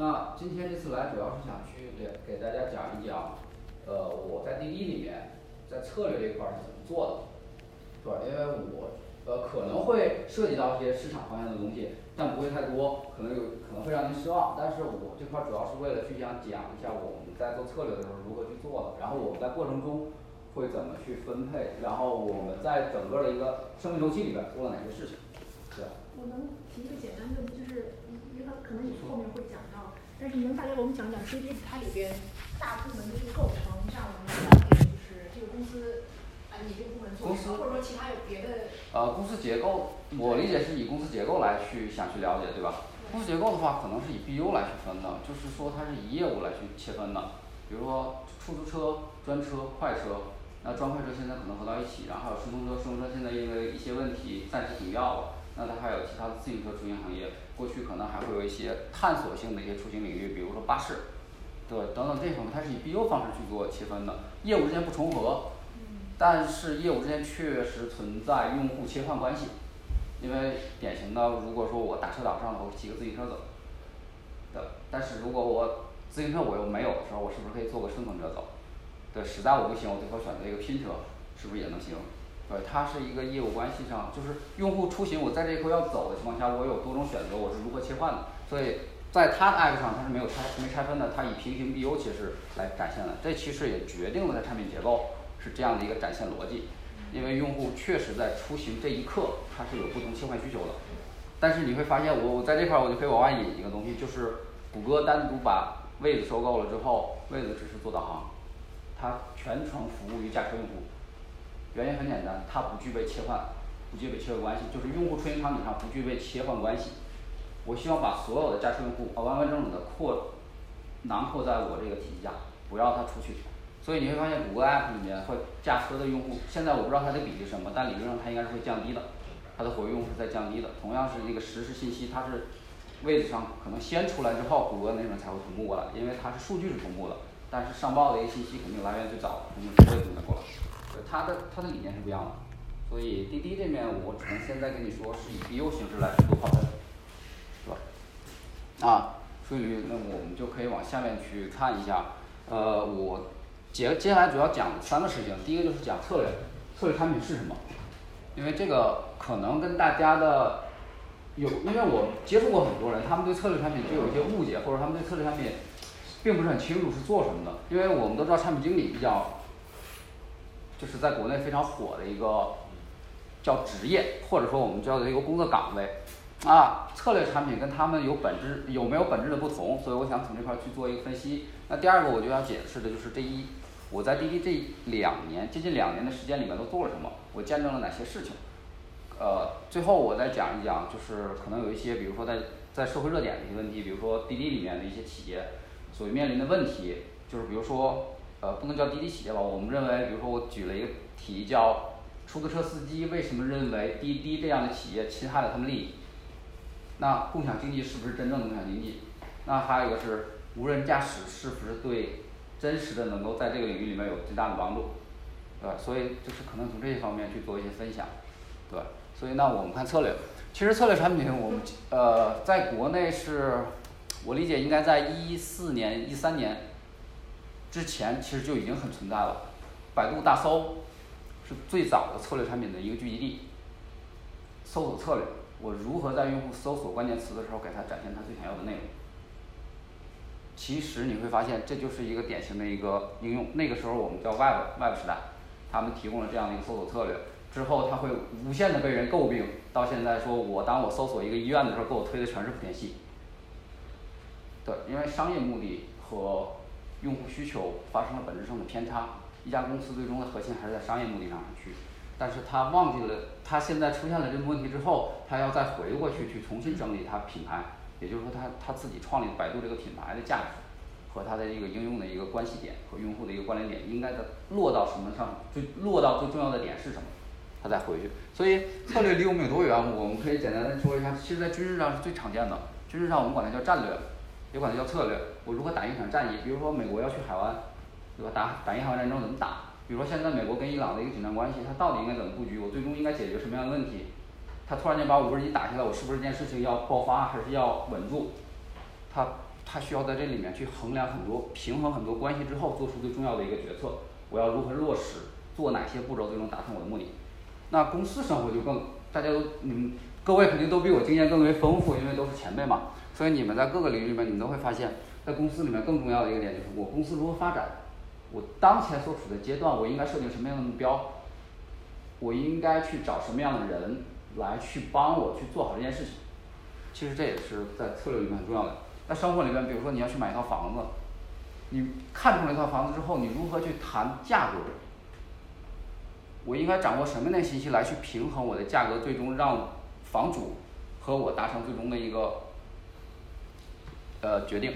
那今天这次来主要是想去给给大家讲一讲，呃，我在滴滴里面在策略这一块是怎么做的，对？因为我呃可能会涉及到一些市场方向的东西，但不会太多，可能有可能会让您失望。但是我这块主要是为了去想讲一下我们在做策略的时候如何去做的，然后我们在过程中会怎么去分配，然后我们在整个的一个生命周期里边做了哪些事情，对。我能提一个简单的问题，就是因为可能你后面会讲，但是你能大概给我们讲讲滴滴它里边大部门的这个构成，这样我们了解就是这个公司啊你这个部门做什么，或者说其他有别的。呃，公司结构，我理解是以公司结构来去想去了解，对吧？公司结构的话，可能是以 BU 来去分的，就是说它是以业务来去切分的。比如说出租车、专车、快车，那专快车现在可能合到一起，然后还有顺风车，顺风车现在因为一些问题暂时停掉了。那它还有其他的自行车出行行业，过去可能还会有一些探索性的一些出行领域，比如说巴士，对，等等这方面它是以 BU 方式去做切分的，业务之间不重合，但是业务之间确实存在用户切换关系，因为典型的如果说我打车打不上我骑个自行车走，对，但是如果我自行车我又没有的时候，我是不是可以坐个顺风车走？对，实在我不行，我最后选择一个拼车，是不是也能行？对，它是一个业务关系上，就是用户出行，我在这一块要走的情况下，我有多种选择，我是如何切换的？所以在它的 app 上它是没有拆没拆分的，它以平行 BU 其实来展现的，这其实也决定了它产品结构是这样的一个展现逻辑。因为用户确实在出行这一刻，他是有不同切换需求的。但是你会发现，我我在这块儿我就可以往外引一个东西，就是谷歌单独把位子收购了之后，位子只是做导航，它全程服务于驾车用户。原因很简单，它不具备切换，不具备切换关系，就是用户出行场景上不具备切换关系。我希望把所有的驾车用户完完整整的扩囊括在我这个体系下，不要它出去。所以你会发现谷歌 app 里面会驾车的用户，现在我不知道它的比例什么，但理论上它应该是会降低的，它的活跃用户是在降低的。同样是那个实时信息，它是位置上可能先出来之后，谷歌那边才会同步过来，因为它是数据是同步的，但是上报的一个信息肯定来源最早，肯定不会同步过来。它的它的理念是不一样的，所以滴滴这面我只能现在跟你说是以 BU 形式来做划分，是吧？啊，所以那我们就可以往下面去看一下，呃，我接接下来主要讲三个事情，第一个就是讲策略，策略产品是什么？因为这个可能跟大家的有，因为我接触过很多人，他们对策略产品就有一些误解，或者他们对策略产品并不是很清楚是做什么的，因为我们都知道产品经理比较。就是在国内非常火的一个叫职业，或者说我们叫的一个工作岗位，啊，策略产品跟他们有本质有没有本质的不同？所以我想从这块去做一个分析。那第二个我就要解释的就是这一，我在滴滴这两年接近两年的时间里面都做了什么？我见证了哪些事情？呃，最后我再讲一讲，就是可能有一些，比如说在在社会热点的一些问题，比如说滴滴里面的一些企业所面临的问题，就是比如说。呃，不能叫滴滴企业吧？我们认为，比如说我举了一个题，叫出租车司机为什么认为滴滴这样的企业侵害了他们利益？那共享经济是不是真正的共享经济？那还有一个是无人驾驶是不是对真实的能够在这个领域里面有最大的帮助？对吧？所以就是可能从这些方面去做一些分享，对吧？所以那我们看策略，其实策略产品我们呃在国内是，我理解应该在一四年、一三年。之前其实就已经很存在了，百度大搜是最早的策略产品的一个聚集地。搜索策略，我如何在用户搜索关键词的时候给他展现他最想要的内容？其实你会发现这就是一个典型的一个应用。那个时候我们叫 Web Web 时代，他们提供了这样的一个搜索策略，之后他会无限的被人诟病。到现在说我当我搜索一个医院的时候，给我推的全是莆田系。对，因为商业目的和用户需求发生了本质上的偏差，一家公司最终的核心还是在商业目的上去，但是他忘记了，他现在出现了这个问题之后，他要再回过去去重新整理他品牌，也就是说他他自己创立百度这个品牌的价值和它的一个应用的一个关系点和用户的一个关联点应该在落到什么上，最落到最重要的点是什么，他再回去。所以策略离我们有多远？我们可以简单的说一下，其实，在军事上是最常见的，军事上我们管它叫战略。也管它叫策略。我如何打赢一场战役？比如说美国要去海湾，对吧？打打赢海湾战争怎么打？比如说现在美国跟伊朗的一个紧张关系，它到底应该怎么布局？我最终应该解决什么样的问题？他突然间把五分之一打下来，我是不是这件事情要爆发，还是要稳住？他他需要在这里面去衡量很多、平衡很多关系之后，做出最重要的一个决策。我要如何落实，做哪些步骤，最终达成我的目的？那公司生活就更，大家都，你们各位肯定都比我经验更为丰富，因为都是前辈嘛。所以你们在各个领域里面，你们都会发现，在公司里面更重要的一个点就是，我公司如何发展，我当前所处的阶段，我应该设定什么样的目标，我应该去找什么样的人来去帮我去做好这件事情。其实这也是在策略里面很重要的。在生活里面，比如说你要去买一套房子，你看中了一套房子之后，你如何去谈价格？我应该掌握什么样的信息来去平衡我的价格，最终让房主和我达成最终的一个呃决定，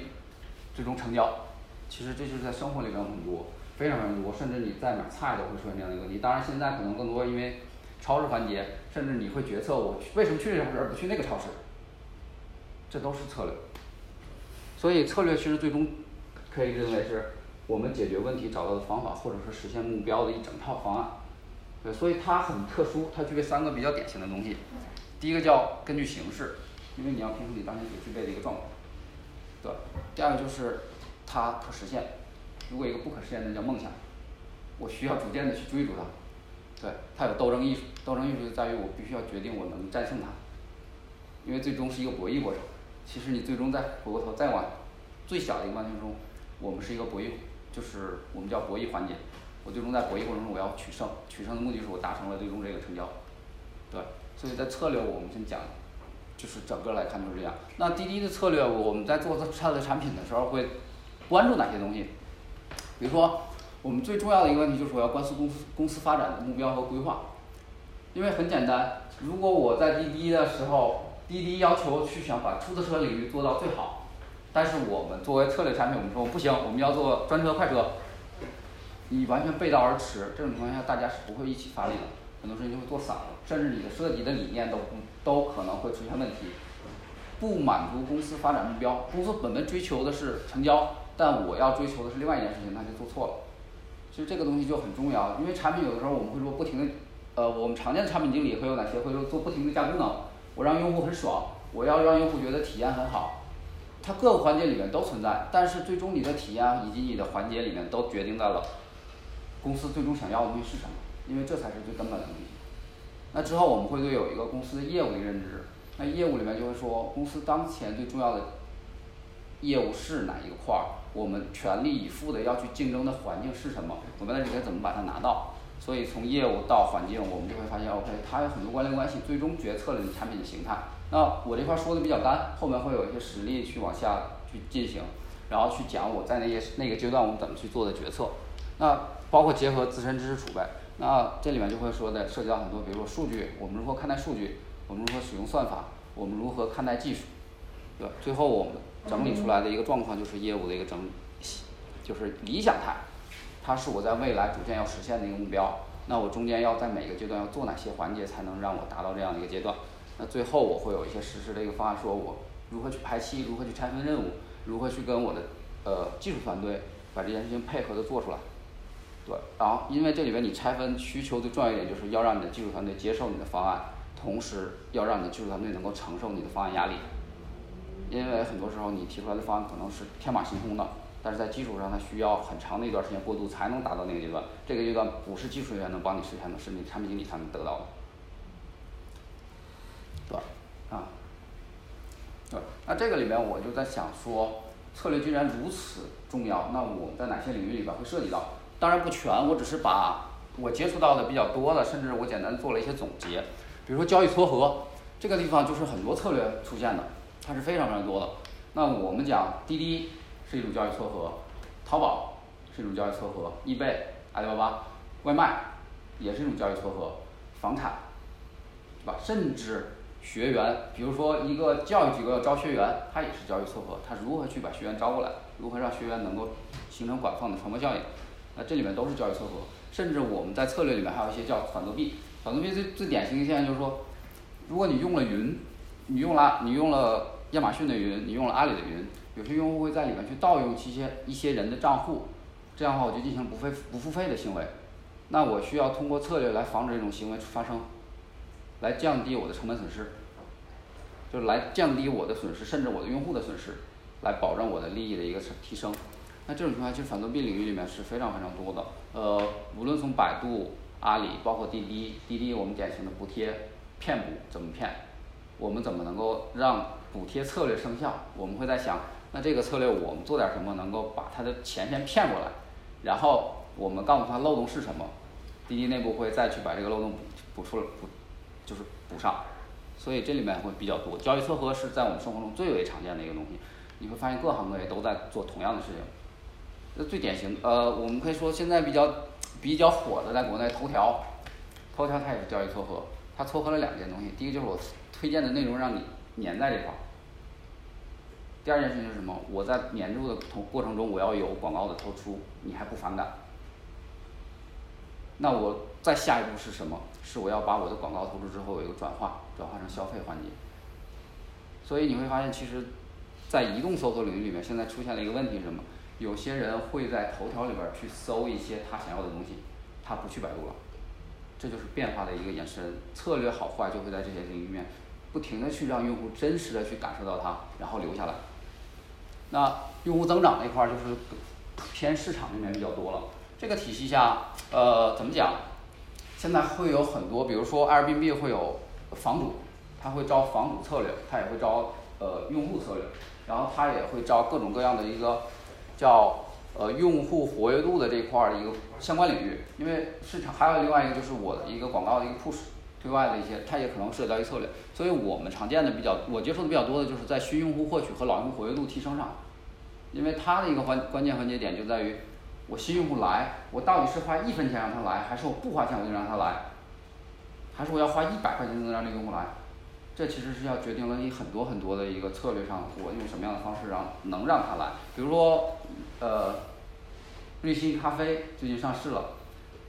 最终成交。其实这就是在生活里面很多，非常非常多，甚至你在买菜都会出现这样的一个问题。当然现在可能更多因为超市环节，甚至你会决策我去为什么去这个超市而不去那个超市，这都是策略。所以策略其实最终可以认为是我们解决问题找到的方法，或者是实现目标的一整套方案。对，所以它很特殊，它具备三个比较典型的东西。第一个叫根据形势，因为你要评估你当前所具备的一个状况。对，第二个就是它可实现，如果一个不可实现，的叫梦想，我需要逐渐的去追逐它。对，它有斗争艺术，斗争艺术就在于我必须要决定我能战胜它，因为最终是一个博弈过程。其实你最终再回过头再往最小的一个过程中，我们是一个博弈，就是我们叫博弈环节。我最终在博弈过程中，我要取胜，取胜的目的是我达成了最终这个成交，对，所以在策略我们先讲，就是整个来看就是这样。那滴滴的策略，我们在做它的产品的时候会关注哪些东西？比如说，我们最重要的一个问题就是我要关注公司公司发展的目标和规划，因为很简单，如果我在滴滴的时候，滴滴要求去想把出租车领域做到最好，但是我们作为策略产品，我们说不行，我们要做专车快车。你完全背道而驰，这种情况下大家是不会一起发力的，很多事情就会做散了，甚至你的设计的理念都不都可能会出现问题，不满足公司发展目标。公司本来追求的是成交，但我要追求的是另外一件事情，那就做错了。其实这个东西就很重要，因为产品有的时候我们会说不停的，呃，我们常见的产品经理会有哪些？会说做不停的加功能，我让用户很爽，我要让用户觉得体验很好，它各个环节里面都存在，但是最终你的体验以及你的环节里面都决定在了。公司最终想要的东西是什么？因为这才是最根本的东西。那之后我们会对有一个公司的业务的认知。那业务里面就会说，公司当前最重要的业务是哪一块儿？我们全力以赴的要去竞争的环境是什么？我们在里面怎么把它拿到？所以从业务到环境，我们就会发现，OK，它有很多关联关系，最终决策了你产品的形态。那我这块说的比较干，后面会有一些实例去往下去进行，然后去讲我在那些那个阶段我们怎么去做的决策。那包括结合自身知识储备，那这里面就会说的涉及到很多，比如说数据，我们如何看待数据，我们如何使用算法，我们如何看待技术，对吧？最后我们整理出来的一个状况就是业务的一个整，就是理想态，它是我在未来逐渐要实现的一个目标。那我中间要在每个阶段要做哪些环节，才能让我达到这样的一个阶段？那最后我会有一些实施的一个方案，说我如何去排期，如何去拆分任务，如何去跟我的呃技术团队把这件事情配合的做出来。对，然后因为这里边你拆分需求最重要一点，就是要让你的技术团队接受你的方案，同时要让你的技术团队能够承受你的方案压力。因为很多时候你提出来的方案可能是天马行空的，但是在基础上它需要很长的一段时间过渡才能达到那个阶段，这个阶段不是技术人员能帮你实现的，是你产品经理才能得到的。对，啊，对，那这个里面我就在想说，策略既然如此重要，那我们在哪些领域里边会涉及到？当然不全，我只是把我接触到的比较多的，甚至我简单做了一些总结。比如说交易撮合这个地方，就是很多策略出现的，它是非常非常多的。那我们讲滴滴是一种交易撮合，淘宝是一种交易撮合易贝、阿里巴巴、外卖也是一种交易撮合，房产，对吧？甚至学员，比如说一个教育机构要招学员，它也是交易撮合，它如何去把学员招过来，如何让学员能够形成广泛的传播效应？那这里面都是交易撮合，甚至我们在策略里面还有一些叫反作弊。反作弊最最典型的现象就是说，如果你用了云，你用了你用了亚马逊的云，你用了阿里的云，有些用户会在里面去盗用一些一些人的账户，这样的话我就进行不费不付费的行为。那我需要通过策略来防止这种行为发生，来降低我的成本损失，就是来降低我的损失，甚至我的用户的损失。来保证我的利益的一个提升。那这种情况其实反作弊领域里面是非常非常多的。呃，无论从百度、阿里，包括滴滴，滴滴我们典型的补贴骗补怎么骗？我们怎么能够让补贴策略生效？我们会在想，那这个策略我们做点什么能够把他的钱先骗过来？然后我们告诉他漏洞是什么？滴滴内部会再去把这个漏洞补补出来，补就是补上。所以这里面会比较多。交易撮合是在我们生活中最为常见的一个东西。你会发现各行各业都在做同样的事情。那最典型，呃，我们可以说现在比较比较火的，在国内头条，头条它也是交易撮合，它撮合了两件东西。第一个就是我推荐的内容让你粘在这块儿。第二件事情是什么？我在粘住的同过程中，我要有广告的投出，你还不反感？那我再下一步是什么？是我要把我的广告投出之后有一个转化，转化成消费环节。所以你会发现，其实，在移动搜索领域里面，现在出现了一个问题是什么？有些人会在头条里边去搜一些他想要的东西，他不去百度了。这就是变化的一个延伸，策略好坏就会在这些领域面，不停的去让用户真实的去感受到它，然后留下来。那用户增长那块儿就是偏市场里面比较多了。这个体系下，呃，怎么讲？现在会有很多，比如说 Airbnb 会有房主，他会招房主策略，他也会招呃用户策略，然后他也会招各种各样的一个叫呃用户活跃度的这块儿的一个相关领域。因为市场还有另外一个就是我的一个广告的一个 push 对外的一些，它也可能涉及到一个策略。所以我们常见的比较，我接触的比较多的就是在新用户获取和老用户活跃度提升上，因为它的一个关关键环节点就在于。我新用户来，我到底是花一分钱让他来，还是我不花钱我就让他来？还是我要花一百块钱就能让这个用户来？这其实是要决定了你很多很多的一个策略上，我用什么样的方式让能让他来。比如说，呃，瑞幸咖啡最近上市了，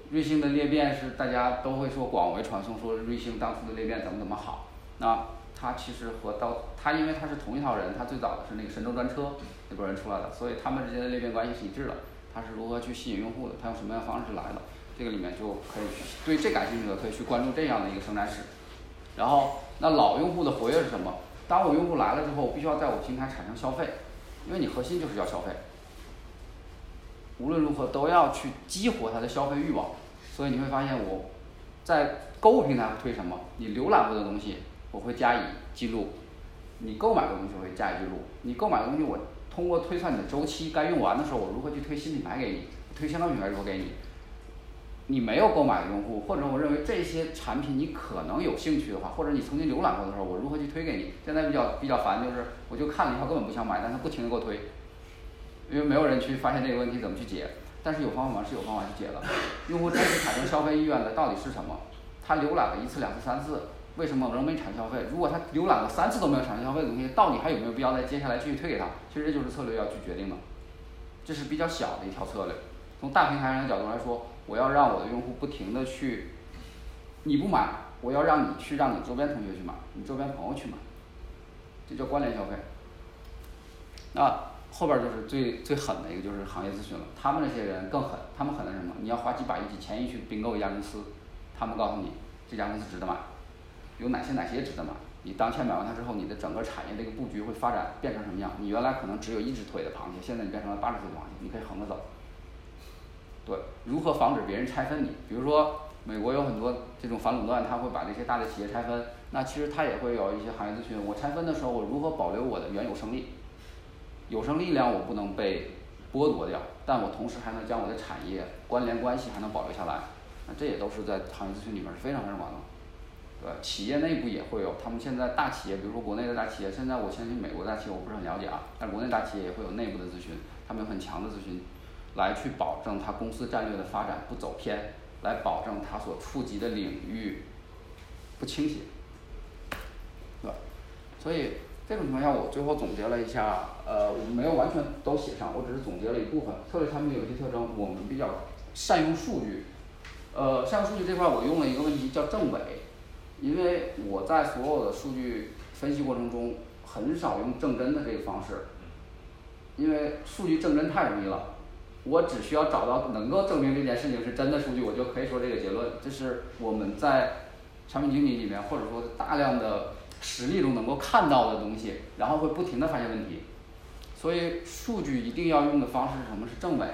瑞幸的裂变是大家都会说广为传颂，说瑞幸当初的裂变怎么怎么好。那它其实和到它因为它是同一套人，它最早的是那个神州专车那波人出来的，所以他们之间的裂变关系是一致的。它是如何去吸引用户的？它用什么样的方式来的？这个里面就可以对这感兴趣的可以去关注这样的一个生态史。然后，那老用户的活跃是什么？当我用户来了之后，我必须要在我平台产生消费，因为你核心就是要消费。无论如何都要去激活他的消费欲望。所以你会发现我在购物平台会推什么？你浏览过的东西我会加以记录，你购买的东西会加以记录，你购买的东西我。通过推算你的周期，该用完的时候，我如何去推新品牌给你？推相关品牌如何给你？你没有购买的用户，或者我认为这些产品你可能有兴趣的话，或者你曾经浏览过的时候，我如何去推给你？现在比较比较烦，就是我就看了以后根本不想买，但他不停的给我推，因为没有人去发现这个问题怎么去解。但是有方法吗？是有方法去解的。用户真实产生消费意愿的到底是什么？他浏览了一次、两次、三次。为什么仍没产生消费？如果他浏览了三次都没有产生消费的东西，到底还有没有必要再接下来继续推给他？其实这就是策略要去决定的，这是比较小的一条策略。从大平台上的角度来说，我要让我的用户不停的去，你不买，我要让你去让你周边同学去买，你周边朋友去买，这叫关联消费。那后边就是最最狠的一个就是行业咨询了，他们那些人更狠，他们狠的什么？你要花几百亿、几千亿去并购一家公司，他们告诉你这家公司值得买。有哪些哪些值得买？你当前买完它之后，你的整个产业这个布局会发展变成什么样？你原来可能只有一只腿的螃蟹，现在你变成了八只腿的螃蟹，你可以横着走。对，如何防止别人拆分你？比如说美国有很多这种反垄断，他会把这些大的企业拆分。那其实他也会有一些行业咨询。我拆分的时候，我如何保留我的原有胜利？有生力量我不能被剥夺掉，但我同时还能将我的产业关联关系还能保留下来。那这也都是在行业咨询里面是非常非常管用。对，企业内部也会有，他们现在大企业，比如说国内的大企业，现在我相信美国大企业我不是很了解啊，但国内大企业也会有内部的咨询，他们有很强的咨询，来去保证他公司战略的发展不走偏，来保证他所触及的领域不倾斜，对吧？所以这种情况下，我最后总结了一下，呃，我没有完全都写上，我只是总结了一部分。策略产品有一些特征，我们比较善用数据，呃，善用数据这块我用了一个问题叫正伪。因为我在所有的数据分析过程中，很少用正真的这个方式，因为数据正真太容易了，我只需要找到能够证明这件事情是真的数据，我就可以说这个结论。这是我们在产品经理里面，或者说大量的实例中能够看到的东西，然后会不停的发现问题。所以数据一定要用的方式是什么？是正伪。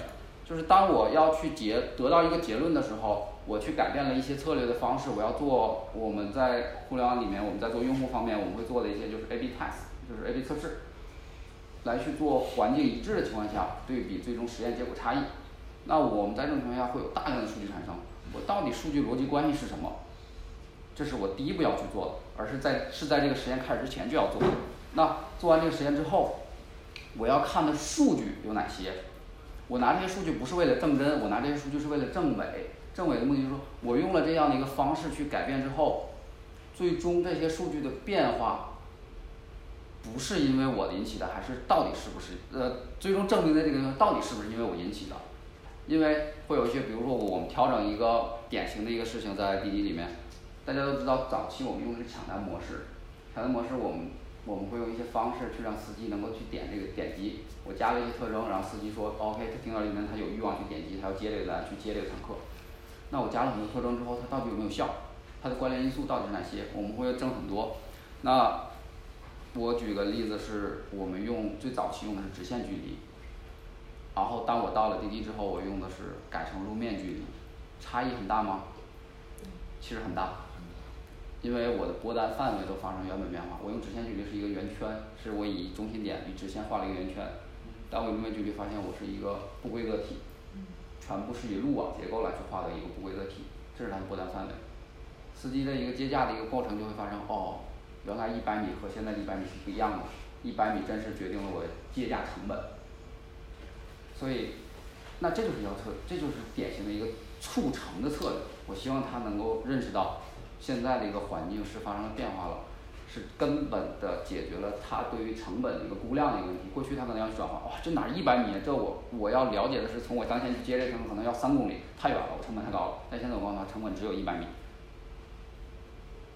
就是当我要去结得到一个结论的时候，我去改变了一些策略的方式。我要做我们在互联网里面，我们在做用户方面，我们会做的一些就是 A/B test，就是 A/B 测试，来去做环境一致的情况下对比最终实验结果差异。那我们在这种情况下会有大量的数据产生。我到底数据逻辑关系是什么？这是我第一步要去做的，而是在是在这个实验开始之前就要做的。那做完这个实验之后，我要看的数据有哪些？我拿这些数据不是为了证真，我拿这些数据是为了证伪。证伪的目的就是说我用了这样的一个方式去改变之后，最终这些数据的变化不是因为我引起的，还是到底是不是？呃，最终证明的这个到底是不是因为我引起的？因为会有一些，比如说我们调整一个典型的一个事情在滴滴里面，大家都知道早期我们用的是抢单模式，抢单模式我们。我们会用一些方式去让司机能够去点这个点击，我加了一些特征，然后司机说 OK，他听到里面他有欲望去点击，他要接这个单去接这个乘客。那我加了很多特征之后，它到底有没有效？它的关联因素到底是哪些？我们会证很多。那我举个例子是，我们用最早期用的是直线距离，然后当我到了滴滴之后，我用的是改成路面距离，差异很大吗？其实很大。因为我的波单范围都发生原本变化，我用直线距离是一个圆圈，是我以中心点以直线画了一个圆圈，但我用面距离发现我是一个不规则体，全部是以路网结构来去画的一个不规则体，这是它的波单范围。司机的一个接驾的一个过程就会发生，哦，原来一百米和现在的一百米是不一样的，一百米真是决定了我接驾成本。所以，那这就是要测，这就是典型的一个促成的策略。我希望他能够认识到。现在的一个环境是发生了变化了，是根本的解决了他对于成本的一个估量的一个问题。过去他可能要转化，哇，这哪一百米？这我我要了解的是从我当前去接这层可能要三公里，太远了，我成本太高了。但现在我告诉他，成本只有一百米，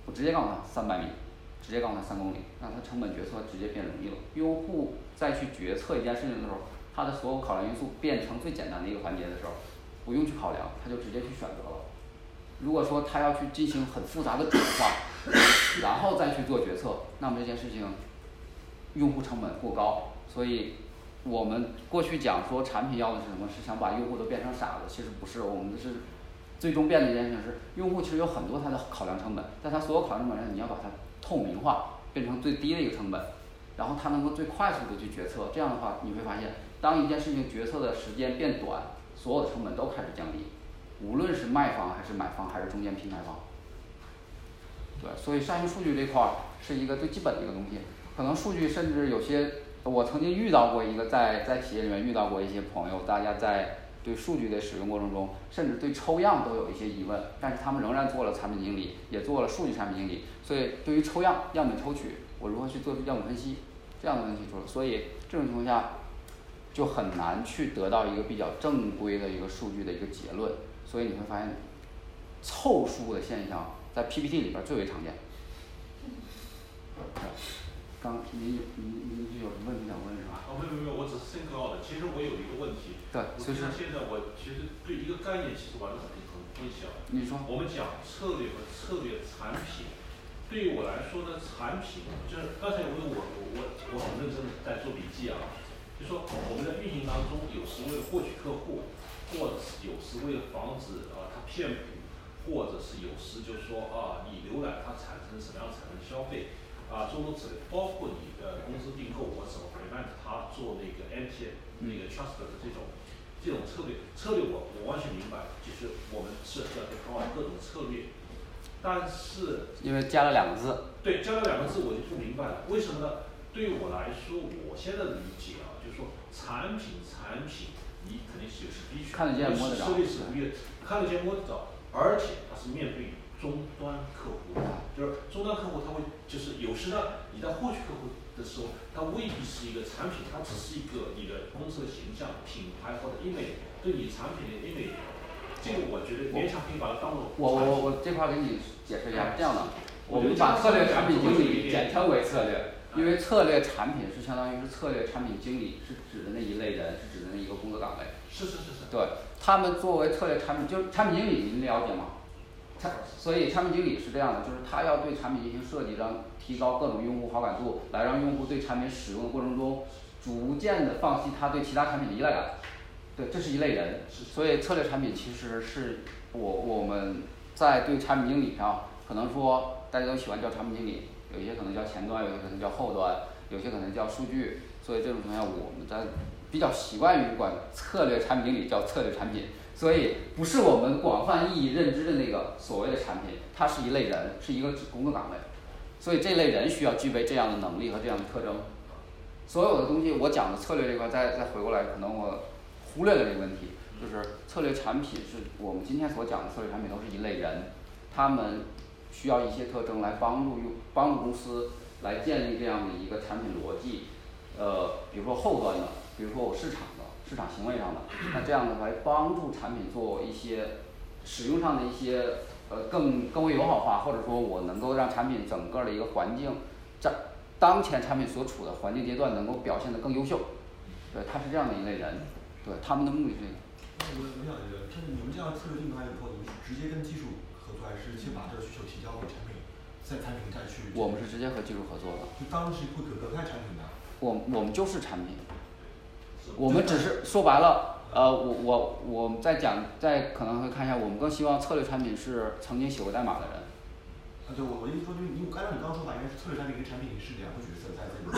我直接告诉他三百米，直接告诉他三公里，让他成本决策直接变容易了。用户再去决策一件事情的时候，他的所有考量因素变成最简单的一个环节的时候，不用去考量，他就直接去选择了。如果说他要去进行很复杂的转化，然后再去做决策，那么这件事情用户成本过高。所以，我们过去讲说产品要的是什么？是想把用户都变成傻子。其实不是，我们是最终变的一件事情是，用户其实有很多他的考量成本，在他所有考量成本上，你要把它透明化，变成最低的一个成本，然后他能够最快速的去决策。这样的话，你会发现，当一件事情决策的时间变短，所有的成本都开始降低。无论是卖方还是买方还是中间平台方，对，所以善用数据这块儿是一个最基本的一个东西。可能数据甚至有些，我曾经遇到过一个在在企业里面遇到过一些朋友，大家在对数据的使用过程中，甚至对抽样都有一些疑问，但是他们仍然做了产品经理，也做了数据产品经理。所以对于抽样样本抽取，我如何去做样本分析这样的问题出了，所以这种情况下就很难去得到一个比较正规的一个数据的一个结论。所以你会发现，凑数的现象在 PPT 里边最为常见。刚您您您是有什么问题想问是吧？哦，没有没有，我只是申报的。其实我有一个问题。对，其实现在我其实对一个概念其实玩的很很混淆。你说。我们讲策略和策略产品，对于我来说呢，产品就是刚才因为我我我我很认真的在做笔记啊，就说我们在运营当中有时为了获取客户。或者是有时为了防止啊它骗补，或者是有时就是说啊你浏览它产生什么样产生消费啊诸如此类，包括你的公司并购我怎么 prevent 它做那个 anti 那个 trust 的这种这种策略策略我我完全明白，就是我们是要 deploy 各种策略，但是因为加了两个字，对加了两个字我就不明白了，为什么呢？对于我来说，我现在的理解啊，就是说产品产品。你肯定是有是必须，看得见摸得着，看得见摸得着，而且它是面对终端客户的，就是终端客户他会就是有时呢，你在获取客户的时候，它未必是一个产品，它只是一个你的公司的形象、品牌或者 image 对你产品的 image，这个我觉得勉强可以把它当做。我我我这块给你解释一下，这样的，我们把策略产品经理简称为策略。因为策略产品是相当于是策略产品经理，是指的那一类人，是指的那一个工作岗位。是是是是。对，他们作为策略产品，就是产品经理，您了解吗？他，所以产品经理是这样的，就是他要对产品进行设计，让提高各种用户好感度，来让用户对产品使用的过程中逐渐的放弃他对其他产品的依赖感，对，这是一类人，所以策略产品其实是我我们在对产品经理上，可能说大家都喜欢叫产品经理，有些可能叫前端，有些可能叫后端，有些可能叫数据，所以这种情况下我们在比较习惯于管策略产品经理叫策略产品，所以不是我们广泛意义认知的那个所谓的产品，它是一类人，是一个工作岗位，所以这类人需要具备这样的能力和这样的特征。所有的东西我讲的策略这块，再再回过来，可能我忽略了这个问题，就是策略产品是我们今天所讲的策略产品都是一类人，他们需要一些特征来帮助用帮助公司来建立这样的一个产品逻辑，呃，比如说后端的，比如说我市场的市场行为上的，那这样的来帮助产品做一些使用上的一些呃更更为友好化，或者说我能够让产品整个的一个环境在当前产品所处的环境阶段能够表现得更优秀，对，他是这样的一类人，对，他们的目的是这个。那我我想这个，就是你们这样策略定出来以后，你们是直接跟技术合作，还是先把这个需求提交给产品，在产品再去我们是直接和技术合作的。就当时会隔隔开产品的。我我们就是产品。我们只是说白了，呃，我我我再讲再可能会看一下，我们更希望策略产品是曾经写过代码的人。啊对，我我意思说就是你按照你刚刚说法，应该是策略产品跟产品是两个角色在这里面。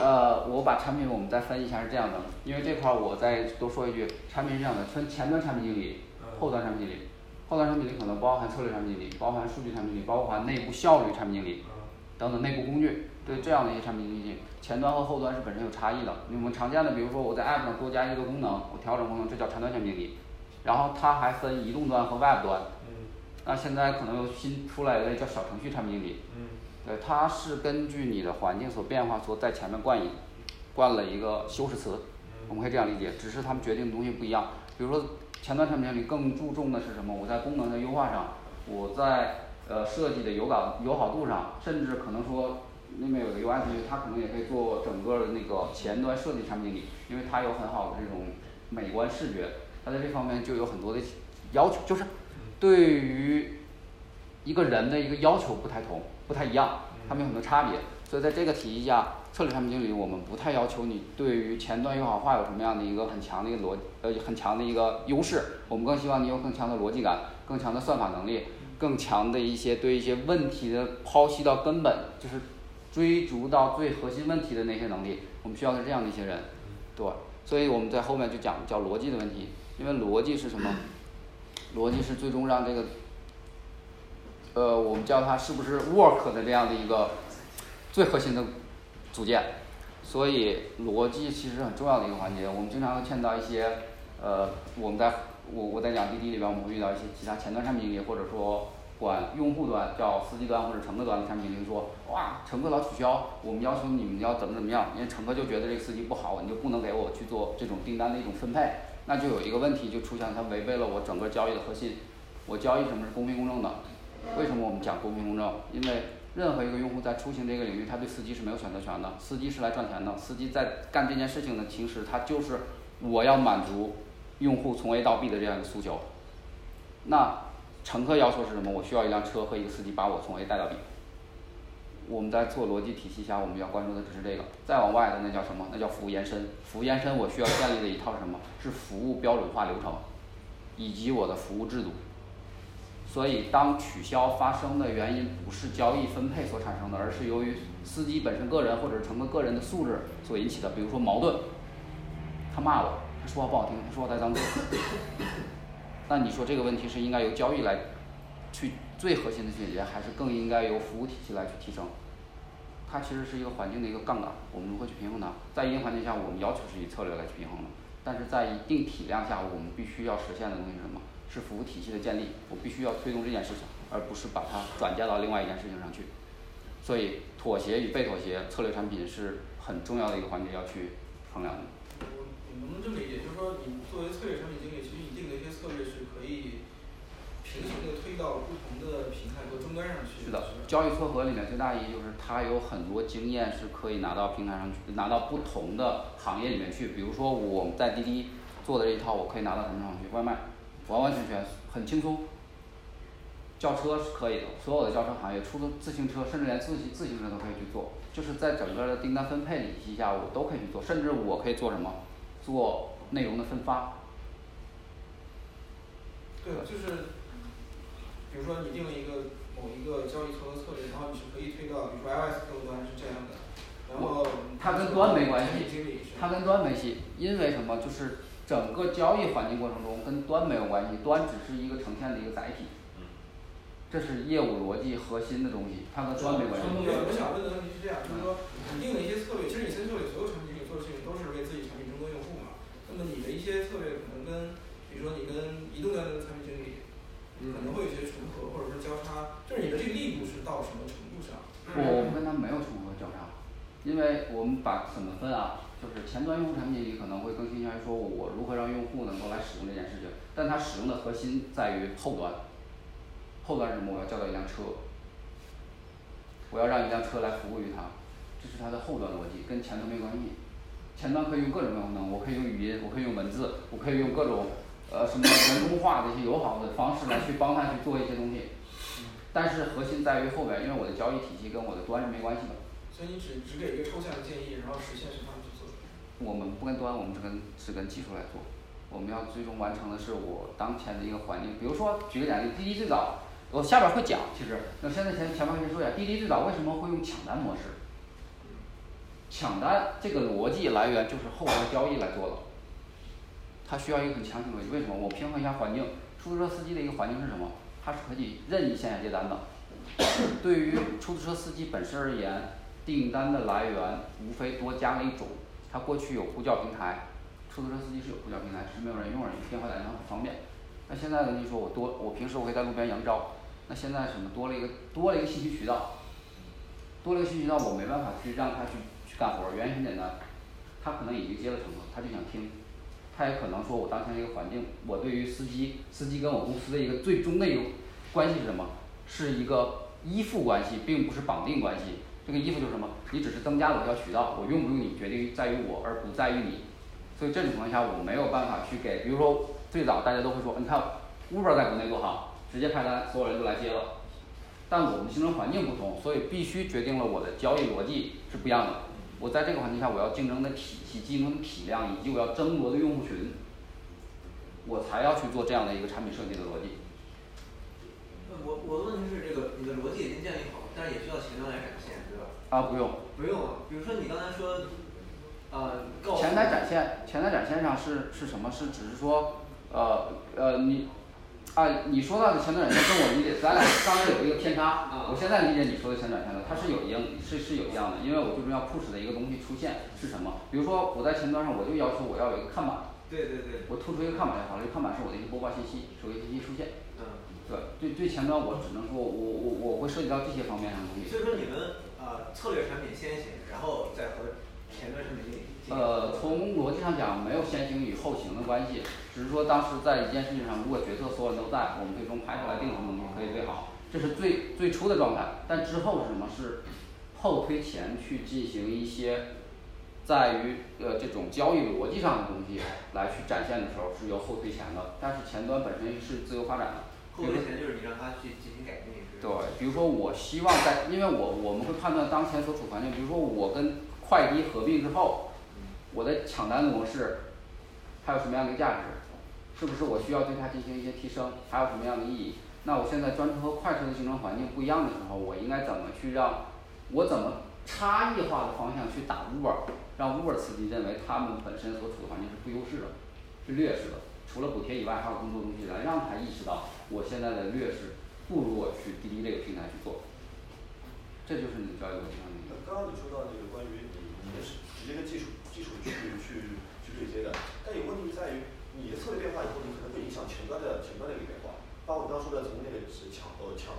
呃，我把产品我们再分一下是这样的，因为这块儿我再多说一句，产品是这样的，分前端产品经理，后端产品经理，后端产品经理可能包含策略产品经理，包含数据产品经理，包含内部效率产品经理，等等内部工具，对这样的一些产品经理，前端和后端是本身有差异的。我们常见的，比如说我在 app 上多加一个功能，我调整功能，这叫前端产品经理。然后它还分移动端和 web 端。那现在可能又新出来一类叫小程序产品经理。对，它是根据你的环境所变化所在前面冠以冠了一个修饰词，我们可以这样理解，只是他们决定的东西不一样。比如说前端产品经理更注重的是什么？我在功能的优化上，我在呃设计的友感友好度上，甚至可能说那边有个 UI 同学，他可能也可以做整个的那个前端设计产品经理，因为他有很好的这种美观视觉，他在这方面就有很多的要求，就是对于一个人的一个要求不太同。不太一样，他们有很多差别，所以在这个体系下，策略产品经理我们不太要求你对于前端友好化有什么样的一个很强的一个逻呃很强的一个优势，我们更希望你有更强的逻辑感，更强的算法能力，更强的一些对一些问题的剖析到根本，就是追逐到最核心问题的那些能力，我们需要是这样的一些人，对，所以我们在后面就讲叫逻辑的问题，因为 逻辑是什么？逻辑是最终让这个。呃，我们叫它是不是 work 的这样的一个最核心的组件，所以逻辑其实很重要的一个环节。我们经常会见到一些呃，我们在我我在讲滴滴里边，我们会遇到一些其他前端产品经理，或者说管用户端叫司机端或者乘客端的产品经理说，哇，乘客老取消，我们要求你们要怎么怎么样，因为乘客就觉得这个司机不好，你就不能给我去做这种订单的一种分配，那就有一个问题就出现，它违背了我整个交易的核心。我交易什么是公平公正的？为什么我们讲公平公正？因为任何一个用户在出行这个领域，他对司机是没有选择权的。司机是来赚钱的，司机在干这件事情的同时，他就是我要满足用户从 A 到 B 的这样一个诉求。那乘客要求是什么？我需要一辆车和一个司机把我从 A 带到 B。我们在做逻辑体系下，我们要关注的只是这个。再往外的那叫什么？那叫服务延伸。服务延伸，我需要建立的一套是什么？是服务标准化流程，以及我的服务制度。所以，当取消发生的原因不是交易分配所产生的，而是由于司机本身个人或者是乘客个人的素质所引起的。比如说矛盾，他骂我，他说话不好听，他说话带脏字。那你说这个问题是应该由交易来去最核心的去解决，还是更应该由服务体系来去提升？它其实是一个环境的一个杠杆，我们如何去平衡它？在一定环境下，我们要求是以策略来去平衡的；但是在一定体量下，我们必须要实现的东西是什么？是服务体系的建立，我必须要推动这件事情，而不是把它转嫁到另外一件事情上去。所以，妥协与被妥协，策略产品是很重要的一个环节要去衡量的。我我能不能这么理解？就是说，你作为策略产品经理，其实你定的一些策略是可以平行的推到不同的平台和终端上去。是的，交易撮合里面最大意义就是它有很多经验是可以拿到平台上去，拿到不同的行业里面去。比如说，我们在滴滴做的这一套，我可以拿到什么上去？外卖。完完全全很轻松，轿车是可以的，所有的轿车行业，出租自行车，甚至连自行自行车都可以去做。就是在整个的订单分配体系下，我都可以去做，甚至我可以做什么？做内容的分发。对，就是比如说你定了一个某一个交易操作策略，然后你是可以推到，比如说 iOS 客户端是这样的，然后它跟端没关系，它跟端没系，因为什么？就是整个交易环境过程中跟端没有关系，端只是一个呈现的一个载体。这是业务逻辑核心的东西，它和端没关系。我想问的问题是这样，就是说你定的一些策略，其实你新策略所有产品经理做的事情都是为自己产品争夺用户嘛。那么你的一些策略可能跟，比如说你跟移动端的产品可能会有些重合或者说交叉，就是你的这个力度是到什么程度上？我们跟他没有重合交叉，因为我们把怎么分啊？就是前端用户产品经理可能会更倾向于说我如何让用户能够来使用这件事情，但它使用的核心在于后端。后端是什么？我要叫到一辆车，我要让一辆车来服务于它，这是它的后端逻辑，跟前端没关系。前端可以用各种各样的功能，我可以用语音，我可以用文字，我可以用各种呃什么人工化的一些友好的方式来去帮他去做一些东西。但是核心在于后边，因为我的交易体系跟我的端是没关系的。所以你只只给一个抽象的建议，然后实现是他们去做。我们不跟端，我们只跟只跟技术来做。我们要最终完成的是我当前的一个环境，比如说举个简例，滴滴最早。我下边会讲，其实那现在前前面先说一下，滴滴最早为什么会用抢单模式？抢单这个逻辑来源就是后端交易来做的，它需要一个很强行逻辑。为什么？我平衡一下环境，出租车司机的一个环境是什么？它是可以任意线下接单的。对于出租车司机本身而言，订单的来源无非多加了一种，他过去有呼叫平台，出租车司机是有呼叫平台，只是没有人用而已，电话打电话很方便。那现在呢？你说我多，我平时我可以在路边扬招。那现在什么多了一个多了一个信息渠道，多了一个信息渠道，我没办法去让他去去干活，原因很简单，他可能已经接了乘客，他就想听，他也可能说我当前一个环境，我对于司机司机跟我公司的一个最终的一个关系是什么？是一个依附关系，并不是绑定关系。这个依附就是什么？你只是增加了一条渠道，我用不用你决定在于我，而不在于你。所以这种情况下，我没有办法去给，比如说最早大家都会说，你看 Uber 在国内多好。直接派单，所有人都来接了。但我们竞争环境不同，所以必须决定了我的交易逻辑是不一样的。我在这个环境下，我要竞争的体系、竞争的体量以及我要争夺的用户群，我才要去做这样的一个产品设计的逻辑。我我的问题是这个，你的逻辑已经建立好，但是也需要前端来展现，对吧？啊，不用。不用啊，比如说你刚才说，呃，前台展现，前台展现上是是什么？是只是说，呃呃你。啊，你说到的前端软件跟我理解，咱俩刚才有一个偏差。我现在理解你说的前端展现的，它是有一样，是是有一样的，因为我最重要 push 的一个东西出现是什么？比如说我在前端上，我就要求我要有一个看板。对对对。我突出一个看板就好了，这看板是我的一个播报信息，手机信息出现。嗯。对，对对前端我只能说我我我会涉及到这些方面上的东西。所以说你们呃策略产品先行，然后再和前端产品经理。呃，从逻辑上讲，没有先行与后行的关系，只是说当时在一件事情上，如果决策所有人都在，我们最终拍出来定什么东西可以最好，这是最最初的状态。但之后是什么？是后推前去进行一些在于呃这种交易逻辑上的东西来去展现的时候，是由后推前的。但是前端本身是自由发展的。后推前就是你让他去进行改进。对，比如说我希望在，因为我我们会判断当前所处环境，比如说我跟快滴合并之后。我的抢单的模式，还有什么样的价值？是不是我需要对它进行一些提升？还有什么样的意义？那我现在专车和快车的竞争环境不一样的时候，我应该怎么去让，我怎么差异化的方向去打 Uber，让 Uber 司机认为他们本身所处的环境是不优势的，是劣势的。除了补贴以外，还有更多东西来让他意识到我现在的劣势不如我去滴滴这个平台去做。这就是你的交易逻辑上的。刚刚你说到那个关于你你们是直接跟技术。技术去去去对接的，但有问题在于你的策略变化以后，你可能会影响前端的前端的一个变化。包括你刚刚说的从那个是抢呃抢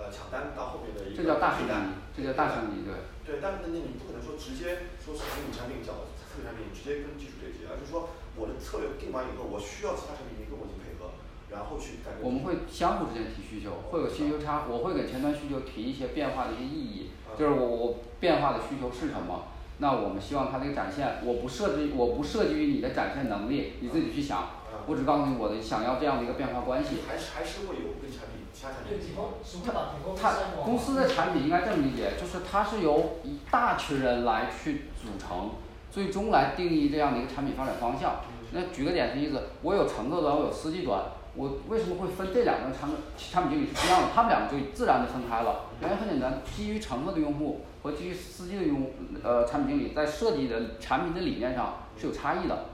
呃抢单到后面的一个这叫大升级，这叫大升级，对。对，但是那你不可能说直接说是从你产品角策略产品直接跟技术对接，而是说我的策略定完以后，我需要其他产品跟我进行配合，然后去改。我们会相互之间提需求，会有需求差，我会给前端需求提一些变化的一些意义，就是我我变化的需求是什么。那我们希望它这个展现，我不设置，我不涉及于你的展现能力，你自己去想。我只告诉你我的想要这样的一个变化关系。还是还是会有跟产品其他产品对是会把比方它公司的产品应该这么理解，就是它是由一大群人来去组成，最终来定义这样的一个产品发展方向。那举个典型例子，我有乘客端，我有司机端，我为什么会分这两个产产品经理是不一样的？他们两个就自然的分开了。原因很简单，基于乘客的用户和基于司机的用呃产品经理在设计的产品的理念上是有差异的。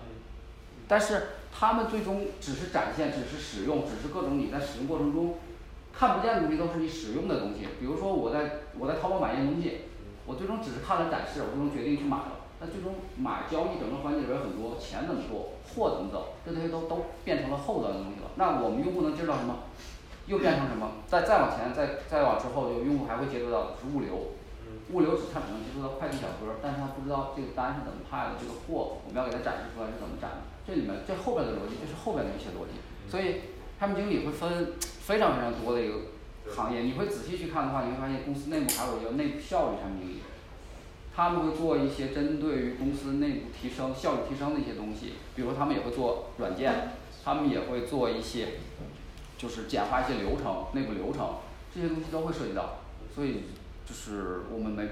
但是他们最终只是展现，只是使用，只是各种你在使用过程中看不见的东西都是你使用的东西。比如说我在我在淘宝买一件东西，我最终只是看了展示，我最终决定去买了。那最终买交易整个环节里边很多，钱怎么做，货怎么走，这些都都变成了后端的东西了。那我们用户能接触到什么？又变成什么？再再往前，再再往之后，就用户还会接触到的是物流。物流只他只能接触到快递小哥，但是他不知道这个单是怎么派的，这个货我们要给他展示出来是怎么展的。这里面这后边的逻辑，这是后边的一些逻辑。所以产品经理会分非常非常多的一个行业，你会仔细去看的话，你会发现公司内部还有一个内部效率产品经理。他们会做一些针对于公司内部提升效率提升的一些东西，比如他们也会做软件，他们也会做一些，就是简化一些流程，内部流程这些东西都会涉及到。所以就是我们没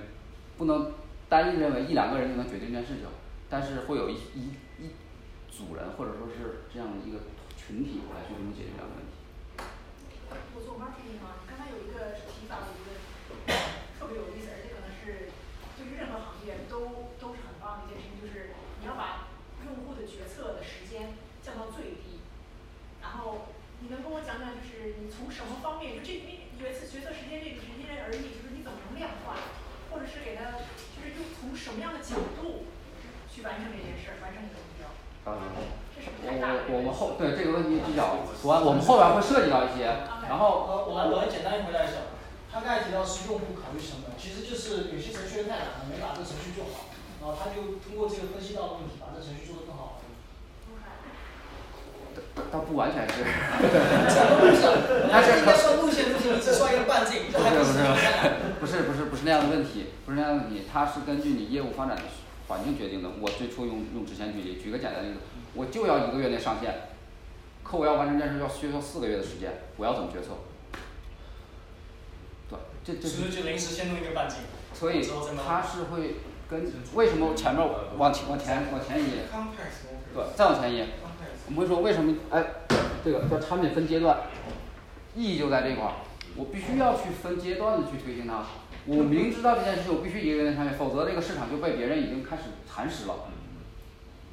不能单一认为一两个人就能决定这件事情，但是会有一一一组人或者说是这样的一个群体来去能解决这样的问题刚才有一个提法，我觉得特别有意思，而且可能是。对于任何行业都都是很棒的一件事情，就是你要把用户的决策的时间降到最低。然后你能跟我讲讲，就是你从什么方面，就这你决策决策时间这个是因人而异，就是你怎么能量化，或者是给他，就是用从什么样的角度去完成这件事儿，完成你的目标。啊，这是不太大了？我我们后对这个问题比较多，我们后边会涉及到一些，然后我我我简单回答一下。他刚才提到是用户考虑成本，其实就是有些程序员太懒了，没把这个程序做好，然后他就通过这个分析到的问题，把这程序做得更好。倒不完全是。但是该说路线路线，你只算一个半径。不是不是不是不是不是那样的问题，不是那样的问题，它是根据你业务发展的环境决定的。我最初用用直线距离，举个简单例子，我就要一个月内上线，可我要完成这件事要需要四个月的时间，我要怎么决策？对，这这。是临时先弄一个半径？所以它是会跟为什么前面往前往前往前移？对，再往前移。我们会说为什么？哎，这个叫产品分阶段，意义就在这块儿。我必须要去分阶段的去推进它。我明知道这件事情，我必须一个月内上线，否则这个市场就被别人已经开始蚕食了。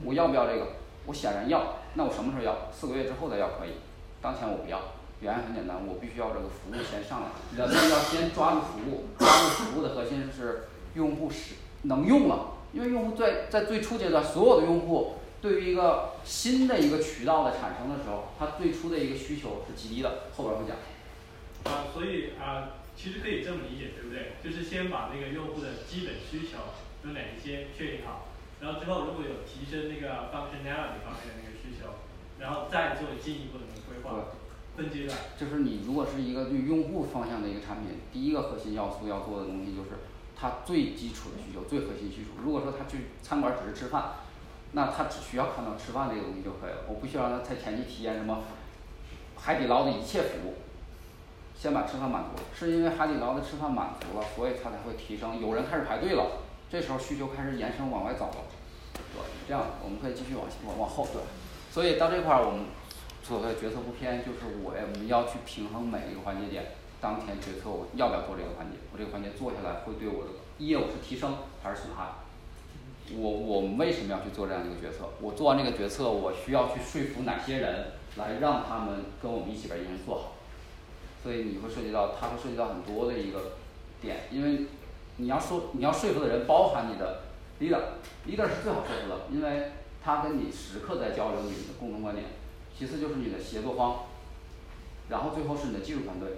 我要不要这个？我显然要。那我什么时候要？四个月之后再要可以。当前我不要。原因很简单，我必须要这个服务先上来。人们要先抓住服务，抓住服务的核心是用户使能用了，因为用户在在最初阶段，所有的用户对于一个新的一个渠道的产生的时候，他最初的一个需求是极低的，后边会讲。啊，所以啊，其实可以这么理解，对不对？就是先把那个用户的基本需求有哪一些确定好，然后之后如果有提升那个 functionality 方面的那个需求，然后再做进一步的那个规划。分阶段。就是你如果是一个对用户方向的一个产品，第一个核心要素要做的东西就是它最基础的需求，最核心需求。如果说他去餐馆只是吃饭，那他只需要看到吃饭这个东西就可以了，我不需要让他在前期体验什么海底捞的一切服务，先把吃饭满足。是因为海底捞的吃饭满足了，所以他才会提升。有人开始排队了，这时候需求开始延伸往外走了，对，这样我们可以继续往往往后对。所以到这块儿我们。所谓的决策不偏，就是我我们要去平衡每一个环节点。当前决策我要不要做这个环节？我这个环节做下来会对我的业务是提升还是损害？我我们为什么要去做这样一个决策？我做完这个决策，我需要去说服哪些人来让他们跟我们一起把这件事做好？所以你会涉及到，它会涉及到很多的一个点，因为你要说你要说服的人包含你的 leader，leader 是最好说服的，因为他跟你时刻在交流你的共同观点。其次就是你的协作方，然后最后是你的技术团队，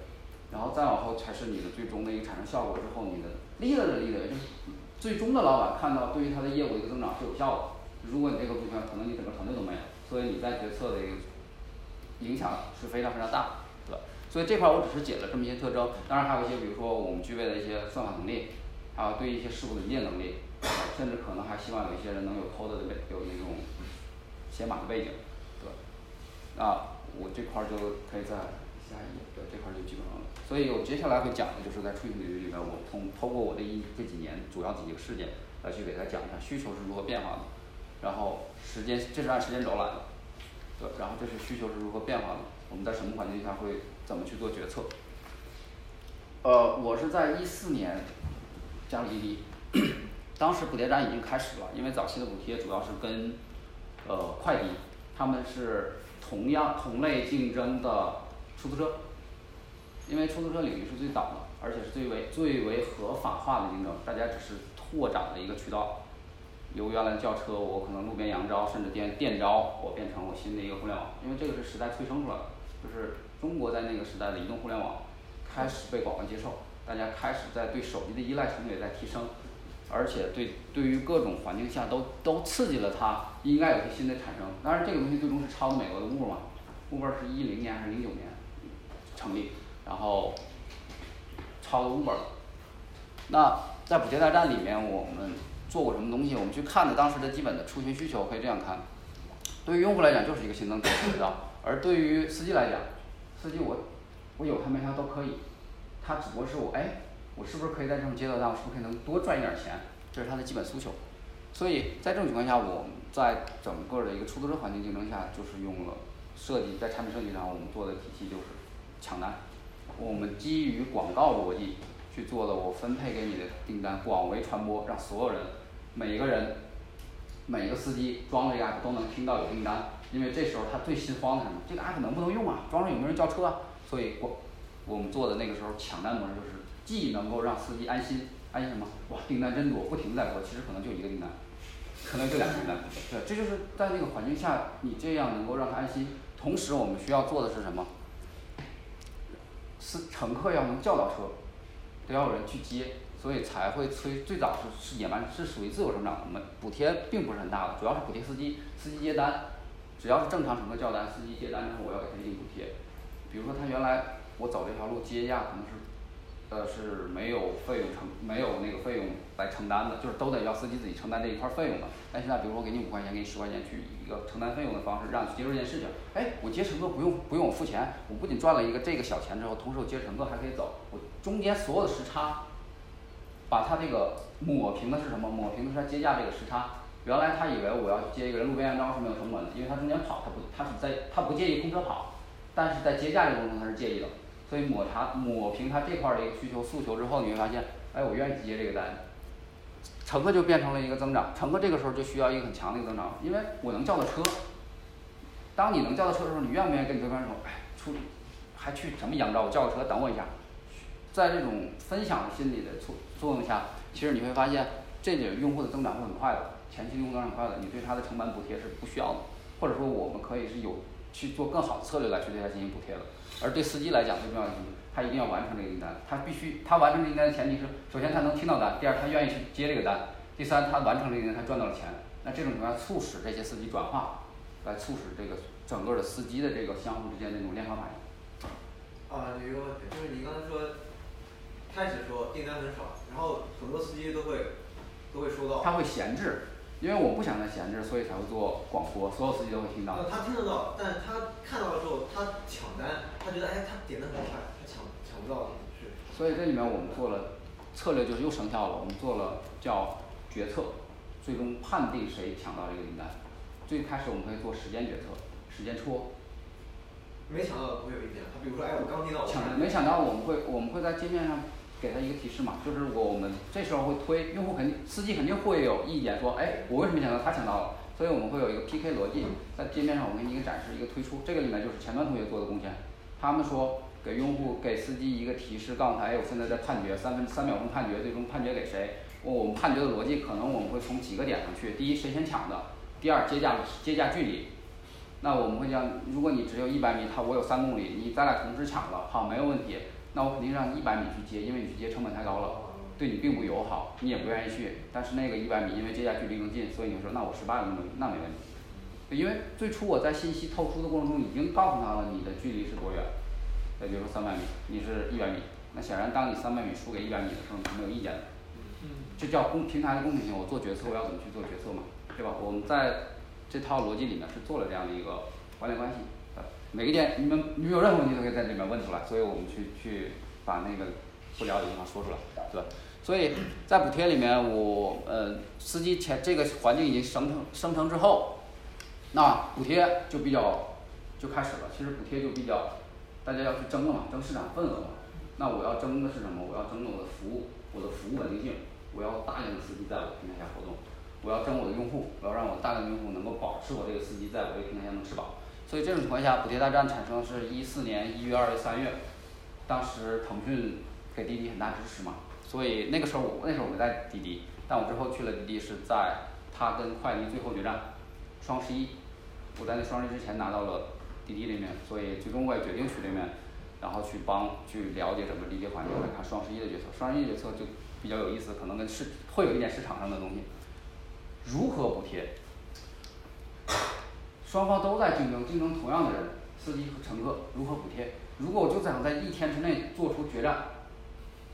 然后再往后才是你的最终的一个产生效果之后，你的 leader 的 leader 就是最终的老板看到对于他的业务一个增长是有效的。如果你这个不行，可能你整个团队都没有，所以你在决策的一个影响是非常非常大，所以这块我只是解了这么一些特征，当然还有一些比如说我们具备的一些算法能力，还有对一些事物的理解能力，甚至可能还希望有一些人能有 code 的背有那种写码的背景。对啊，我这块就可以在下一页，对，这块就基本上。所以我接下来会讲的就是在出行领域里面，我通通过我这一这几年主要几个事件来去给大家讲一下需求是如何变化的，然后时间这是按时间轴来的，对，然后这是需求是如何变化的，我们在什么环境下会怎么去做决策。呃，我是在一四年加入滴滴，当时补贴站已经开始了，因为早期的补贴主要是跟呃快递，他们是同样同类竞争的出租车，因为出租车领域是最早的，而且是最为最为合法化的竞争，大家只是拓展了一个渠道，由原来叫车，我可能路边扬招，甚至电电招，我变成我新的一个互联网，因为这个是时代催生出来的，就是中国在那个时代的移动互联网开始被广泛接受，大家开始在对手机的依赖程度也在提升，而且对对于各种环境下都都刺激了它应该有些新的产生，当然这个东西最终是抄的美国的 Uber 嘛，Uber 是一零年还是零九年成立，然后抄的 Uber，那在补贴大战里面我们做过什么东西，我们去看的当时的基本的出行需求可以这样看，对于用户来讲就是一个新增值渠道，而对于司机来讲，司机我我有他没他都可以，他只不过是我哎我是不是可以在这种街道上是不是可以能多赚一点钱，这是他的基本诉求。所以在这种情况下，我们在整个的一个出租车环境竞争下，就是用了设计在产品设计上我们做的体系就是抢单，我们基于广告逻辑去做了我分配给你的订单广为传播，让所有人每一个人每个司机装了这个 app 都能听到有订单，因为这时候他最心慌的什么？这个 app 能不能用啊？装上有没有人叫车啊？所以我我们做的那个时候抢单模式就是既能够让司机安心，安心什么？哇订单真多，不停在播，其实可能就一个订单，可能就两个订单，对，这就是在那个环境下，你这样能够让他安心。同时我们需要做的是什么？司乘客要能叫到车，得要有人去接，所以才会催最早是是野蛮是属于自由生长的，我们补贴并不是很大的，主要是补贴司机司机接单，只要是正常乘客叫单，司机接单之后我要给他一定补贴。比如说他原来我走这条路接驾可能是呃是没有费用承没有那个费用来承担的，就是都得要司机自己承担这一块费用的，但现在比如说我给你五块钱给你十块钱去一个承担费用的方式让你去接受这件事情，诶我接乘客不用不用我付钱，我不仅赚了一个这个小钱之后，同时我接乘客还可以走，我中间所有的时差把他这个抹平的是什么？抹平的是他接驾这个时差，原来他以为我要接一个人路边扬招是没有成本的，因为他中间跑他不他是在他不介意空车跑，但是在接驾这个过程中他是介意的，所以抹茶抹平他这块的一个需求诉求之后，你会发现诶我愿意接这个单，乘客就变成了一个增长，乘客这个时候就需要一个很强的一个增长，因为我能叫到车，当你能叫到车的时候，你愿不愿意跟你对方说唉出还去什么扬招，我叫个车等我一下。在这种分享心理的作作用下，其实你会发现这里用户的增长会很快的，前期用户增长很快的，你对它的成本补贴是不需要的，或者说我们可以是有去做更好的策略来去对它进行补贴的。而对司机来讲最重要的是？他一定要完成这个订单，他必须他完成订单的前提是首先他能听到单，第二他愿意去接这个单，第三他完成这个订单他赚到了钱，那这种情况下促使这些司机转化，来促使这个整个的司机的这个相互之间那种链条反应。啊有一个问题，就是你刚才说开始说订单很少，然后很多司机都会都会收到他会闲置，因为我不想他闲置，所以才会做广播，所有司机都会听到呃。他听得到，但是他看到了之后，他抢单，他觉得哎他点的很快，他抢抢不到是所以这里面我们做了策略就是又生效了，我们做了叫决策，最终判定谁抢到这个订单。最开始我们可以做时间决策，时间戳没抢到的不会有意见，他比如说哎我刚听到我抢没抢到我们会我们会在界面上给他一个提示嘛，就是我们这时候会推用户肯定司机肯定会有意见说，诶我为什么抢到他抢到了，所以我们会有一个 P K 逻辑，在界面上我给你一个展示一个推出，这个里面就是前端同学做的贡献，他们说给用户给司机一个提示，告诉他诶我现在在判决三分三秒钟判决，最终判决给谁，我们判决的逻辑可能我们会从几个点上去，第一谁先抢的，第二接驾接驾距离。那我们会讲，如果你只有一百米，他我有三公里，你咱俩同时抢了，好没有问题，那我肯定让你一百米去接，因为你去接成本太高了，对你并不友好，你也不愿意去，但是那个一百米因为接下距离更近，所以你说那我十八个那没问题。因为最初我在信息透出的过程中已经告诉他了你的距离是多远，再比如说三百米，你是一百米，那显然当你三百米输给一百米的时候你是没有意见的，这叫公平台的公平性，我做决策我要怎么去做决策嘛，对吧？我们在这套逻辑里面是做了这样的一个关联关系，呃，每个店你们你们有任何问题都可以在里面问出来，所以我们去去把那个不了解的地方说出来，对吧？所以在补贴里面，我呃司机前这个环境已经生成生成之后，那补贴就比较就开始了。其实补贴就比较大家要去争了嘛，争市场份额嘛。那我要争的是什么？我要争我的服务，我的服务稳定性，我要大量的司机在我平台下活动，我要争我的用户，我要让我大量的用户能够保持我这个司机在我这个平台下能吃饱。所以这种情况下，补贴大战产生是一四年一月、二月、三月，当时腾讯给滴滴很大支持嘛，所以那个时候我那时候我没在滴滴，但我之后去了滴滴是在它跟快滴最后决战，双十一，我在那双十一之前拿到了滴滴里面，所以最终我也决定去这边，然后去帮去了解整个滴滴环境，来看双十一的决策，双十一决策就比较有意思，可能跟市会有一点市场上的东西，如何补贴？双方都在竞争，竞争同样的人，司机和乘客如何补贴？如果我就想在一天之内做出决战，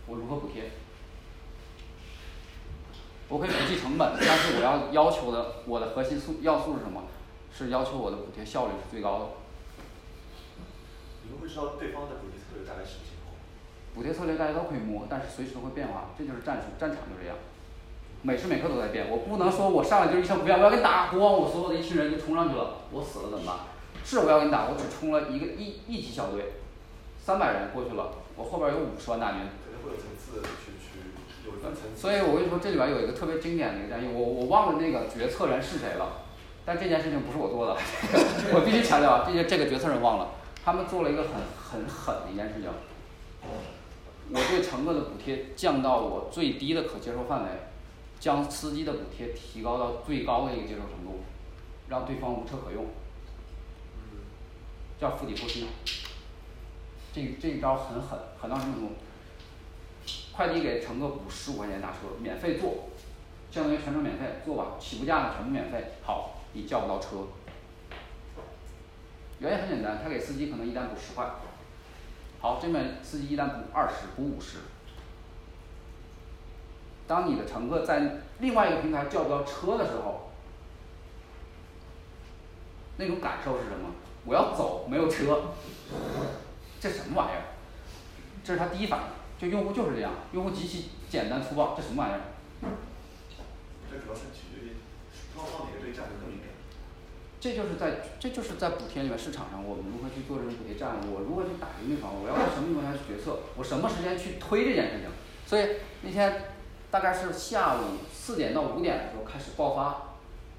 我如何补贴？我可以不计成本，但是我要要求的我的核心素要素是什么？是要求我的补贴效率是最高的。你们会知道对方的补贴策略大概什么情况？补贴策略大家都可以摸，但是随时都会变化，这就是战术，战场就这样，每时每刻都在变。我不能说我上来就一声不要，我要跟你打，咣，我所有的一群人就冲上去了，我死了怎么办？是我要跟你打，我只冲了一个一一级小队，三百人过去了，我后边有五十万大军。肯定会有层次去去有分层次。所以我跟你说，这里边有一个特别经典的一个战役，我我忘了那个决策人是谁了，但这件事情不是我做的，我必须强调啊，这些这个决策人忘了，他们做了一个很很狠的一件事情，我对乘客的补贴降到我最低的可接受范围，将司机的补贴提高到最高的一个接受程度，让对方无车可用，叫釜底抽薪。这这一招很狠，狠到什么程度？快递给乘客补十五块钱打车，免费坐，相当于全程免费，坐吧，起步价呢全部免费。好，你叫不到车，原因很简单，他给司机可能一单补十块，好，这边司机一单补二十，补五十。当你的乘客在另外一个平台叫不到车的时候，那种感受是什么？我要走，没有车，这什么玩意儿？这是他第一反应，就用户就是这样，用户极其简单粗暴，这什么玩意儿？这主要是取决于双方哪个对价格更敏感。这就是在这就是在补贴里面市场上，我们如何去做这种补贴战略，我如何去打赢对方，我要在什么情况下去决策，我什么时间去推这件事情。所以那天大概是下午四点到五点的时候开始爆发，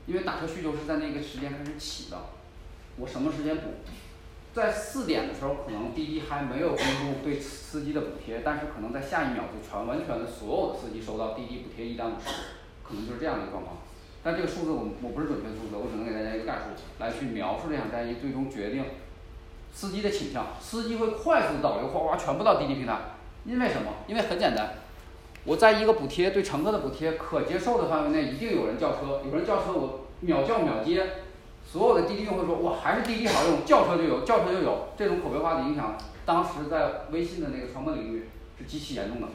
因为打车需求是在那个时间开始起的，我什么时间补？在四点的时候，可能滴滴还没有公布对司机的补贴，但是可能在下一秒就全完全的所有的司机收到滴滴补贴一单五十，可能就是这样的一个状况。但这个数字我我不是准确的数字，我只能给大家一个概述来去描述这场战役最终决定司机的倾向。司机会快速导流，哗哗全部到滴滴平台，因为什么？因为很简单，我在一个补贴对乘客的补贴可接受的范围内，一定有人叫车，有人叫车我秒叫秒接。所有的滴滴用户说哇，还是滴滴好用，叫车就有，叫车就有，这种口碑化的影响，当时在微信的那个传播领域是极其严重的，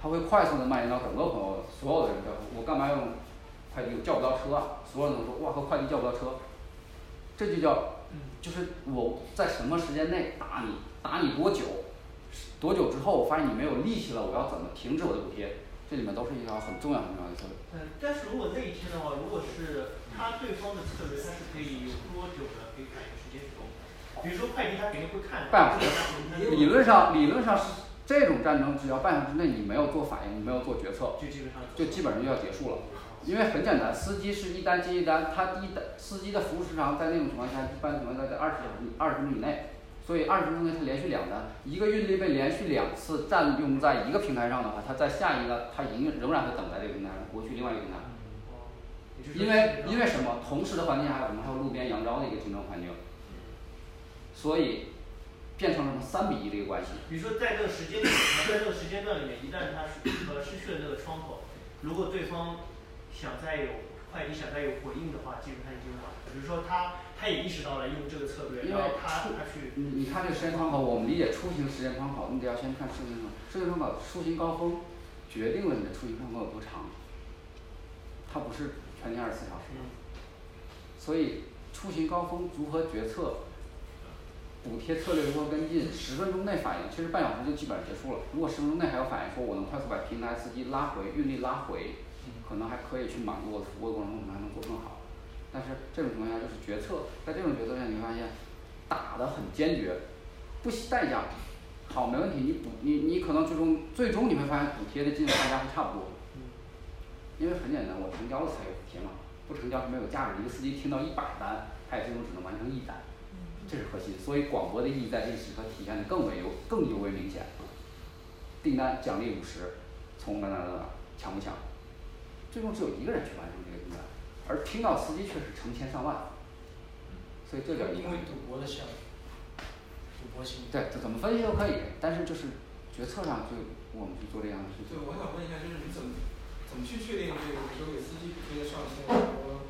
它会快速的蔓延到整个朋友，所有的人叫车，我干嘛用快递？我叫不到车啊！所有人都说哇，和快递叫不到车，这就叫，就是我在什么时间内打你，打你多久，多久之后我发现你没有力气了，我要怎么停止我的补贴？这里面都是一条很重要很重要的策略。嗯，但是如果那一天的话，如果是他对方的策略，他是可以有多久的可以反应时间去动？比如说快递，他肯定会看。半小时。理论上，理论上是这种战争，只要半小时内你没有做反应，你没有做决策，就基本上就基本上就要结束了。因为很简单，司机是一单接一单，他一单司机的服务时长在那种情况下，一般情况下在二十二十分钟以内。所以二十分钟内它连续两单，一个运力被连续两次占用在一个平台上的话，它在下一个它仍仍然会等在这个平台上，不会去另外一个平台。因为因为什么？同时的环境还有什么？还有路边扬招的一个竞争环境。所以变成了什么三比一的一个关系。比如说在这个时间里，在这个时间段里面，一旦他失呃失去了这个窗口，如果对方想再有快递想再有回应的话，基本上已经晚了。比如说他。他也意识到了用这个策略，然后他他去。你你看这个时间窗口，我们理解出行时间窗口，你得要先看出行窗口。出行窗口出行高峰，决定了你的出行窗口有多长。它不是全天二十四小时。所以出行高峰如何决策，补贴策略如何跟进，十分钟内反应，其实半小时就基本上结束了。如果十分钟内还有反应，说我能快速把平台司机拉回，运力拉回，可能还可以去满足我服务的过程中，我们还能做更好。但是这种情况下就是决策，在这种决策下你会发现打得很坚决，不惜代价。好，没问题，你补你你可能最终最终你会发现补贴的金额大家会差不多。因为很简单，我成交了才有补贴嘛，不成交是没有价值。一个司机听到一百单，他也最终只能完成一单，这是核心。所以广播的意义在这个时刻体现的更为尤更尤为明显。订单奖励五十，从哪哪哪哪抢不抢？最终只有一个人去完成这而听到司机却是成千上万。所以这叫因为赌博的效应，赌博心理。对，这怎么分析都可以，但是就是决策上就我们去做这样的事情。对，我想问一下，就是你怎么怎么去确定这个，比如说给司机补贴的上限和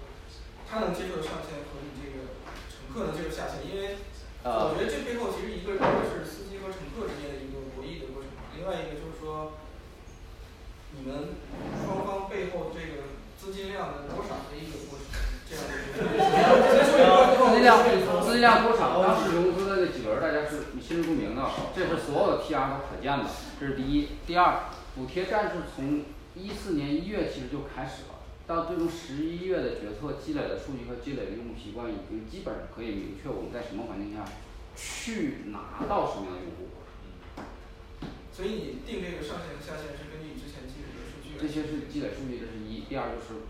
他能接受的上限和你这个乘客能接受下限？因为我觉得这背后其实一个一个是司机和乘客之间的一个博弈的过程，另外一个就是说你们双方背后这个资金量的多少的一个过程，这样的一个。资金量资金量多少？当时融资的那几轮儿大家是心知肚明的，这是所有的 T R 都可见的，这是第一。第二，补贴战是从一四年一月其实就开始了，到最终十一月的决策积累的数据和积累的用户习惯，已经基本上可以明确我们在什么环境下去拿到什么样的用户。所以你定这个上限和下限是根据这些是积累数据，这是一。第二就是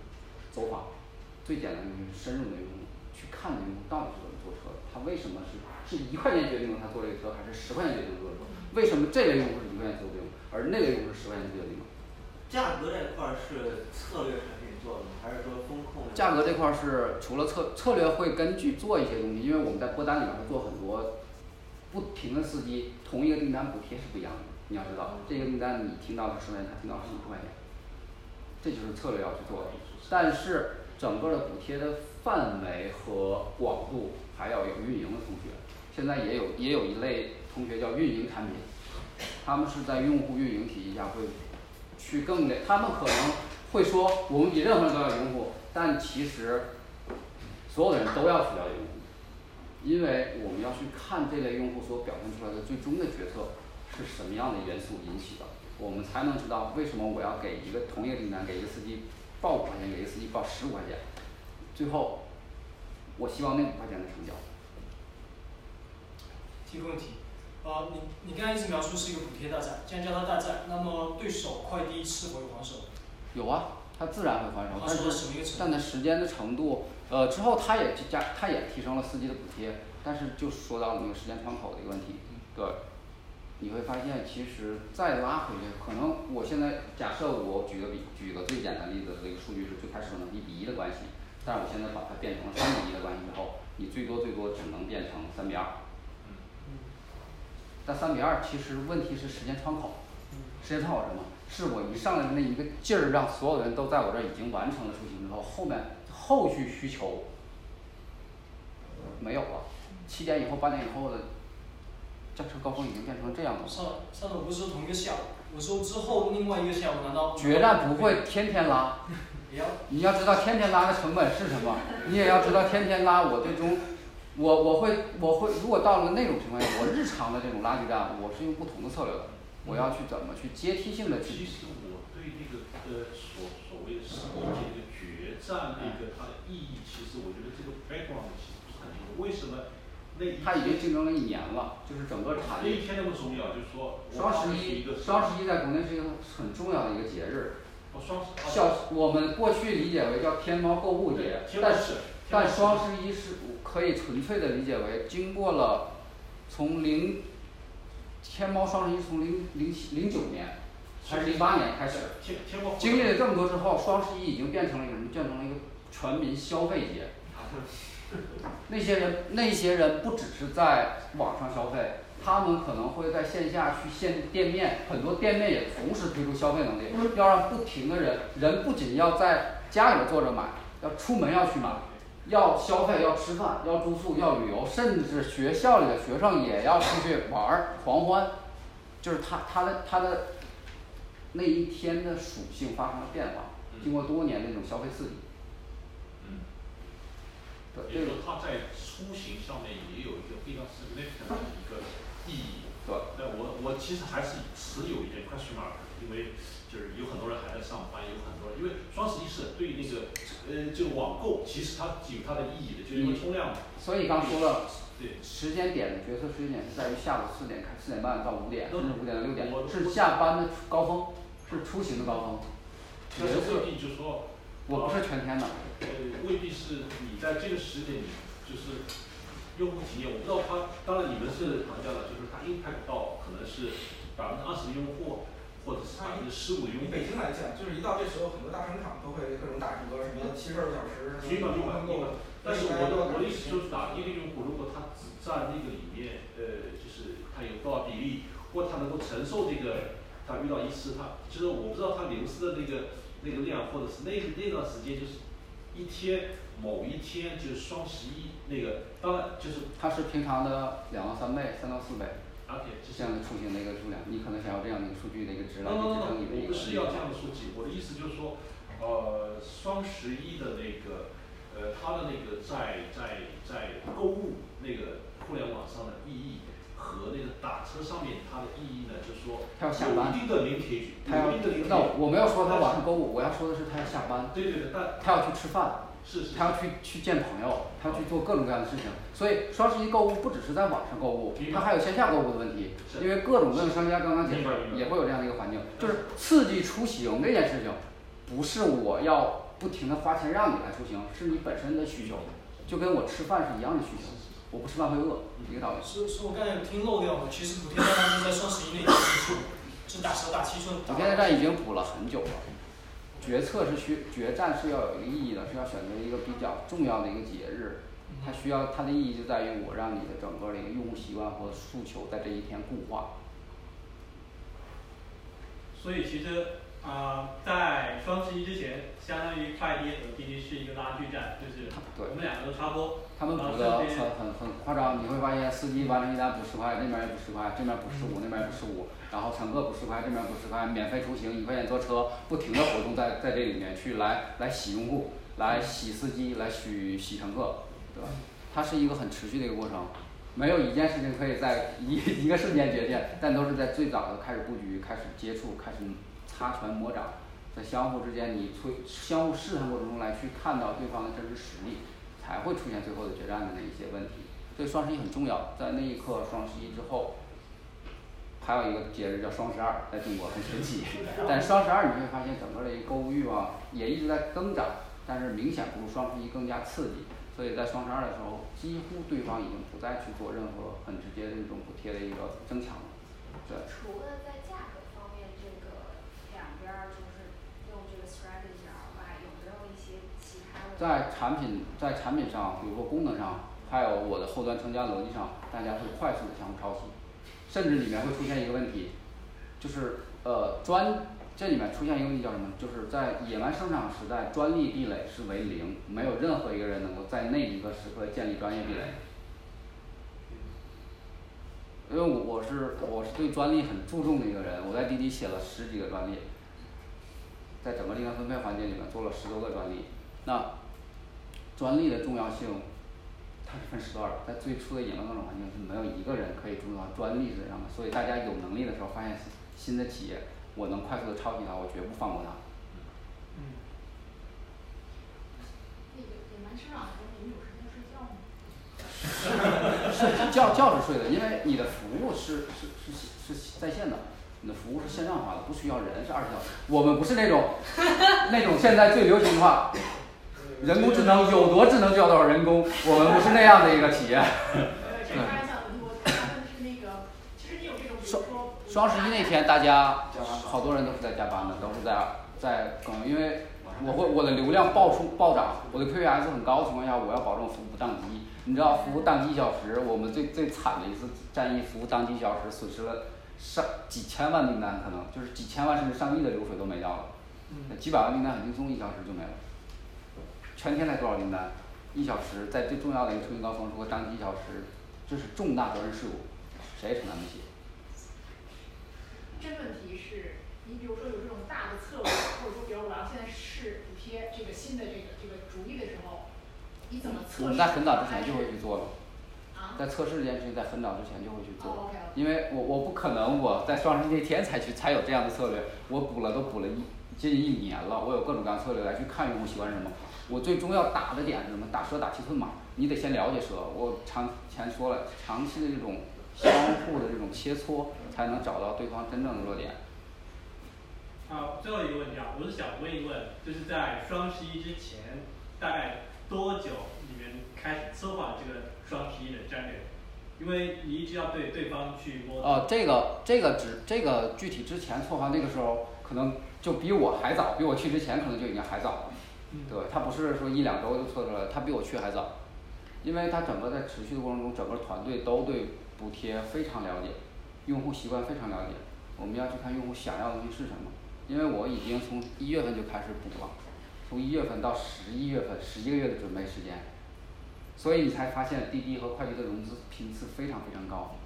走访，最简单的就是深入的用户，去看用户到底是怎么坐车的，他为什么是是一块钱决定了他坐这个车，还是十块钱决定坐这个车？为什么这类用户是一块钱坐这个，而那类用户是十块钱决定的？价格这块儿是策略产品做的吗？还是说风控？价格这块儿是除了策策略会根据做一些东西，因为我们在播单里面会做很多，不停的司机同一个订单补贴是不一样的。你要知道这个订单你听到是十块钱，他听到是五十块钱，这就是策略要去做的。但是整个的补贴的范围和广度还要有运营的同学，现在也有也有一类同学叫运营产品，他们是在用户运营体系下会。去更累，他们可能会说我们比任何人都要用户，但其实所有的人都要去了解用户，因为我们要去看这类用户所表现出来的最终的决策是什么样的元素引起的，我们才能知道为什么我要给一个同一个订单给一个司机报五块钱，给一个司机报十五块钱，最后我希望那五块钱的成交。提个问题。呃，你你刚才一直描述是一个补贴大战，既然叫它大战，那么对手快递是否有防守？有啊，它自然会还手，但是但在时间的程度，呃，之后它也加，它也提升了司机的补贴，但是就说到了那个时间窗口的一个问题，对，你会发现其实再拉回去，可能我现在假设我举个比举个最简单例子，这个数据是最开始可能一比一的关系，但是我现在把它变成了三比一的关系之后，你最多最多只能变成三比二。但三比二其实问题是时间窗口，时间窗口什么？是我一上来的那一个劲儿，让所有人都在我这儿已经完成了出行之后，后面后续需求没有了。七点以后八点以后的驾车高峰已经变成这样了。上上次我不是说同一个下午，我说之后另外一个下午难道？决战不会天天拉，你要知道天天拉的成本是什么，你也要知道天天拉我最终。我我会我会如果到了那种情况下，我日常的这种拉锯战，我是用不同的策略的，我要去怎么去阶梯性的去。其实我对这个呃所所谓的世界这个决战那个它的意义，其实我觉得这个 background 其实不是很清楚，为什么那他已经竞争了一年了，就是整个产业。那一天那么重要，就是说。双十一，双十一在国内是一个很重要的一个节日。哦，双十。叫我们过去理解为叫天猫购物节，但是但双十一是。可以纯粹的理解为，经过了从零天猫双十一从零零零九年还是零八年开始，经历了这么多之后，双十一已经变成了一个什么？变成了一个全民消费节。那些人那些人不只是在网上消费，他们可能会在线下去线店面，很多店面也同时推出消费能力，要让不停的人，人不仅要在家里面坐着买，要出门要去买。要消费，要吃饭，要住宿，要旅游，甚至学校里的学生也要出去玩儿狂欢，就是他他的他的那一天的属性发生了变化，经过多年那种消费刺激。嗯。也就是他在出行上面也有一个非常 significant 的一个意义。对。那我我其实还是持有一点 question mark，因为就是有很多人还在上班，有很多人因为双十一是对那个呃这个网购其实它有它的意义的，就是因为冲量嘛。所以刚说了，对时间点的决策时间点是在于下午四点开四点半到五点，甚至五点到六点，是下班的高峰，是出行的高峰。但是未必就是说，我不是全天的。呃，未必是你在这个时点，就是用户体验，我不知道他，当然你们是行家了，就是他 impact 到可能是百分之二十的用户，或者是百分之十五的用户。北京来讲，就是一到这时候，很多大商场都会各种打折，什么七十二小时，明白明白团购明白。但是我的我的意思就是打一个用户，如果他只占那个里面，呃，就是他有多少比例，或他能够承受这个，他遇到一次他，就是我不知道他流失的那个那个量，或者是那那段时间就是一天某一天就是双十一那个，当然就是它是平常的两到三倍，三到四倍。OK，这样的出行的一个数量，你可能想要这样的一个数据的一个质量 no 去 no 支撑你的一个。我不是要这样的数据，我的意思就是说，呃，双十一的那个，呃，它的那个在在在购物那个互联网上的意义和那个打车上面它的意义呢，就是说他要下班有一定的 linkage，他要有一定的 linkage。那我没有说他晚上购物，我要说的是他要下班。对对对，但他要去吃饭。是是。他要去去见朋友，他要去做各种各样的事情。所以双十一购物不只是在网上购物，它还有线下购物的问题。因为各种各样的商家刚刚解释也会有这样的一个环境，就是刺激出行这件事情，不是我要不停的花钱让你来出行，是你本身的需求，就跟我吃饭是一样的需求。我不吃饭会饿，一个道理。是是我刚才有听漏掉了？其实补贴大战是在双十一那天结束，是打折打七寸。补贴大战已经补了很久了。决策是需决战是要有一个意义的，是要选择一个比较重要的一个节日，它需要它的意义就在于我让你的整个的一个用户习惯和诉求在这一天固化。所以其实啊、在双十一之前，相当于快递和滴滴是一个拉锯战，就是我们两个都插播，他们补的很很很夸张，你会发现司机完成一单补十块，那边也补十块，这边补十五，那边也补十五，然后乘客补十块，这边补十块，免费出行一块钱坐车，不停的活动在在这里面去来来洗用户，来洗司机，来洗洗乘客，对吧？它是一个很持续的一个过程，没有一件事情可以在一一个瞬间决定，但都是在最早的开始布局、开始接触、开始擦拳魔掌，在相互之间你推相互试探过程中来去看到对方的真实实力，才会出现最后的决战的那一些问题。所以双十一很重要，在那一刻双十一之后，还有一个节日叫双十二，在中国很神奇。但双十二你会发现整个的一个购物欲望也一直在增长，但是明显不如双十一更加刺激。所以在双十二的时候，几乎对方已经不再去做任何很直接的这种补贴的一个增强了。对。除了在价格方面，这个两边儿就是用这个在产品在产品上，比如说功能上，还有我的后端成交逻辑上，大家会快速的相互抄袭，甚至里面会出现一个问题，就是呃专这里面出现一个问题叫什么？就是在野蛮生长时代，专利壁垒是为零，没有任何一个人能够在那一个时刻建立专业壁垒。因为我我是我是对专利很注重的一个人，我在滴滴写了十几个专利，在整个利润分配环节里面做了十多个专利，那专利的重要性，它是分时段的，在最初的引流那种环境是没有一个人可以注重到专利是这样的，所以大家有能力的时候发现新的企业，我能快速的抄袭它，我绝不放过它。那个野蛮生长的时候，你们有时间睡觉吗？是觉觉是睡的，因为你的服务是是是是在线的，你的服务是线上化的，不需要人是二十四小时。我们不是那种那种现在最流行的话，人工智能有多智能就要多少人工，我们不是那样的一个企业。这开玩笑的，我他们是那个，其实你有这种，比如说。双十一那天，大家好多人都是在加班的，都是在在更，因为我会我的流量爆出暴涨，我的 QPS 很高的情况下，我要保证服务不宕机。你知道服务宕机一小时，我们最最惨的一次战役，服务宕机一小时损失了上几千万订单，可能就是几千万甚至上亿的流水都没掉了，几百万订单很轻松一小时就没了。全天才多少订单？一小时在最重要的一个出行高峰，如果当机一小时，这是重大责任事故，谁也承担不起。真问题是，你比如说有这种大的策略，或者说比如我要现在试补贴这个新的这个这个主意的时候，你怎么测试？我们在很早之前就会去做了。啊在测试这件事情，在很早之前就会去做因为我我不可能我在双十一那天才去才有这样的策略，我补了都补了一接近一年了，我有各种各样的策略来去看用户喜欢什么。我最终要打的点是什么？打蛇打七寸嘛，你得先了解蛇。我长前说了，长期的这种相互的这种切磋，才能找到对方真正的弱点。好，最后一个问题啊，我是想问一问，就是在双十一之前，大概多久你们开始策划这个双十一的战略？因为你一直要对对方去摸。哦，这个这个只这个具体之前策划那个时候，可能就比我还早，比我去之前可能就已经还早了。嗯对，他不是说一两周就测出来，他比我去还早，因为他整个在持续的过程中，整个团队都对补贴非常了解，用户习惯非常了解。我们要去看用户想要的东西是什么，因为我已经从一月份就开始补了，从一月份到十一月份，十一个月的准备时间，所以你才发现滴滴和快滴的融资频次非常非常高。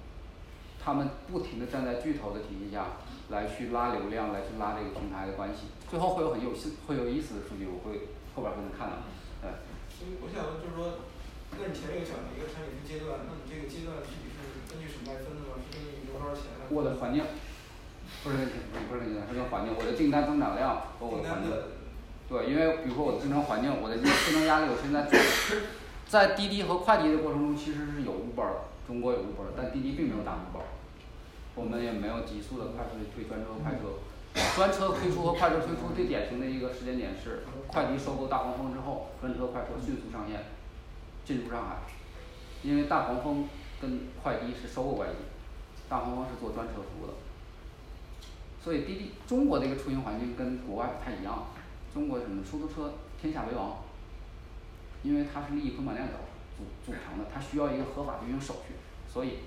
他们不停的站在巨头的体系下来去拉流量，来去拉这个平台的关系，最后会有很有意会有意思的数据，我会后边儿会能看到，对。所以我想问就是说，那你前面有讲的一个产品是阶段，那你这个阶段具体是根据什么来分的吗？是根据你多少钱来？我的环境，不是跟不是跟阶段，是跟环境，我的订单增长量和我的环境。对，因为比如说我的竞争环境，我的竞争压力，我现在在滴滴和快滴的过程中，其实是有 Uber，中国有 Uber，但滴滴并没有打 Uber，我们也没有急速的快速的推专车和快车。专车推出和快车推出最典型的一个时间点是快递收购大黄蜂之后，专车快车迅速上线，进入上海。因为大黄蜂跟快滴是收购关系，大黄蜂是做专车服务的。所以滴滴中国的一个出行环境跟国外不太一样，中国什么出租车天下为王，因为它是利益捆绑链条组组成的，它需要一个合法的运营手续，所以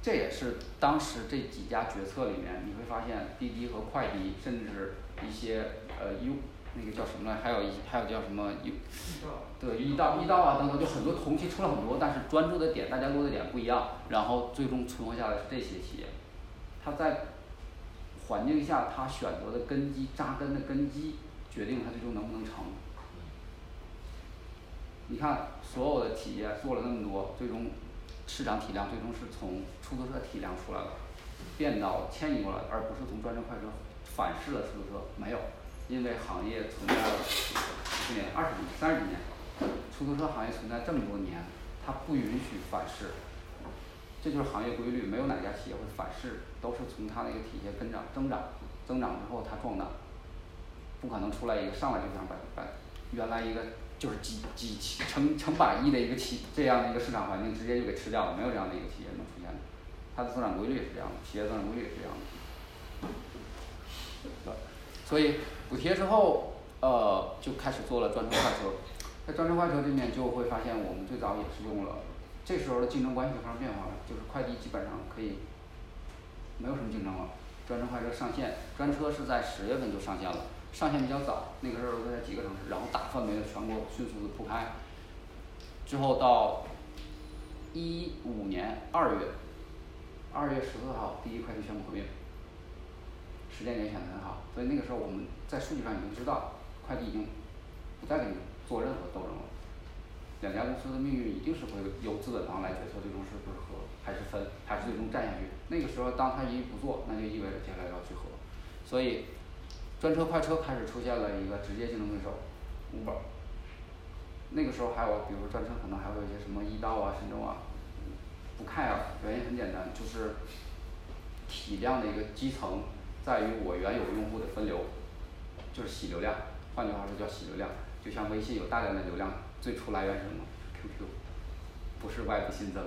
这也是当时这几家决策里面，你会发现滴滴和快滴，甚至一些呃优那个叫什么来，还有一还有叫什么优对易到易到啊等等，就很多同期出了很多，但是专注的点大家落的点不一样，然后最终存活下来是这些企业，它在环境下它选择的根基扎根的根基，决定它最终能不能成。你看所有的企业做了那么多，最终市场体量最终是从出租车体量出来的，变到迁移过来，而不是从专车快车反噬了出租车，没有，因为行业存在了十年、二十年、三十年，出租车行业存在这么多年，它不允许反噬，这就是行业规律，没有哪家企业会反噬，都是从它那个体系跟长增长，增长之后它壮大，不可能出来一个上来就想把把原来一个就是几几千成成百亿的一个企这样的一个市场环境直接就给吃掉了，没有这样的一个企业能出现的，它的增长规律是这样的，企业增长规律是这样的。对，所以补贴之后，呃，就开始做了专车快车，在专车快车这面就会发现，我们最早也是用了，这时候的竞争关系发生变化了，就是快递基本上可以没有什么竞争了，专车快车上线，专车是在十月份就上线了，上线比较早，那个时候在几个城市，然后大范围的全国迅速的铺开，之后到一五年二月，二月十四号第一快递宣布合并。时间点选的很好，所以那个时候我们在数据上已经知道，快递已经不再跟你做任何斗争了。两家公司的命运一定是会由资本方来决策，最终是不是合还是分，还是最终占下去。那个时候当他一不做，那就意味着接下来要去合。所以，专车快车开始出现了一个直接竞争对手，Uber。那个时候还有比如专车可能还会有一些什么易到啊、神州啊，不 care，原因很简单，就是体量的一个基层。在于我原有用户的分流，就是洗流量，换句话说叫洗流量。就像微信有大量的流量，最初来源是什么？QQ，不是外部新增，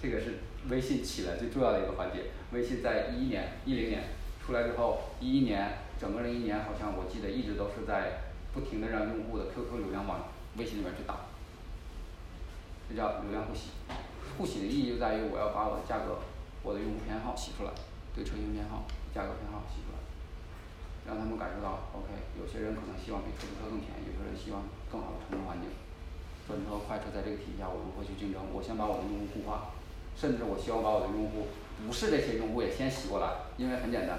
这个是微信起来最重要的一个环节。微信在一一年、一零年出来之后，一一年整个人一年好像我记得一直都是在不停的让用户的 QQ 流量往微信里面去打，这叫流量互洗。互洗的意义就在于我要把我的价格、我的用户偏好洗出来，对车型偏好。价格偏好洗出来，让他们感受到，OK，有些人可能希望比出租车更便宜，有些人希望更好的乘车环境。专车快车在这个体系下，我如何去竞争？我先把我的用户固化，甚至我希望把我的用户不是这些用户也先洗过来，因为很简单，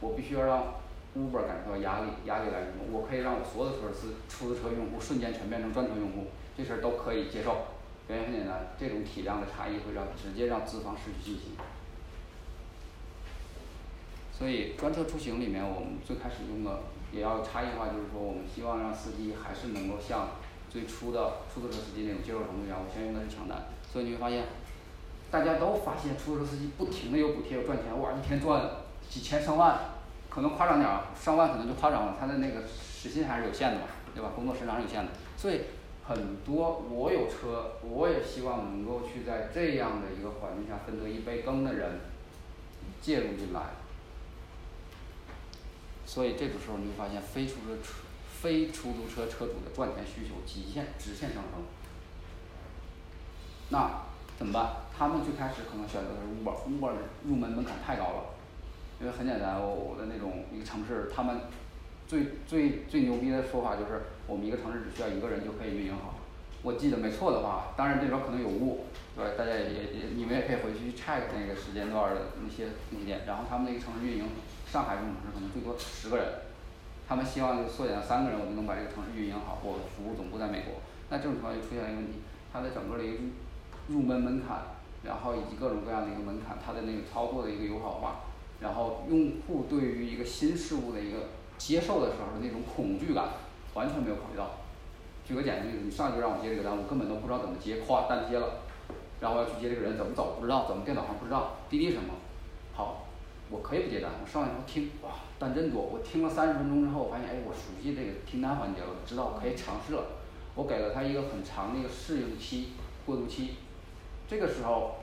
我必须要让 Uber 感受到压力，压力来源于我可以让我所有的车司出租车用户瞬间全变成专车用户，这事儿都可以接受。原因很简单，这种体量的差异会让直接让资方失去信心。所以专车出行里面，我们最开始用的也要差异化，就是说我们希望让司机还是能够像最初的出租车司机那种接受程度一样，我先用的是抢单。所以你会发现，大家都发现出租车司机不停的有补贴有赚钱，哇一天赚几千上万，可能夸张点儿，上万可能就夸张了，他的那个时薪还是有限的嘛，对吧？工作时长是有限的，所以很多我有车，我也希望能够去在这样的一个环境下分得一杯羹的人介入进来。所以这个时候你会发现非出租车非出租车车主的赚钱需求极限直线上升。那怎么办？他们最开始可能选择的是 Uber，Uber 入门门槛太高了，因为很简单，我我的那种一个城市，他们最最最牛逼的说法就是我们一个城市只需要一个人就可以运营好。我记得没错的话，当然这里边可能有误，对？大家也也你们也可以回去 check 那个时间段的那些那些，然后他们那个城市运营。上海这种城市可能最多十个人，他们希望缩减到三个人，我就能把这个城市运营好，我服务总部在美国。那这种情况就出现了一个问题，它的整个的一个入门门槛，然后以及各种各样的一个门槛，它的那个操作的一个友好化，然后用户对于一个新事物的一个接受的时候那种恐惧感，完全没有考虑到。举个简单例子，你上来就让我接这个单，我根本都不知道怎么接，咵单接了，然后要去接这个人怎么走不知道，怎么电脑上不知道，滴滴什么，好。我可以不接单，我上来以后听，哇，单真多。我听了三十分钟之后，我发现，哎，我熟悉这个听单环节了，知道我可以尝试了。我给了他一个很长的一个适应期、过渡期。这个时候，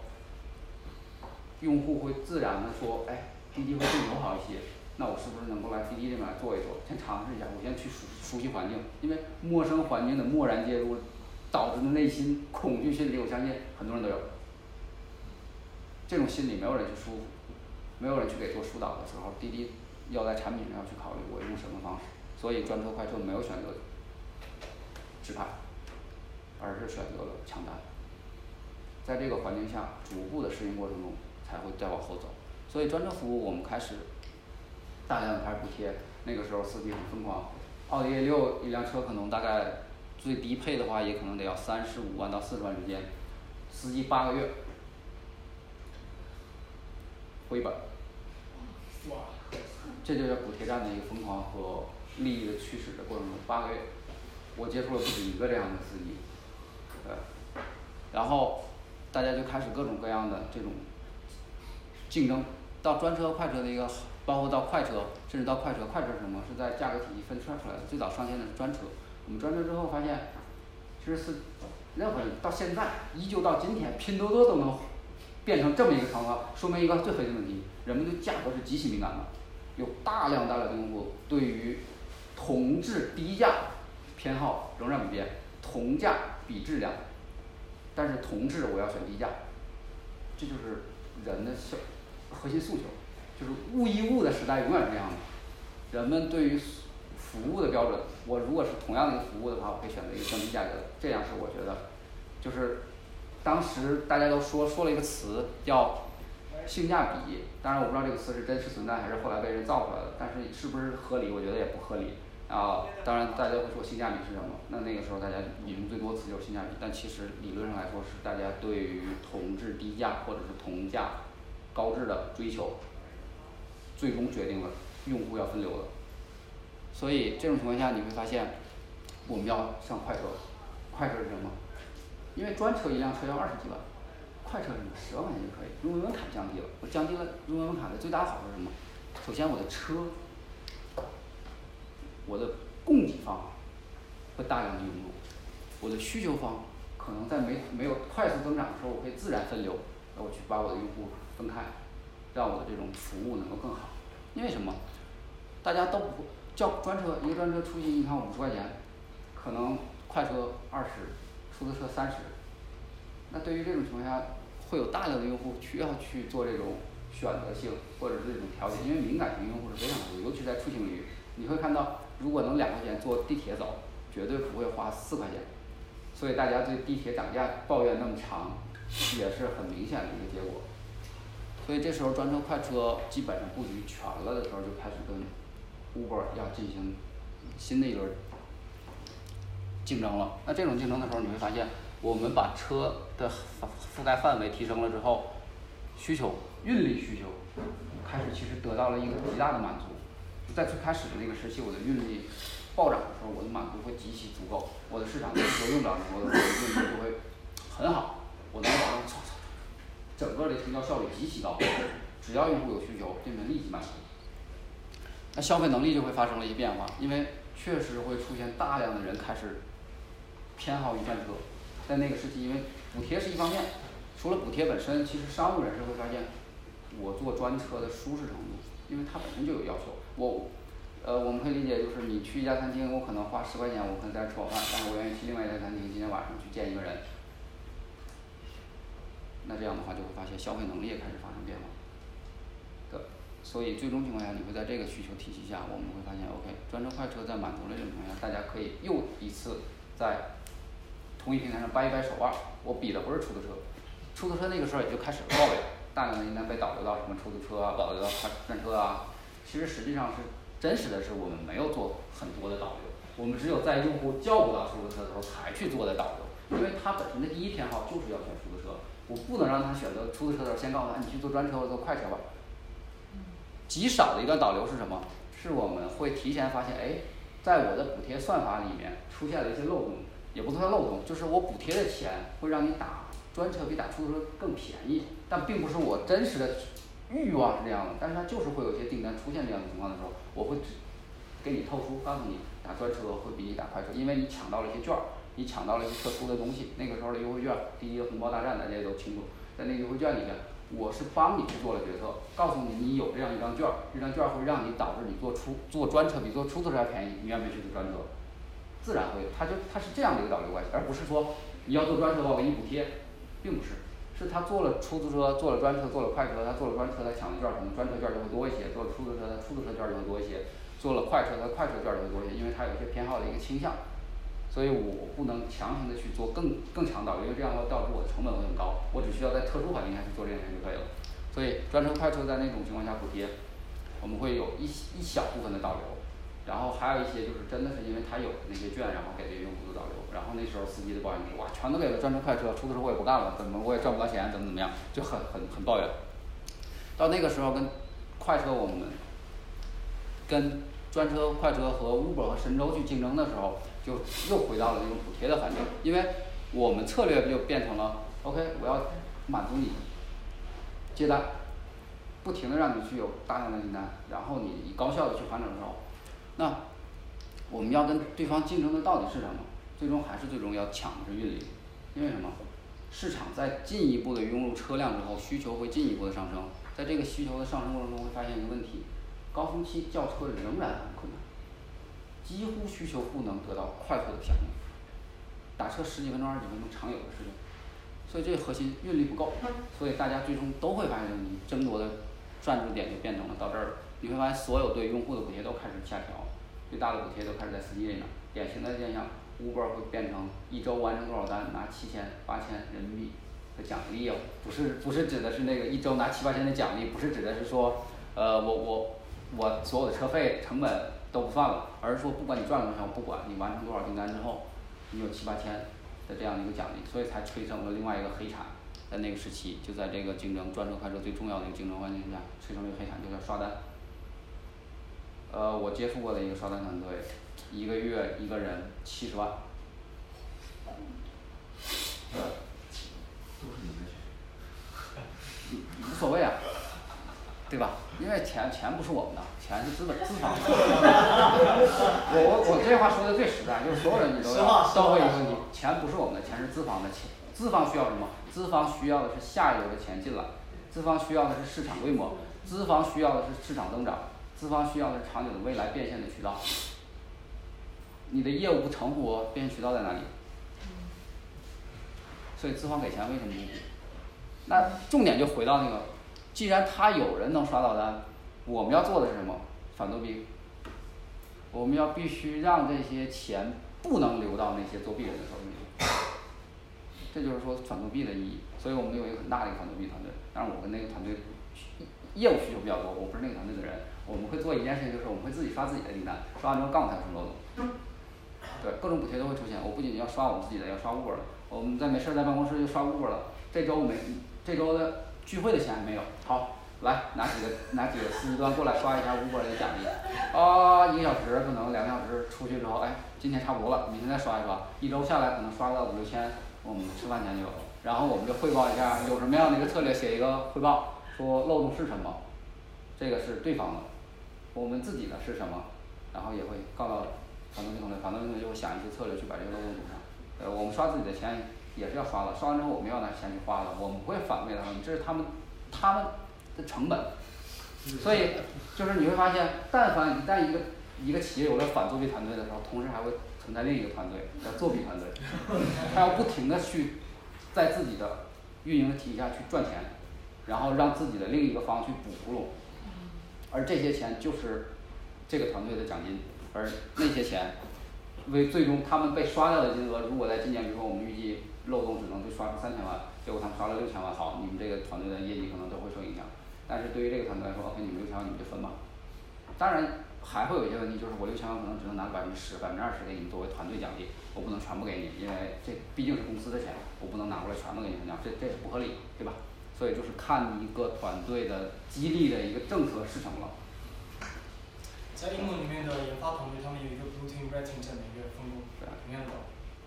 用户会自然的说，哎，滴滴会更友好一些。那我是不是能够来滴滴这边来做一坐，先尝试一下，我先去熟熟悉环境。因为陌生环境的漠然介入，导致的内心恐惧心理，我相信很多人都有。这种心理没有人去舒服。没有人去给做疏导的时候，滴滴要在产品上去考虑我用什么方式，所以专车快车没有选择直排，而是选择了抢单。在这个环境下逐步的适应过程中，才会再往后走。所以专车服务我们开始大量的开始补贴，那个时候司机很疯狂，奥迪 A 六一辆车可能大概最低配的话也可能得要三十五万到四十万之间，司机八个月。回本，这就是补贴站的一个疯狂和利益的驱使的过程中，八个月，我接触了不止一个这样的司机，对，然后大家就开始各种各样的这种竞争，到专车快车的一个，包括到快车，甚至到快车，快车是什么？是在价格体系分拆出来的，最早上线的是专车，我们专车之后发现，其实是任何人到现在依旧到今天，拼多多都能。变成这么一个场景，说明一个最核心的问题：人们对价格是极其敏感的，有大量大量的用户对于同质低价偏好仍然不变，同价比质量，但是同质我要选低价，这就是人的消核心诉求，就是物易物的时代永远是这样的，人们对于服务的标准，我如果是同样的一个服务的话，我可以选择一个降低价格的，这样是我觉得，就是。当时大家都说说了一个词叫性价比，当然我不知道这个词是真实存在还是后来被人造出来的，但是是不是合理？我觉得也不合理。啊，当然大家会说性价比是什么？那那个时候大家引用最多词就是性价比，但其实理论上来说是大家对于同质低价或者是同价高质的追求，最终决定了用户要分流的。所以这种情况下你会发现，我们要上快车，快车是什么？因为专车一辆车要二十几万，快车什么十万块钱就可以，入门门槛降低了。我降低了入门门槛的最大好处是什么？首先我的车，我的供给方会大量的涌入，我的需求方可能在没没有快速增长的时候，我可以自然分流，然后去把我的用户分开，让我的这种服务能够更好。因为什么？大家都不叫专车，一个专车出行一趟五十块钱，可能快车二十。出租车三十，那对于这种情况下，会有大量的用户需要去做这种选择性或者是这种调节，因为敏感型用户是非常多，尤其在出行领域，你会看到，如果能两块钱坐地铁走，绝对不会花四块钱，所以大家对地铁涨价抱怨那么长，也是很明显的一个结果。所以这时候专车快车基本上布局全了的时候，就开始跟 Uber 要进行新的一轮竞争了。那这种竞争的时候，你会发现，我们把车的覆覆盖范围提升了之后，需求运力需求开始其实得到了一个极大的满足。在最开始的那个时期，我的运力暴涨的时候，我的满足会极其足够，我的市场需求用不了的时候，运力就会很好，我能保证唰唰唰，整个的成交效率极其高，只要用户有需求，就能立即满足。那消费能力就会发生了一变化，因为确实会出现大量的人开始偏好于专车，在那个时期，因为补贴是一方面，除了补贴本身，其实商务人士会发现，我坐专车的舒适程度，因为它本身就有要求，我呃我们可以理解就是你去一家餐厅，我可能花十块钱，我可能在这吃饱饭，但是我愿意去另外一家餐厅，今天晚上去见一个人，那这样的话就会发现消费能力也开始发生变化。的，所以最终情况下，你会在这个需求体系下，我们会发现，OK，专车快车在满足了这种情况下，大家可以又一次在同一平台上掰一掰手腕，我比的不是出租车，出租车那个时候也就开始抱怨，大量的订单被导流到什么出租车啊，导流到快专车啊，其实实际上是真实的是我们没有做很多的导流，我们只有在用户叫不到出租车的时候才去做的导流，因为他本身的第一偏好就是要选，我不能让他选择出租车的时候先告诉他你去坐专车或者坐快车吧。极少的一段导流是什么？是我们会提前发现，哎，在我的补贴算法里面出现了一些漏洞，也不算漏洞，就是我补贴的钱会让你打专车比打出租车更便宜，但并不是我真实的欲望是这样的，但是它就是会有一些订单出现这样的情况的时候，我会给你透出告诉你打专车会比你打快车，因为你抢到了一些券儿，你抢到了一些特殊的东西，那个时候的优惠券，第一个红包大战大家也都清楚，在那个优惠券里面。我是帮你去做了决策，告诉你你有这样一张券，这张券会让你导致你坐出坐专车比坐出租车还便宜，你愿不愿意去坐专车？自然会，它就它是这样的一个导流关系，而不是说你要坐专车的话我给你补贴，并不是，是他坐了出租车，坐了专车，坐了快车，他坐了专车他抢的券儿可能专车券就会多一些，坐了出租车他出租车券就会多一些，坐了快车他快车券就会多一些，因为他有一些偏好的一个倾向。所以我不能强行的去做更更强导流，因为这样的话导致我的成本会很高，我只需要在特殊环境下去做这件事就可以了。所以专车快车在那种情况下补贴，我们会有一一小部分的导流，然后还有一些就是真的是因为他有那些券，然后给这些用户做导流，然后那时候司机的抱怨是哇，全都给了专车快车，出租车我也不干了，怎么我也赚不到钱，怎么怎么样，就很很很抱怨。到那个时候跟快车我们跟专车快车和 Uber 和神州去竞争的时候，就又回到了那种补贴的环境，因为我们策略就变成了 OK，我要满足你接单，不停的让你去有大量的订单，然后你以高效的去还转手，那我们要跟对方竞争的到底是什么？最终还是最终要抢的是运力，因为什么？市场在进一步的涌入车辆之后，需求会进一步的上升，在这个需求的上升过程中会发现一个问题，高峰期叫车仍然，几乎需求不能得到快速的响应，打车十几分钟二十几分钟常有的事情，所以这个核心运力不够，所以大家最终都会发现你争夺的专注点就变成了到这儿了，你会发现所有对用户的补贴都开始下调，最大的补贴都开始在司机这边，典型的现象，Uber 会变成一周完成多少单拿七千八千人民币的奖励业务，不是不是指的是那个一周拿七八千的奖励，不是指的是说呃我我我所有的车费成本都不算了，而是说不管你赚了多少，不管你完成多少订单之后，你有七八千的这样的一个奖励，所以才催生了另外一个黑产，在那个时期就在这个竞争专车快车最重要的一个竞争环境下，催生了一个黑产就叫刷单。呃我接触过的一个刷单团队，一个月一个人七十万都是你们嗯无所谓啊，对吧？因为钱钱不是我们的，钱是资本资方的 我我我这话说的最实在，就是所有人你都要都会有问题，钱不是我们的，钱是资方的钱，资方需要什么？资方需要的是下游的钱进来，资方需要的是市场规模，资方需要的是市场增长，资方需要的是长久的未来变现的渠道。你的业务不成活，变现渠道在哪里？所以资方给钱为什么不给？那重点就回到那个，既然他有人能刷到单，我们要做的是什么？反作弊。我们要必须让这些钱不能流到那些作弊人的手里，这就是说反作弊的意义。所以我们有一个很大的一个反作弊团队，但是我跟那个团队业务需求比较多，我不是那个团队的人，我们会做一件事情，就是我们会自己刷自己的订单，刷完之后告诉他有什么漏洞。对，各种补贴都会出现。我不仅要刷我们自己的，要刷 Uber 的。我们在没事儿在办公室就刷 Uber 了。这周没，这周的聚会的钱没有。好，来拿几个拿几个司机端过来刷一下 Uber 的奖励。啊，一个小时可能两个小时出去之后，哎，今天差不多了，明天再刷一刷。一周下来可能刷个五六千，我们吃饭钱就有了。然后我们就汇报一下有什么样的一个策略，写一个汇报，说漏洞是什么，这个是对方的，我们自己的是什么，然后也会告到反动系统的，反动系统就会想一些策略去把这个漏洞堵上。呃，我们刷自己的钱也是要刷的，刷完之后我们要拿钱去花的，我们不会反馈他们，这是他们他们的成本。所以就是你会发现，但凡一旦一个一个企业有了反作弊团队的时候，同时还会存在另一个团队叫作弊团队，他要不停的去在自己的运营的体系下去赚钱，然后让自己的另一个方去补窟窿，而这些钱就是这个团队的奖金，而那些钱为最终他们被刷掉的金额，如果在今年比如说我们预计漏洞只能就刷出三千万，结果他们刷了六千万，好，你们这个团队的业绩可能都会受影响。但是对于这个团队来说，OK，你们六千万你们就分吧。当然还会有一些问题，就是我六千万可能只能拿百分之十、百分之二十给你们作为团队奖励，我不能全部给你，因为这毕竟是公司的钱，我不能拿过来全部给你分奖，这这是不合理，对吧？所以就是看一个团队的激励的一个政策是什么了。在英文里面的研发团队，他们有一个 blue team red team 这样的一个分工，同样的。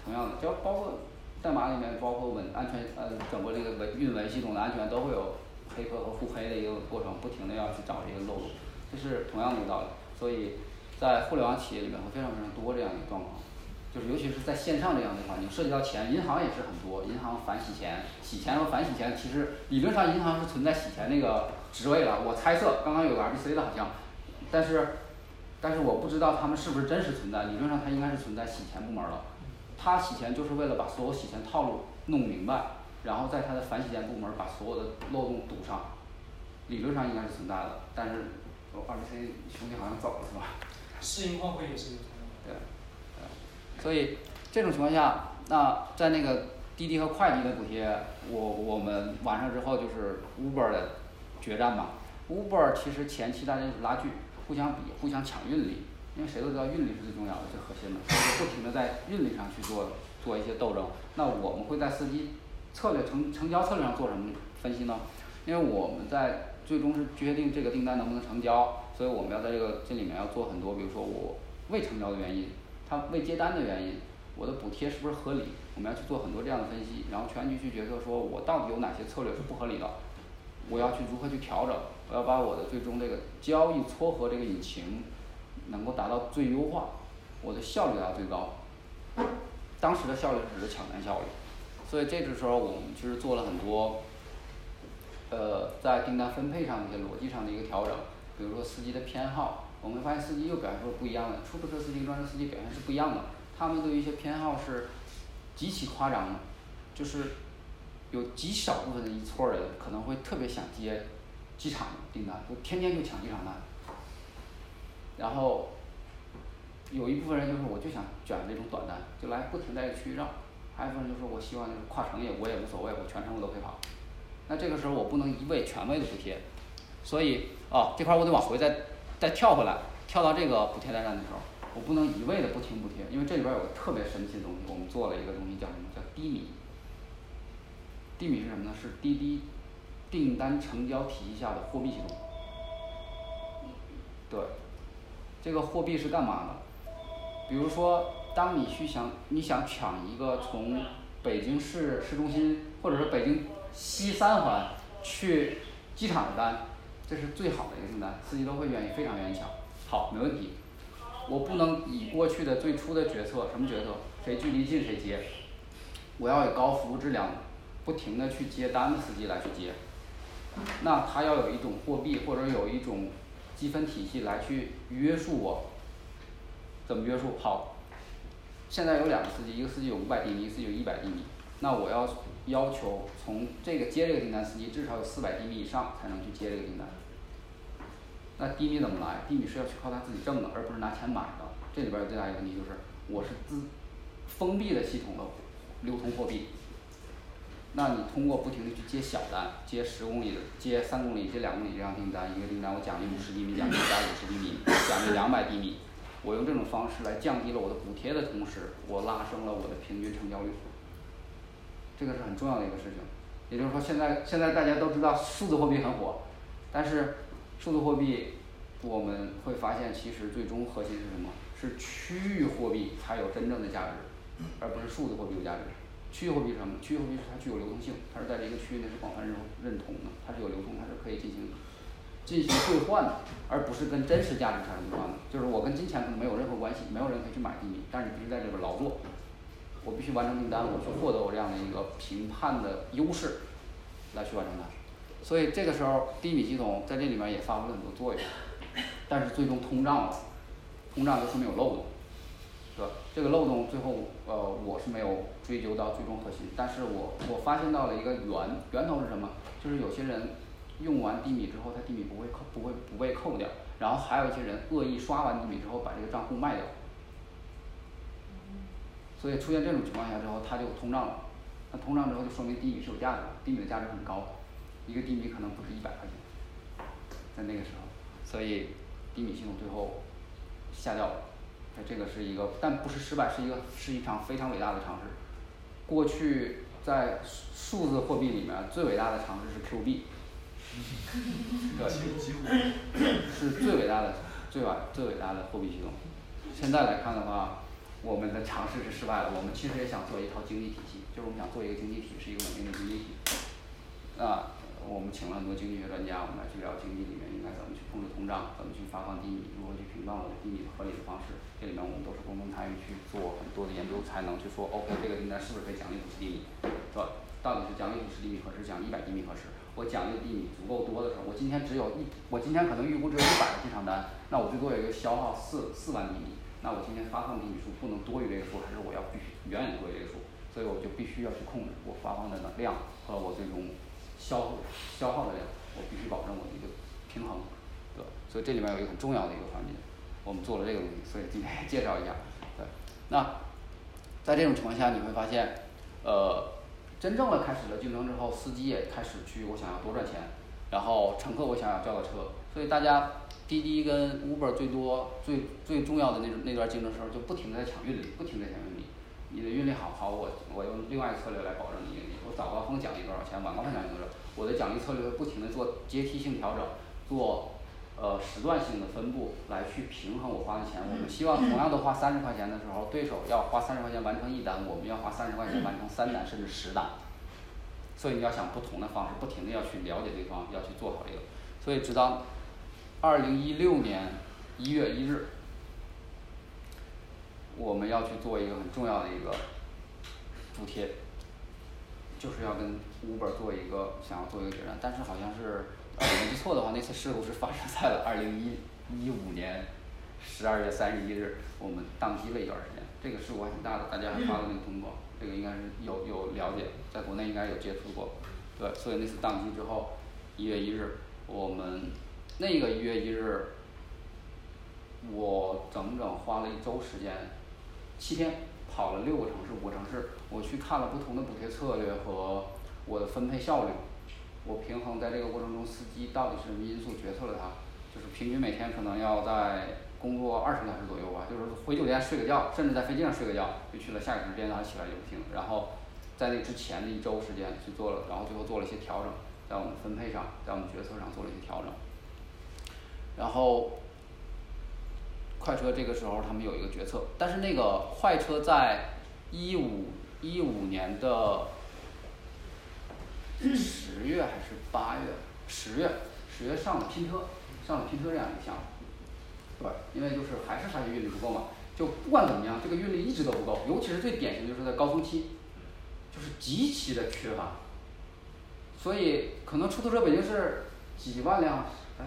同样的，就包括代码里面，包括稳安全呃整个这个文运维系统的安全都会有黑客和互黑的一个过程，不停的要去找这个漏洞，这是同样的一道理。所以在互联网企业里面会非常非常多这样一个状况，就是尤其是在线上这样的环境，涉及到钱，银行也是很多，银行反洗钱，洗钱和反洗钱，其实理论上银行是存在洗钱那个职位的，我猜测刚刚有个 RBC 的好像，但是。但是我不知道他们是不是真实存在，理论上它应该是存在洗钱部门了。他洗钱就是为了把所有洗钱套路弄明白，然后在他的反洗钱部门把所有的漏洞堵上。理论上应该是存在的，但是二 B C 兄弟好像走了是吧？试银换汇也是有对，对，所以这种情况下，那在那个滴滴和快滴的补贴，我我们完上之后就是 Uber 的决战嘛。Uber 其实前期大家就是拉锯。互相比，互相抢运力，因为谁都知道运力是最重要的、最核心的，所以不停的在运力上去做做一些斗争。那我们会在司机策略成成交策略上做什么分析呢？因为我们在最终是决定这个订单能不能成交，所以我们要在这个这里面要做很多，比如说我未成交的原因，他未接单的原因，我的补贴是不是合理？我们要去做很多这样的分析，然后全局去决策，说我到底有哪些策略是不合理的，我要去如何去调整。我要把我的最终这个交易撮合这个引擎能够达到最优化，我的效率达到最高。当时的效率只是抢单效率，所以这个时候我们其实做了很多，呃，在订单分配上的一些逻辑上的一个调整。比如说司机的偏好，我们发现司机又表现出不一样的，出租车司机、专车司机表现是不一样的。他们对于一些偏好是极其夸张的，就是有极少部分的一撮人可能会特别想接。机场订单就天天就抢机场单，然后有一部分人就是我就想卷这种短单，就来不停在区域绕，还有一部分就是我希望就是跨城也我也无所谓，我全程我都可以跑。那这个时候我不能一味全位的补贴，所以啊这块我得往回再再跳回来，跳到这个补贴单上的时候，我不能一味的不停补贴，因为这里边有个特别神奇的东西，我们做了一个东西叫什么叫低米。低米是什么呢？是滴滴。订单成交体系下的货币系统，对，这个货币是干嘛的？比如说，当你去想你想抢一个从北京市市中心，或者是北京西三环去机场的单，这是最好的一个订单，司机都会愿意，非常愿意抢。好，没问题。我不能以过去的最初的决策，什么决策？谁距离近谁接。我要以高服务质量，不停的去接单的司机来去接。那他要有一种货币或者有一种积分体系来去约束我，怎么约束？好，现在有两个司机，一个司机有五百厘米，一个司机有一百厘米。那我要要求从这个接这个订单司机至少有四百厘米以上才能去接这个订单。那低米怎么来？低米是要去靠他自己挣的，而不是拿钱买的。这里边最大一个问题就是，我是自封闭的系统的流通货币。那你通过不停的去接小单，接十公里的，接三公里，接两公里这样订单，一个订单我奖励五十厘米，奖励一百五十厘米，奖励两百厘米。我用这种方式来降低了我的补贴的同时，我拉升了我的平均成交率。这个是很重要的一个事情。也就是说，现在现在大家都知道数字货币很火，但是数字货币我们会发现，其实最终核心是什么？是区域货币才有真正的价值，而不是数字货币有价值。区域货币是什么？区域货币是它具有流动性，它是在这个区域内是广泛认认同的，它是有流通，它是可以进行进行兑换的，而不是跟真实价值产生兑换的。就是我跟金钱可能没有任何关系，没有人可以去买地米，但是你必须在这边劳作，我必须完成订单，我去获得我这样的一个评判的优势，来去完成它。所以这个时候，低米系统在这里面也发挥了很多作用，但是最终通胀了，通胀就说明有漏洞。是吧？这个漏洞最后呃我是没有追究到最终核心，但是我我发现到了一个源源头是什么？就是有些人用完低米之后，他低米不会扣不会不被扣掉，然后还有一些人恶意刷完低米之后把这个账户卖掉。所以出现这种情况下之后，它就通胀了。那通胀之后就说明低米是有价值的，低米的价值很高，一个低米可能不止一百块钱，在那个时候，所以低米系统最后下掉了。这个是一个，但不是失败，是一个是一场非常伟大的尝试。过去在数数字货币里面最伟大的尝试是 Q 币，对，是最伟大的最伟最伟大的货币系统。现在来看的话，我们的尝试是失败了。我们其实也想做一套经济体系，就是我们想做一个经济体，是一个稳定的经济体。啊，我们请了很多经济学专家，我们来去聊经济里面应该怎么去控制通胀，怎么去发放低米，如何去评断我的低米合理的方式。这里面我们都是共同参与去做很多的研究，才能去说 OK 这个订单是不是可以奖励五十厘米，是吧？到底是奖励五十厘米合适，奖励一百厘米合适？我奖励的厘米足够多的时候，我今天只有一，我今天可能预估只有一百个进场单，那我最多有一个消耗四四万厘米，那我今天发放的米数不能多于这个数，还是我要必须远远多于这个数？所以我就必须要去控制我发放的能量和我最终消消耗的量，我必须保证我的一个平衡，对？所以这里面有一个很重要的一个环节。我们做了这个东西，所以今天介绍一下。对，那在这种情况下，你会发现，呃，真正的开始了竞争之后，司机也开始去我想要多赚钱，然后乘客我想要叫个车，所以大家滴滴跟 Uber 最多最最重要的那那段竞争时候，就不停的在抢运力，不停的在抢运力。你的运力好，好，我我用另外一个策略来保证你盈利。我早高峰奖励多少钱，晚高峰奖励多少，我的奖励策略会不停的做阶梯性调整，做。呃，时段性的分布来去平衡我花的钱。我们希望同样的花三十块钱的时候，对手要花三十块钱完成一单，我们要花三十块钱完成三单甚至十单。所以你要想不同的方式，不停的要去了解对方，要去做好这个。所以直到二零一六年一月一日，我们要去做一个很重要的一个补贴，就是要跟 Uber 做一个想要做一个决战，但是好像是。我，没记错的话，那次事故是发生在了二零一一五年十二月三十一日，我们宕机了一段时间。这个事故还挺大的，大家还发了那个通告，这个应该是有有了解，在国内应该有接触过。对，所以那次宕机之后，一月一日，我们那个一月一日，我整整花了一周时间，七天跑了六个城市，五个城市，我去看了不同的补贴策略和我的分配效率。我平衡在这个过程中，司机到底是什么因素决策了他？就是平均每天可能要在工作二十个小时左右吧，就是回酒店睡个觉，甚至在飞机上睡个觉，就去了下一个城市，第二天起来就不行。然后在那之前的一周时间去做了，然后最后做了一些调整，在我们分配上，在我们决策上做了一些调整。然后快车这个时候他们有一个决策，但是那个快车在一五一五年的。十月还是八月？十月，十月上了拼车，上了拼车这样一个项目，对，因为就是还是发现运力不够嘛，就不管怎么样，这个运力一直都不够，尤其是最典型就是在高峰期，就是极其的缺乏，所以可能出租车北京市几万辆，哎，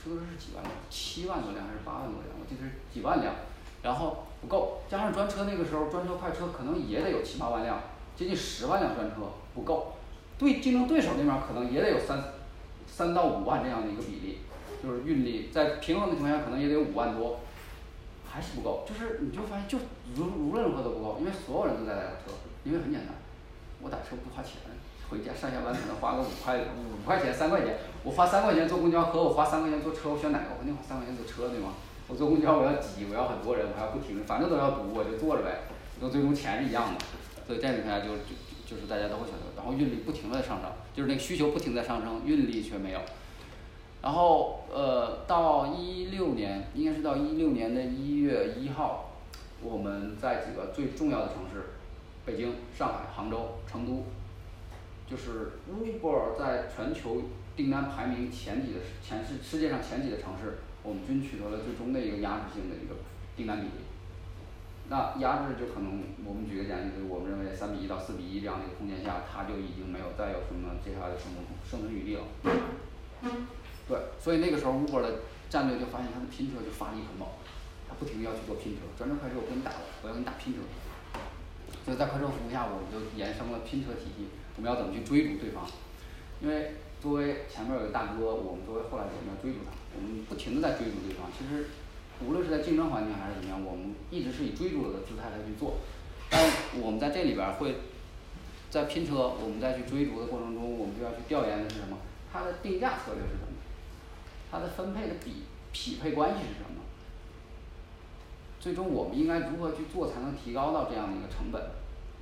出租车是几万辆？七万多辆还是八万多辆？我记得是几万辆，然后不够，加上专车那个时候专车快车可能也得有七八万辆，接近十万辆专车不够。对竞争对手那边可能也得有三三到五万这样的一个比例，就是运力在平衡的情况下可能也得五万多，还是不够。就是你就发现就无无论如何都不够，因为所有人都在打车，因为很简单，我打车不花钱，回家上下班可能花个五块五块钱三块钱，我花三块钱坐公交和我花三块钱坐车，我选哪个？我肯定花三块钱坐车对吗？我坐公交我要挤，我要很多人，我还要不停，反正都要堵，我就坐着呗，都最终钱是一样的，所以这样下来就就就是大家都会选择，然后运力不停的在上涨，就是那个需求不停在上升，运力却没有。然后呃，到一六年，应该是到一六年的一月一号，我们在几个最重要的城市，北京、上海、杭州、成都，就是 Uber 在全球订单排名前几的前世世界上前几的城市，我们均取得了最终的一个压制性的一个订单比例。那压制就可能我们举个简单例子，我们认为三比一到四比一这样的一个空间下，它就已经没有再有什么接下来的生存生存余地了。对，所以那个时候 Uber 的战略就发现它的拼车就发力很猛，它不停的要去做拼车，专车快车我跟你打了，我要跟你打拼车。所以在快车服务下，我们就衍生了拼车体系，我们要怎么去追逐对方？因为作为前面有个大哥，我们作为后来者我们要追逐他，我们不停的在追逐对方。其实无论是在竞争环境还是怎么样，我们一直是以追逐的姿态来去做。但我们在这里边儿会，在拼车，我们在去追逐的过程中，我们就要去调研的是什么？它的定价策略是什么？它的分配的比匹配关系是什么？最终我们应该如何去做才能提高到这样的一个成本，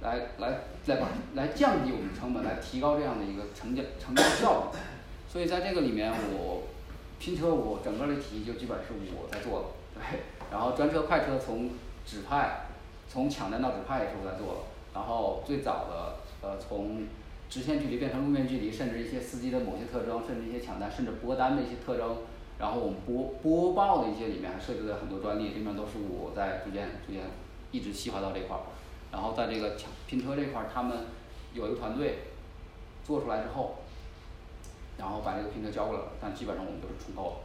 来来来把来降低我们成本，来提高这样的一个成交成交效率。所以在这个里面，我拼车我整个的体系就基本是我在做了，然后专车快车从指派，从抢单到指派也是我在做了。然后最早的呃从直线距离变成路面距离，甚至一些司机的某些特征，甚至一些抢单，甚至拨单的一些特征。然后我们播播报的一些里面还涉及了很多专利，这面都是我在逐渐逐渐一直细化到这块儿。然后在这个抢拼车这块儿，他们有一个团队做出来之后，然后把这个拼车交过来了，但基本上我们都是重构了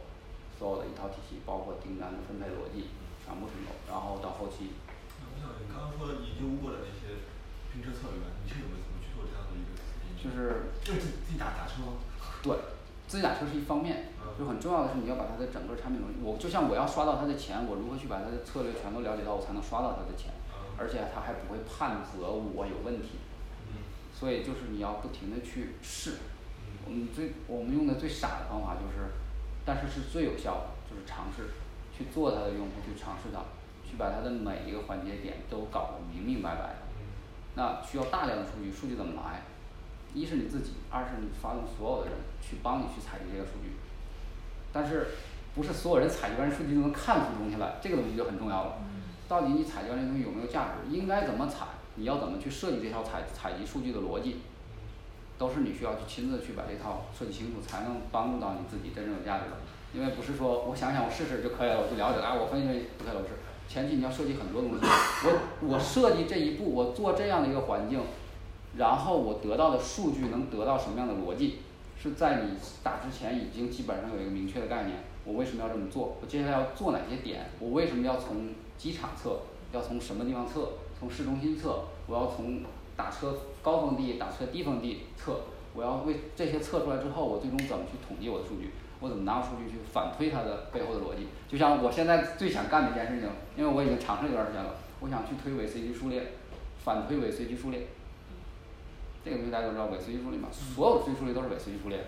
所有的一套体系，包括订单的分配逻辑全部重构，然后到后期。我想你刚刚说的你用过的那些拼车策略，你是怎么怎么去做这样的一个就是就是自己打打车吗？对。自己打车是一方面，就很重要的是你要把它的整个产品逻辑，我就像我要刷到他的钱，我如何去把他的策略全都了解到，我才能刷到他的钱，而且他还不会判责我有问题。所以就是你要不停的去试，我们最我们用的最傻的方法就是，但是是最有效的，就是尝试去做它的用户去尝试它，去把它的每一个环节点都搞得明明白白的。那需要大量的数据，数据怎么来？一是你自己，二是你发动所有的人去帮你去采集这个数据，但是不是所有人采集完数据就能看出东西来，这个东西就很重要了。到底你采集完这东西有没有价值？应该怎么采？你要怎么去设计这条采采集数据的逻辑？都是你需要去亲自去把这套设计清楚，才能帮助到你自己真正有价值的。因为不是说我想想我试试就可以了，我就了解了，啊我分析不太合适。前期你要设计很多东西，我我设计这一步，我做这样的一个环境。然后我得到的数据能得到什么样的逻辑？是在你打之前已经基本上有一个明确的概念。我为什么要这么做？我接下来要做哪些点？我为什么要从机场测？要从什么地方测？从市中心测？我要从打车高峰地、打车低峰地测？我要为这些测出来之后，我最终怎么去统计我的数据？我怎么拿数据去反推它的背后的逻辑？就像我现在最想干的一件事情，因为我已经尝试一段时间了，我想去推伪随机数列，反推伪随机数列。这个东西大家都知道伪随机数列嘛，所有的随机数列都是伪随机数列，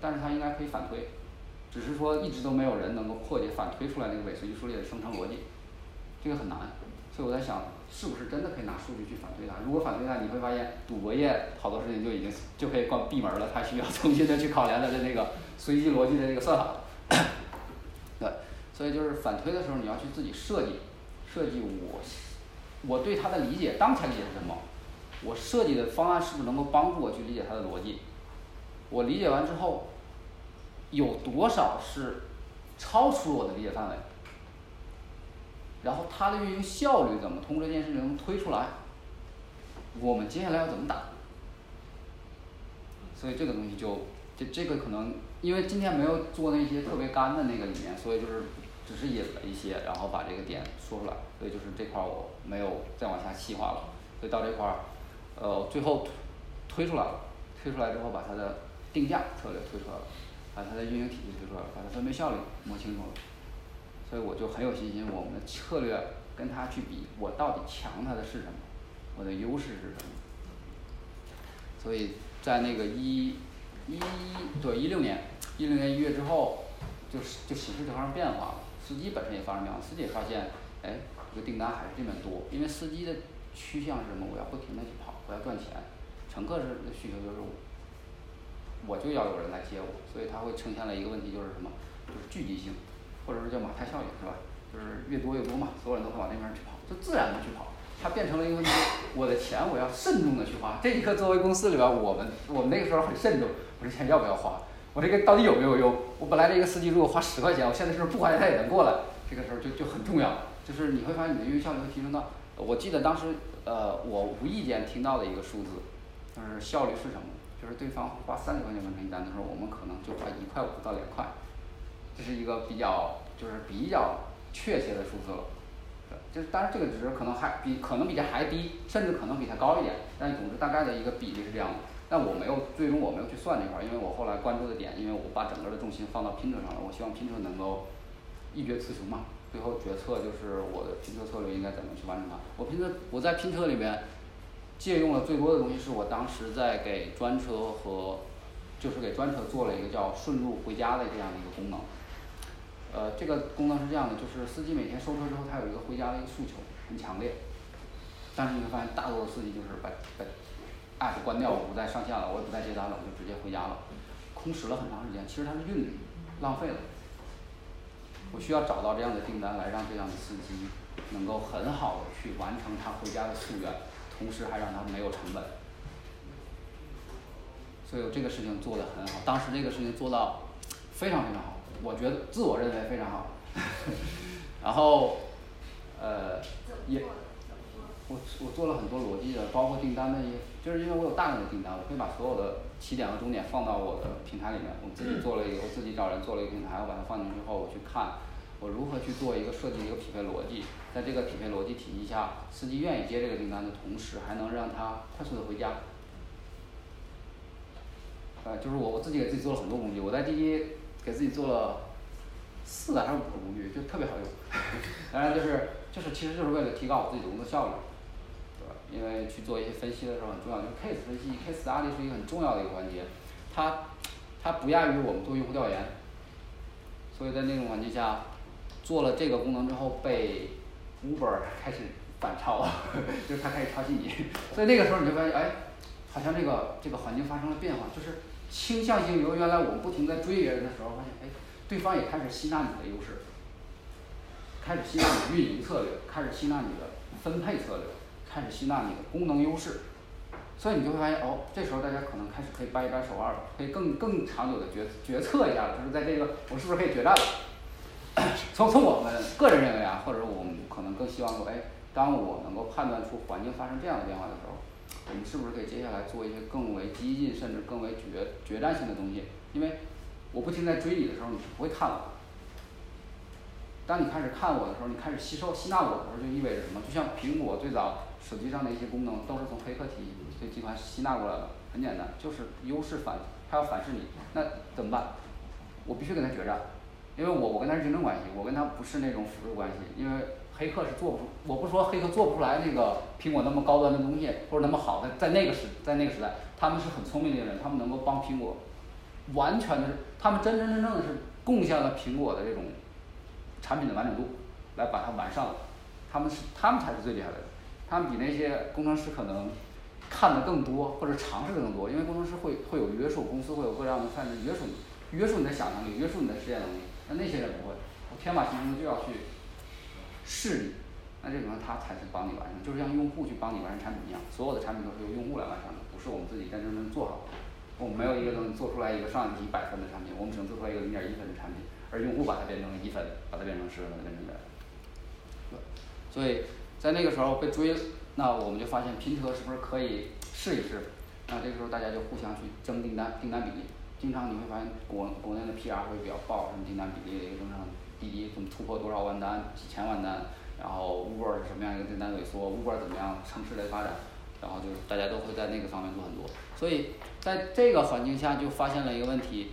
但是它应该可以反推，只是说一直都没有人能够破解反推出来那个伪随机数列的生成逻辑，这个很难，所以我在想是不是真的可以拿数据去反推它？如果反推它，你会发现赌博业好多事情就已经就可以关闭门了，它需要重新的去考量它的那个随机逻辑的这个算法。对，所以就是反推的时候你要去自己设计，设计我我对它的理解当前理解是什么？我设计的方案是不是能够帮助我去理解它的逻辑？我理解完之后，有多少是超出我的理解范围？然后它的运营效率怎么通过这件事情能推出来？我们接下来要怎么打？所以这个东西就这这个可能，因为今天没有做那些特别干的那个里面，所以就是只是引了一些，然后把这个点说出来，所以就是这块儿我没有再往下细化了，所以到这块儿。呃，最后推出来了，推出来之后把它的定价策略推出来了，把它的运营体系推出来了，把它分配效率摸清楚了，所以我就很有信心，我们的策略跟他去比，我到底强他的是什么，我的优势是什么？所以在那个一一对一六年一六年一月之后，就是就形势就发生变化了，司机本身也发生变化，司机也发现，哎，这个订单还是这么多，因为司机的趋向是什么？我要不停的去跑，我要赚钱，乘客是需求就是我就要有人来接我，所以他会呈现了一个问题就是什么？就是聚集性，或者是叫马太效应是吧？就是越多越多嘛，所有人都会往那边去跑，就自然的去跑。它变成了一个问题，我的钱我要慎重的去花。这一刻作为公司里边，我们我们那个时候很慎重，我这钱要不要花？我这个到底有没有用？我本来这个司机如果花十块钱，我现在是不是不花钱他也能过来？这个时候就就很重要，就是你会发现你的运营效率会提升到。我记得当时呃我无意间听到的一个数字，就是效率是什么？就是对方花三十块钱完成一单的时候，我们可能就花一块五到两块，这是一个比较就是比较确切的数字了。就是当然这个值可能还比可能比这还低，甚至可能比它高一点，但总之大概的一个比例是这样的。但我没有最终我没有去算这块，因为我后来关注的点，因为我把整个的重心放到拼车上了，我希望拼车能够一决雌雄嘛，最后决策就是我的拼车策略应该怎么去完成它。我拼车我在拼车里面借用了最多的东西是我当时在给专车和就是给专车做了一个叫顺路回家的这样的一个功能。呃这个功能是这样的，就是司机每天收车之后，他有一个回家的一个诉求很强烈，但是你会发现大多数司机就是把把 app 关掉，我不再上线了，我也不再接单了，我就直接回家了，空驶了很长时间，其实它是运力浪费了。我需要找到这样的订单来让这样的司机能够很好的去完成他回家的夙愿，同时还让他没有成本。所以我这个事情做得很好，当时这个事情做到非常非常好。我觉得自我认为非常好，然后呃也我我做了很多逻辑的，包括订单的一，就是因为我有大量的订单，我可以把所有的起点和终点放到我的平台里面，我自己做了一个，我自己找人做了一个平台，我把它放进去后，我去看我如何去做一个设计一个匹配逻辑，在这个匹配逻辑体系下，司机愿意接这个订单的同时，还能让他快速的回家。呃就是我我自己给自己做了很多工具，我在滴滴给自己做了四个还是五个工具就特别好用，当然就是就是其实就是为了提高我自己的工作效率，对吧？因为去做一些分析的时候很重要，就是 case 分析 case 案例是一个很重要的一个环节，它它不亚于我们做用户调研，所以在那种环境下做了这个功能之后被 Uber 开始反超，就是它开始抄袭你，所以那个时候你就发现诶好像这个这个环境发生了变化，就是倾向性由原来我们不停在追别人的时候，发现哎对方也开始吸纳你的优势，开始吸纳你的运营策略，开始吸纳你的分配策略，开始吸纳你的功能优势，所以你就会发现哦这时候大家可能开始可以掰一掰手腕了，可以更更长久的决决策一下了，就是在这个我是不是可以决战了？从从我们个人认为啊，或者我们可能更希望说哎当我能够判断出环境发生这样的变化的时候，我们是不是可以接下来做一些更为激进，甚至更为决决战性的东西，因为我不停在追你的时候，你是不会看我。当你开始看我的时候，你开始吸收吸纳我的时候，就意味着什么？就像苹果最早手机上的一些功能都是从黑客体这集团吸纳过来的，很简单，就是优势反它要反噬你，那怎么办？我必须跟他决战，因为我我跟他是竞争关系，我跟他不是那种辅助关系，因为黑客是做不出，我不说黑客做不出来那个苹果那么高端的东西，或者那么好的在那个时在那个时代，他们是很聪明的人，他们能够帮苹果完全的是他们真真正正的是贡献了苹果的这种产品的完整度，来把它完善了，他们是他们才是最厉害的人，他们比那些工程师可能看的更多或者尝试的更多，因为工程师会会有约束，公司会有各样的限制约束你，约束你的想象力，约束你的实验能力，但那些人不会，我天马行空就要去势力，那这里面他才是帮你完成，就像用户去帮你完成产品一样，所有的产品都是由用户来完成的，不是我们自己真真正正做好，我们没有一个能做出来一个上一级百分的产品，我们只能做出来一个零点一分的产品。而用户把它变成了一分，把它变成十分，变成百分。所以在那个时候被追，那我们就发现拼车是不是可以试一试？那这个时候大家就互相去争订单，订单比例，经常你会发现国国内的 P R 会比较爆，什么订单比例的一个增长，滴滴怎么突破多少万单，几千万单，然后 Uber 是什么样一个订单萎缩，Uber 怎么样城市的发展，然后就是大家都会在那个方面做很多，所以在这个环境下就发现了一个问题。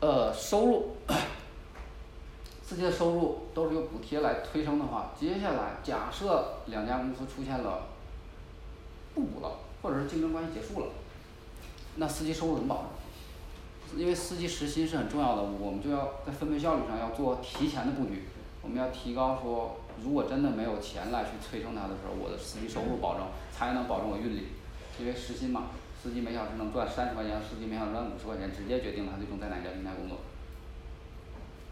呃收入，司机的收入都是由补贴来推升的话，接下来假设两家公司出现了互补了，或者是竞争关系结束了，那司机收入怎么保证？因为司机实薪是很重要的，我们就要在分配效率上要做提前的布局，我们要提高说，如果真的没有钱来去催生它的时候，我的司机收入保证才能保证我运力，因为时薪嘛，司机每小时能赚三十块钱，司机每小时赚五十块钱，直接决定了他最终在哪家平台工作。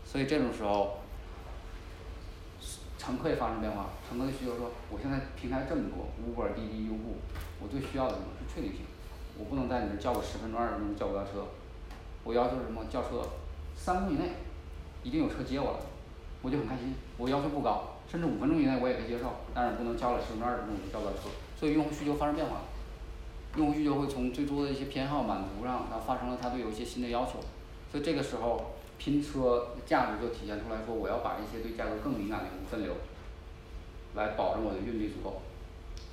所以这种时候，乘客也发生变化，乘客的需求说，我现在平台这么多，Uber、滴滴、优步，我最需要的什么是确定性，我不能在你这儿叫个十分钟二十分钟叫不到车，我要求什么叫车三分钟以内一定有车接我了，我就很开心，我要求不高，甚至五分钟以内我也可以接受，但是不能叫了十分钟二十分钟叫不到车，所以用户需求发生变化了，用户需求会从最初的一些偏好满足上，然后发生了他对有一些新的要求，所以这个时候拼车价值就体现出来说，我要把一些对价格更敏感的用户分流，来保证我的运力足够，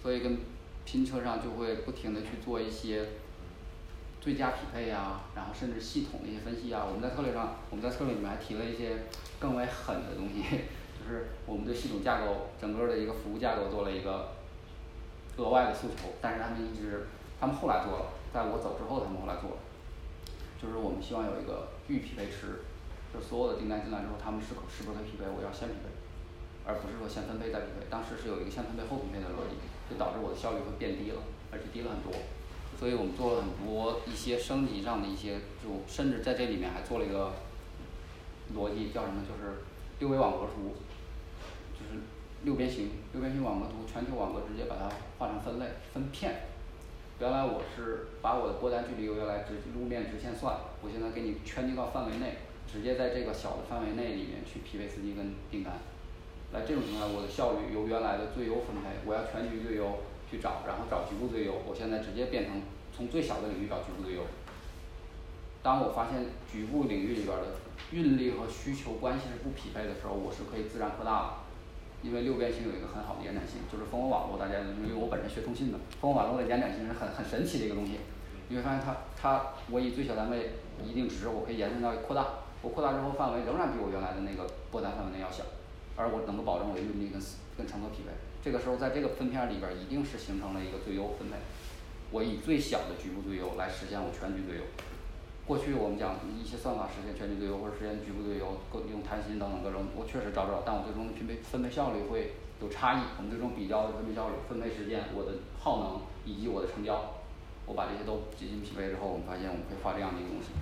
所以跟拼车上就会不停的去做一些最佳匹配呀，然后甚至系统的一些分析呀，我们在策略上我们在策略里面还提了一些更为狠的东西，就是我们对系统架构整个的一个服务架构做了一个额外的诉求，但是他们一直他们后来做了，在我走之后他们后来做了，就是我们希望有一个预匹配池，就所有的订单进来之后，他们是可是不是可以匹配，我要先匹配，而不是说先分配再匹配，当时是有一个先分配后匹配的逻辑，就导致我的效率会变低了，而且低了很多。所以我们做了很多一些升级上的一些，就甚至在这里面还做了一个逻辑叫什么就是六维网格图，就是六边形六边形网格图，全球网格直接把它划成分类分片。原来我是把我的拨单距离由原来直路面直线算，我现在给你圈定到范围内，直接在这个小的范围内里面去匹配司机跟订单。来这种情况下，我的效率由原来的最优分配，我要全局最优去找，然后找局部最优，我现在直接变成从最小的领域找局部最优。当我发现局部领域里边的运力和需求关系是不匹配的时候，我是可以自然扩大的。因为六边形有一个很好的延展性，就是蜂窝网络，大家因为我本身学通信的，蜂窝网络的延展性是很很神奇的一个东西。你会发现它它我以最小单位一定值，我可以延伸到扩大，我扩大之后范围仍然比我原来的那个波单范围内要小，而我能够保证我的运力跟跟乘客匹配，这个时候在这个分片里边一定是形成了一个最优分配。我以最小的局部最优来实现我全局最优。过去我们讲一些算法实现全局最优或者实现局部最优，各用弹心等等各种，我确实找不着，但我最终的匹配分配效率会有差异，我们最终比较的分配效率分配时间，我的耗能以及我的成交，我把这些都进行匹配之后，我们发现我们会发这样的一个东西。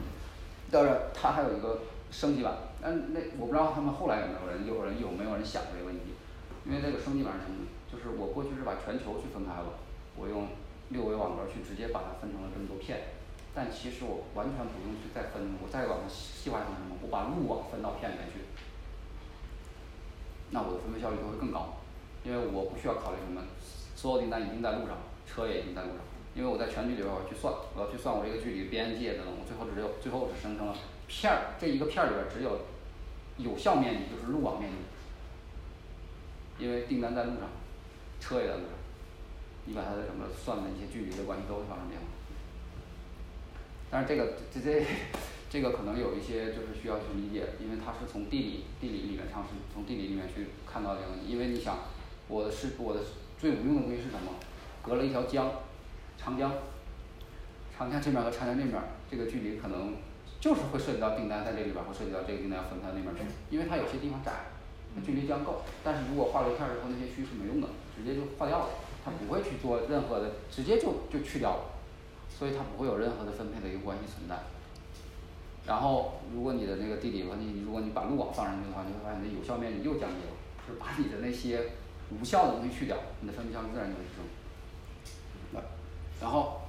当然它还有一个升级版，但那我不知道他们后来有没有人有人有没有人想过这个问题，因为这个升级版是什么？就是我过去是把全球去分开了，我用六维网格去直接把它分成了这么多片，但其实我完全不用去再分，我再往上细化成什么，我把路网分到片里面去，那我的分配效率就会更高，因为我不需要考虑什么，所有订单已经在路上，车也已经在路上，因为我在全局里边我要去算，我要去算我这个距离边界等等，我最后只有最后只生成了片儿这一个片儿里边只有有效面积就是路网面积。因为订单在路上，车也在路上，你把它的什么算的一些距离的关系都会发生变化。但是这个这这这个可能有一些就是需要去理解，因为它是从地理地理里面尝试从地理里面去看到这个问题，因为你想我的是我的最无用的东西是什么？隔了一条江，长江，长江这边和长江那边这个距离可能就是会涉及到订单在这里边会涉及到这个订单要分到那边去，因为它有些地方窄，距离将够，但是如果划了一片之后，那些区是没用的，直接就划掉了，它不会去做任何的直接就就去掉了，所以它不会有任何的分配的一个关系存在。然后如果你的那个地理问题，如果你把路网放上去的话，你会发现你的有效面积又降低了，就把你的那些无效的东西去掉，你的分配效率自然就会提升。然后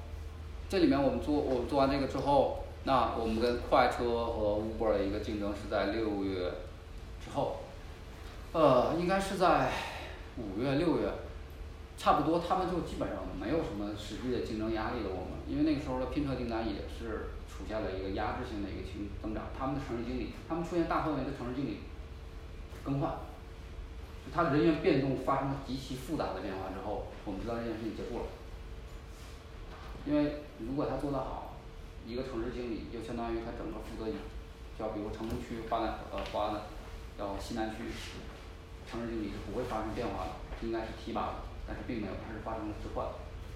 这里面我们做我们做完这个之后，那我们跟快车和 Uber 的一个竞争是在六月之后，呃应该是在五月六月，差不多他们就基本上没有什么实际的竞争压力了我们，因为那个时候的拼车订单也是出现了一个压制性的一个情增长，他们的城市经理他们出现大范围的城市经理更换，他人员变动发生了极其复杂的变化之后，我们知道这件事情结束了。因为如果他做得好，一个城市经理就相当于他整个负责叫比如城区华南呃华南叫西南区城市经理是不会发生变化的，应该是提拔的，但是并没有它是发生了置换。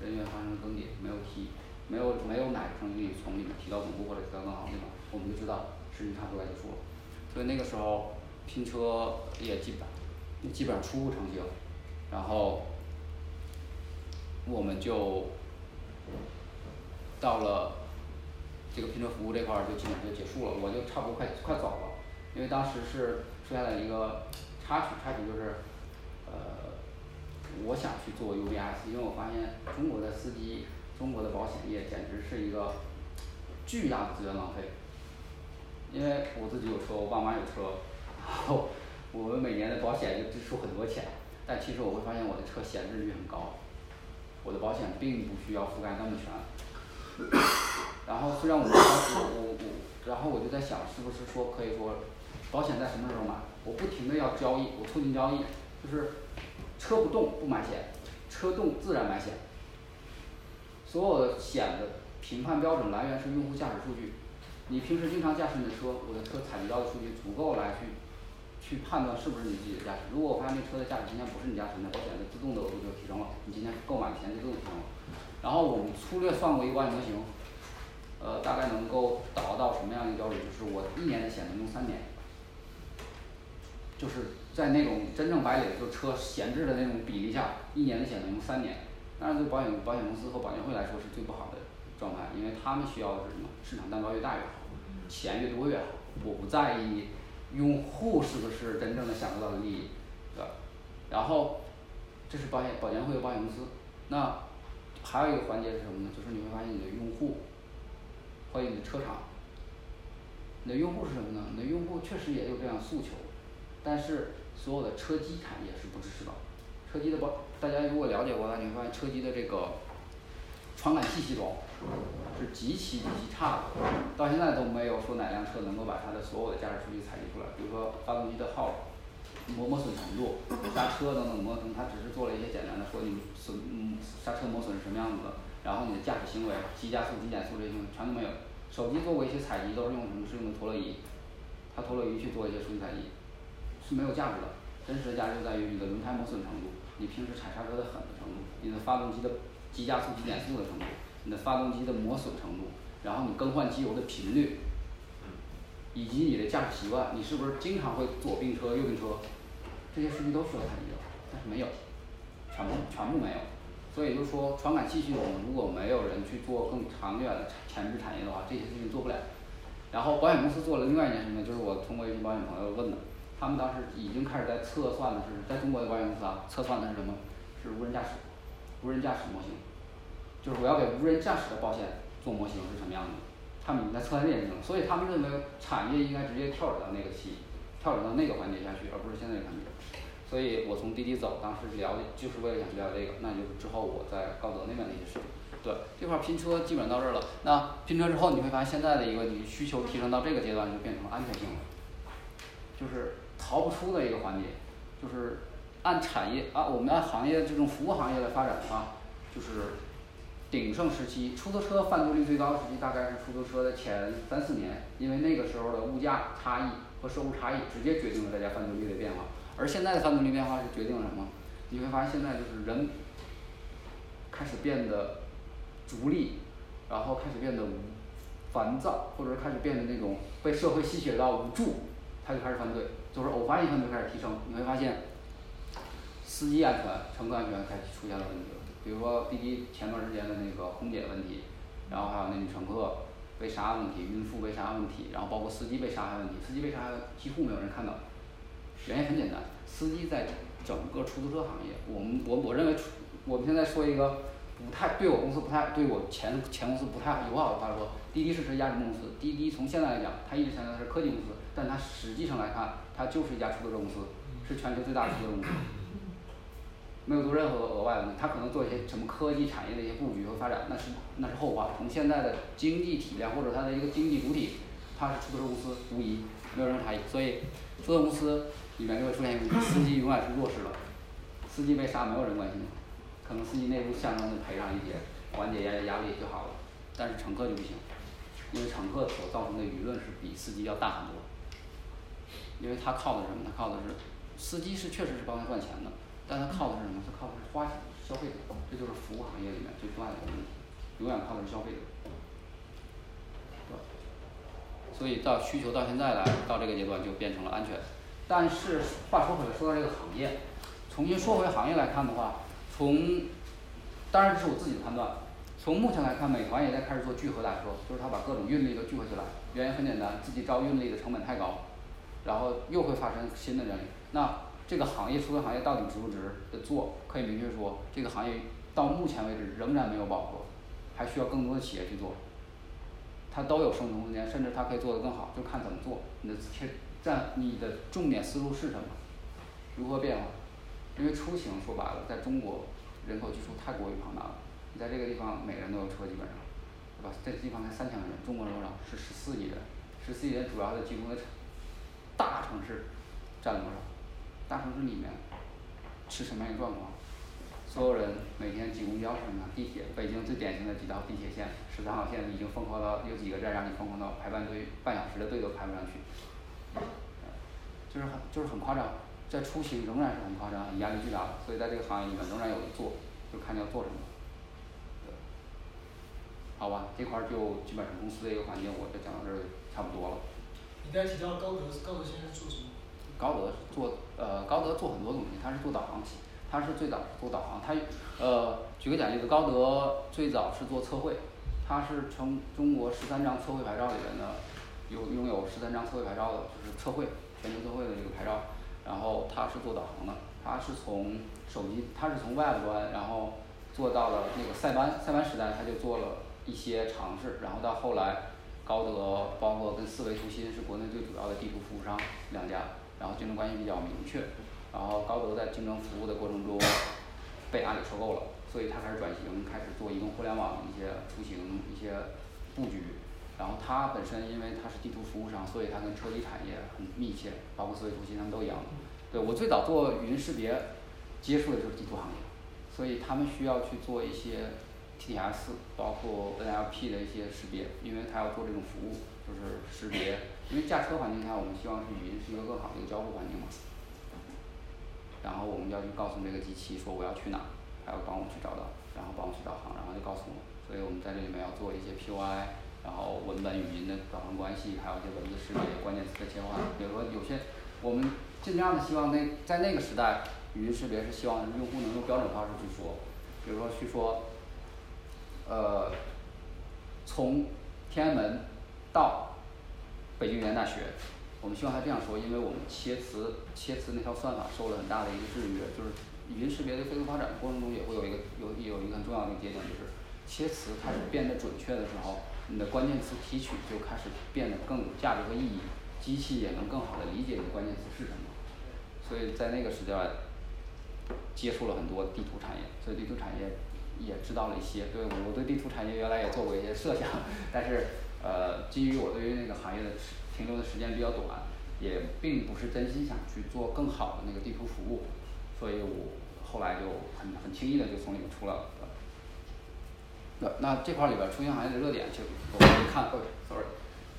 人员发生了更迭，没有提没有没有哪个城市经理从里面提到总部或者提到更好的地方，我们就知道事情差不多该结束了。所以那个时候拼车也基本基本上初步成型，然后我们就到了这个拼车服务这块儿就基本就结束了，我就差不多快快走了，因为当时是出现了一个插曲插曲就是呃我想去做 U V S，因为我发现中国的司机，中国的保险业简直是一个巨大的资源浪费。因为我自己有车，我爸妈有车，然后我们每年的保险就支出很多钱，但其实我会发现我的车闲置率很高，我的保险并不需要覆盖那么全。然后虽然我当时我我然后我就在想是不是说可以说保险在什么时候买，我不停的要交易，我促进交易，就是车不动不买险，车动自然买险。所有的险的评判标准来源是用户驾驶数据，你平时经常驾驶你的车，我的车采集到的数据足够来去去判断是不是你自己的驾驶，如果我发现这车的驾驶今天不是你驾驶，那保险的自动的额度就提升了，你今天购买的钱就自动提升了。然后我们粗略算过一个保险模型，呃大概能够达到什么样一个标准，就是我一年的险能用三年就是在那种真正白领就车闲置的那种比例下，一年的险能用三年，但是对保险保险公司和保监会来说是最不好的状态，因为他们需要的是什么？市场蛋糕越大越好，钱越多越好，我不在意用户是不是真正的享受到的利益，对吧？然后这是保险保监会和保险公司，那还有一个环节是什么呢？就是你会发现你的用户和你的车厂你的用户是什么呢？你的用户确实也有这样诉求，但是所有的车机产业是不支持的。车机的包大家如果了解过的话，你会发现车机的这个传感器系统是极其极其差的，到现在都没有说哪辆车能够把它的所有的驾驶数据采集出来，比如说发动机的耗磨磨损程度，刹车等等磨损，它只是做了一些简单的说你损嗯刹车磨损是什么样子的，然后你的驾驶行为急加速急减速这些东西全都没有，手机做过一些采集，都是用什么是用的陀螺仪，它陀螺仪去做一些数据采集是没有价值的，真实的价值就在于你的轮胎磨损程度，你平时踩刹车的狠的程度，你的发动机的急加速急减速的程度，你的发动机的磨损程度，然后你更换机油的频率以及你的驾驶习惯，你是不是经常会左并车右并车，这些数据都需要采集的，但是没有全部全部没有。所以就是说传感器系统如果没有人去做更长远的前置产业的话，这些事情做不了。然后保险公司做了另外一件事情，就是我通过一些保险朋友问的，他们当时已经开始在测算的是在中国的保险公司啊测算的是什么？是无人驾驶，无人驾驶模型，就是我要给无人驾驶的保险做模型是什么样的？他们已经在测算这件事情，所以他们认为产业应该直接跳转到那个期跳转到那个环节下去，而不是现在这个环节。所以我从滴滴走，当时了解就是为了想去了解这个，那就是之后我在高德那边的一些事情。对，这块拼车基本上到这儿了，那拼车之后你会发现现在的一个你需求提升到这个阶段就变成安全性了，就是逃不出的一个环节，就是按产业啊我们按行业这种服务行业的发展的话，就是鼎盛时期出租车犯罪率最高时期大概是出租车的前三四年，因为那个时候的物价差异和收入差异直接决定了大家犯罪率的变化，而现在的犯罪率变化是决定了什么？你会发现现在就是人开始变得逐利，然后开始变得无烦躁，或者开始变得那种被社会吸血到无助，他就开始犯罪，就是偶发性犯罪开始提升，你会发现司机安全乘客安全开始出现了问题了，比如说滴滴前段时间的那个空姐问题，然后还有那女乘客被杀问题，孕妇被杀问题，然后包括司机被杀害问题，司机被杀几乎没有人看到原因很简单，司机在整个出租车行业，我们我我认为我们现在说一个不太对我公司不太对我前前公司不太友好的话说，滴滴是实压根公司，滴滴从现在来讲，它一直强调它是科技公司，但它实际上来看，它就是一家出租车公司，是全球最大的出租车公司。没有做任何额外的它可能做一些什么科技产业的一些布局和发展，那是那是后话，从现在的经济体量或者它的一个经济主体，它是出租车公司无疑没有任何差异，所以出租车公司里面就会出现一个，司机永远是弱势的，司机被杀没有人关心，可能司机内部象征的赔偿一些缓解压压力就好了，但是乘客就不行，因为乘客所造成的舆论是比司机要大很多。因为他靠的是什么？他靠的是司机是确实是帮他赚钱的，但他靠的是什么？他靠的是花钱消费者，这就是服务行业里面最重要的一个，永远靠的是消费者。所以到需求到现在来到这个阶段就变成了安全，但是话说回来，说到这个行业，重新说回行业来看的话，从当然这是我自己的判断，从目前来看，美团也在开始做聚合打车，就是它把各种运力都聚合起来，原因很简单，自己招运力的成本太高，然后又会发生新的人力，那这个行业出租行业到底值不值得做？可以明确说，这个行业到目前为止仍然没有饱和，还需要更多的企业去做。它都有生存空间，甚至它可以做得更好，就看怎么做。你的切在你的重点思路是什么？如何变化？因为出行说白了，在中国人口基数太过于庞大了。你在这个地方每人都有车，基本上，对吧？这地方才三千万人，中国人多少？是十四亿人，十四亿人主要的集中在大城市占了多少？大城市里面是什么样一个状况？所有人每天挤公交车呢，地铁，北京最典型的几条地铁线，十三号线已经疯狂到有几个站让你疯狂到排半队半小时的队都排不上去，就是很就是很夸张，在出行仍然是很夸张，压力巨大，所以在这个行业里面仍然有的做，就看你要做什么。好吧，这块儿就基本上公司的一个环境我就讲到这儿差不多了。你刚提到高德，高德现在做什么？高德做呃高德做很多东西，它是做导航器。它是最早做导航，它呃举个简例子，高德最早是做测绘，它是从中国十三张测绘牌照里边的，有拥有十三张测绘牌照的，就是测绘全球测绘的这个牌照，然后它是做导航的，它是从手机，它是从 Web 端，然后做到了那个塞班，塞班时代它就做了一些尝试，然后到后来高德包括跟四维图新是国内最主要的地图服务商两家，然后竞争关系比较明确。然后高德在竞争服务的过程中被阿里收购了，所以他开始转型，开始做移动互联网一些出行一些布局。然后他本身因为他是地图服务商，所以他跟车机产业很密切，包括四维图新他们都一样。对我最早做语音识别接触的就是地图行业，所以他们需要去做一些 TTS，包括 NLP 的一些识别，因为它要做这种服务，就是识别。因为驾车环境下，我们希望是语音是一个更好的一个交互环境嘛。然后我们要去告诉这个机器说我要去哪，还要帮我去找到，然后帮我去导航，然后就告诉我。所以我们在这里面要做一些 POI，然后文本语音的导航关系，还有一些文字识别、关键词的切换。比如说有些我们尽量的希望那在那个时代，语音识别是希望用户能用标准方式去说，比如说去说，呃，从天安门到北京语言大学。我们希望他这样说，因为我们切词切词那套算法受了很大的一个制约，就是语音识别的飞速发展过程中也会有一个有有一个很重要的一个节点，就是切词开始变得准确的时候，你的关键词提取就开始变得更有价值和意义，机器也能更好的理解你的关键词是什么。所以在那个时代接触了很多地图产业，所以地图产业也知道了一些，对我对地图产业原来也做过一些设想，但是呃基于我对于那个行业的。停留的时间比较短，也并不是真心想去做更好的那个地图服务，所以我后来就很很轻易的就从里面出来了。那那这块里边出行行业的热点，就我们可以看，sorry，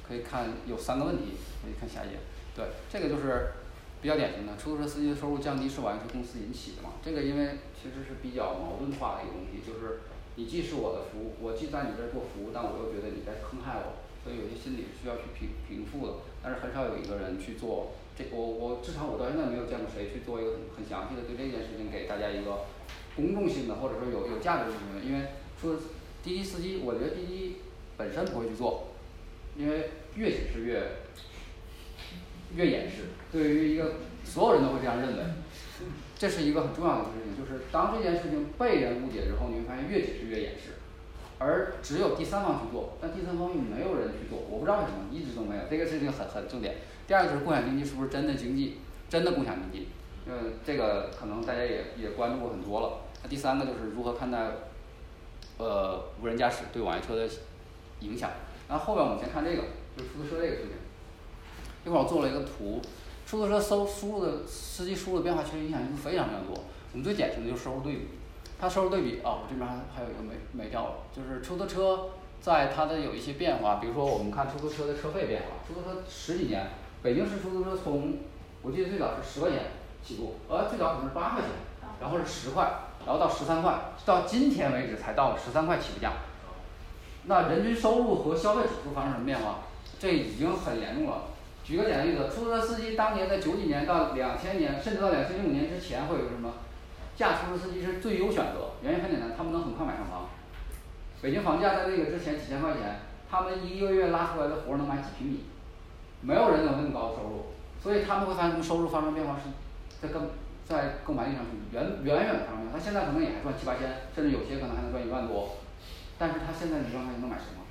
可以看有三个问题，可以看下一页。对，这个就是比较典型的，出租车司机的收入降低是网约车公司引起的嘛？这个因为其实是比较矛盾化的一个东西，就是你既是我的服务，我既在你这儿做服务，但我又觉得你在坑害我。所以有些心理是需要去平平复的，但是很少有一个人去做这，我我至少我到现在没有见过谁去做一个很很详细的对这件事情给大家一个公众性的或者说有有价值的评论，因为说滴滴司机，我觉得滴滴本身不会去做，因为越解释越越掩饰，对于一个所有人都会这样认为，这是一个很重要的事情，就是当这件事情被人误解之后，你会发现越解释越掩饰。而只有第三方去做，但第三方又没有人去做，我不知道为什么一直都没有，这个事情很很重点。第二个就是共享经济是不是真的经济，真的共享经济？呃，这个可能大家也也关注过很多了。那第三个就是如何看待，呃，无人驾驶对网约车的影响。那后边我们先看这个，就是出租车这个事情。一会儿我做了一个图，出租车收输入的司机输入的变化其实影响因素非常非常多。我们最典型的就是收入对比。它收入对比啊，我这边还还有一个没没掉了，就是出租车在它的有一些变化，比如说我们看出租车的车费变化，出租车十几年，北京市出租车从我记得最早是十块钱起步，呃最早可能是八块钱，然后是十块，然后到十三块，到今天为止才到十三块起步价。那人均收入和消费指数发生什么变化？这已经很严重了。举个简单例子，出租车司机当年在九几年到两千年，甚至到两千零五年之前，会有什么？驾出租车司机是最优选择，原因很简单，他们能很快买上房。北京房价在那个之前几千块钱，他们一个月拉出来的活儿能买几平米，没有人有那么高的收入，所以他们会发现他们收入发生变化是在更在购买力上是远远远发生变化。他现在可能也还赚七八千，甚至有些可能还能赚一万多，但是他现在一万块钱能买什么？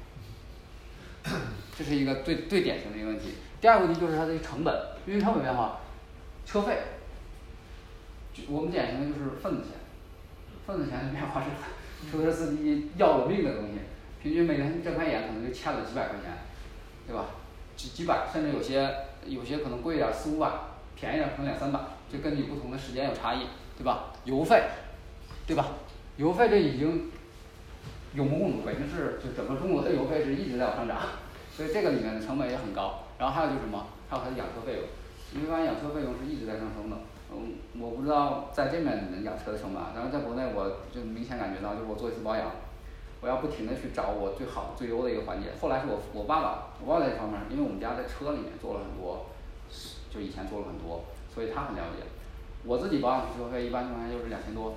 这是一个最最典型的一个问题。第二个问题就是它的成本，运营成本变化，车费，就我们典型的就是份子钱，份子钱的变化是出租车司机要了命的东西，平均每天睁开眼可能就欠了几百块钱，对吧？几几百，甚至有些有些可能贵点四五百，便宜点可能两三百，就根据不同的时间有差异，对吧？油费，对吧？油费这已经有目共睹，北京市就整个中国的油费是一直在往上涨，所以这个里面的成本也很高。然后还有就是什么？还有它的养车费用，你会发现养车费用是一直在上升的。嗯，我不知道在这面能养车的成本，但是在国内我就明显感觉到，就是我做一次保养，我要不停的去找我最好最优的一个环节。后来是我我爸爸，我爸爸在这方面，因为我们家在车里面做了很多，就以前做了很多，所以他很了解。我自己保养车费一般情况下就是两千多，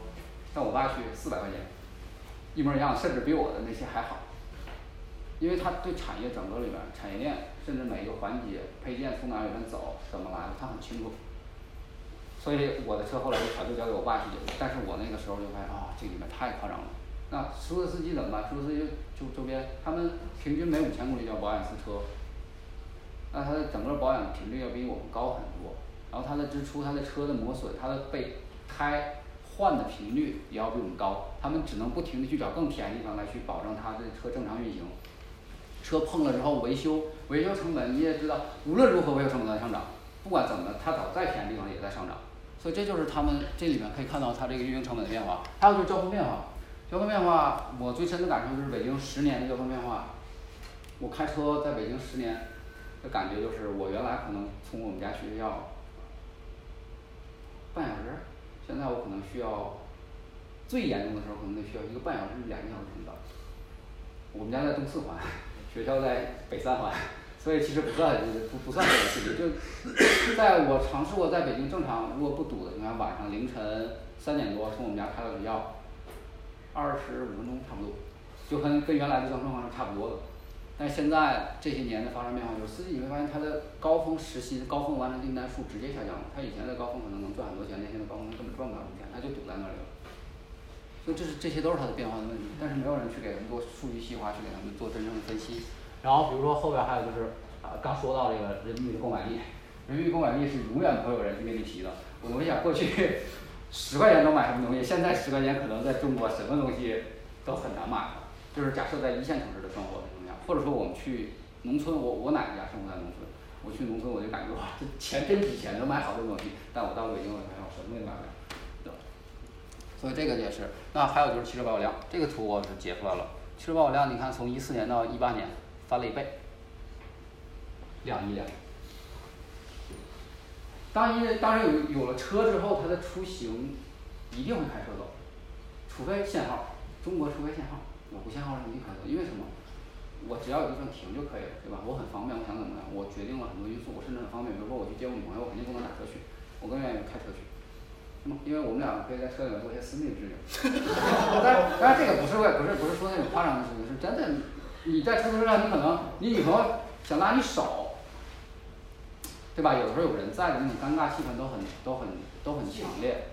像我爸去四百块钱，一模一样，甚至比我的那些还好。因为他对产业整个里面产业链，甚至每一个环节配件从哪里面走，怎么来，他很清楚。所以我的车后来就全部交给我爸去解决，但是我那个时候就发现啊，这里面太夸张了。那出租车司机怎么办？出租车司机就周边，他们平均每五千公里就要保养一次车，那他的整个保养频率要比我们高很多，然后他的支出，他的车的磨损，他的备胎换的频率也要比我们高，他们只能不停的去找更便宜地方来去保证他的车正常运行。车碰了之后维修，维修成本你也知道，无论如何维修成本在上涨，不管怎么，它找再便宜的地方也在上涨。所以这就是他们这里面可以看到它这个运营成本的变化，还有就是交通变化。交通变化，我最深的感受就是北京十年的交通变化。我开车在北京十年的感觉就是，我原来可能从我们家去学校半小时，现在我可能需要最严重的时候可能得需要一个半小时两个小时才能到。我们家在东四环，学校在北三环，所以其实不算不不算远的距离，就在我尝试过在北京正常如果不堵的情况下，晚上凌晨三点多从我们家开到学校，二十五分钟差不多，就跟跟原来的交通状况是差不多的。但现在这些年的发生变化，就是司机你会发现他的高峰时薪、高峰完成订单数直接下降了，他以前的高峰可能能赚很多钱，那现在高峰根本赚不了什么钱，他就堵在那里了。所以这是这些都是它的变化的问题，但是没有人去给他们做数据细化，去给他们做真正的分析。然后比如说后边还有就是啊刚说到这个人民币的购买力，人民币购买力是永远不会有人去跟你提的。我们想过去 十块钱能买什么东西，现在十块钱可能在中国什么东西都很难买了。就是假设在一线城市的生活情况下，或者说我们去农村，我我奶奶家生活在农村，我去农村我就感觉哇，这钱真值钱，能买好多东西，但我到北京我发现我什么也买不了，所以这个也是，那还有就是汽车保有量，这个图我是截出来了。汽车保有量你看从一四年到一八年翻了一倍，两亿辆。当因为当然有有了车之后，它的出行一定会开车走，除非限号，中国除非限号，我不限号儿是一定开车，因为什么？我只要有地方停就可以了，对吧？我很方便，我想怎么样，我决定了很多因素，我甚至很方便，比如说我去接我女朋友，我肯定不能打车去，我更愿意开车去。那么因为我们俩可以在车里面做一些私密的事情，当然当然这个不是为不是不是说那种夸张的事情，是真的。你在出租车上，你可能你女朋友想拉你手，对吧？有的时候有人在的那种尴尬气氛都很都很都很强烈，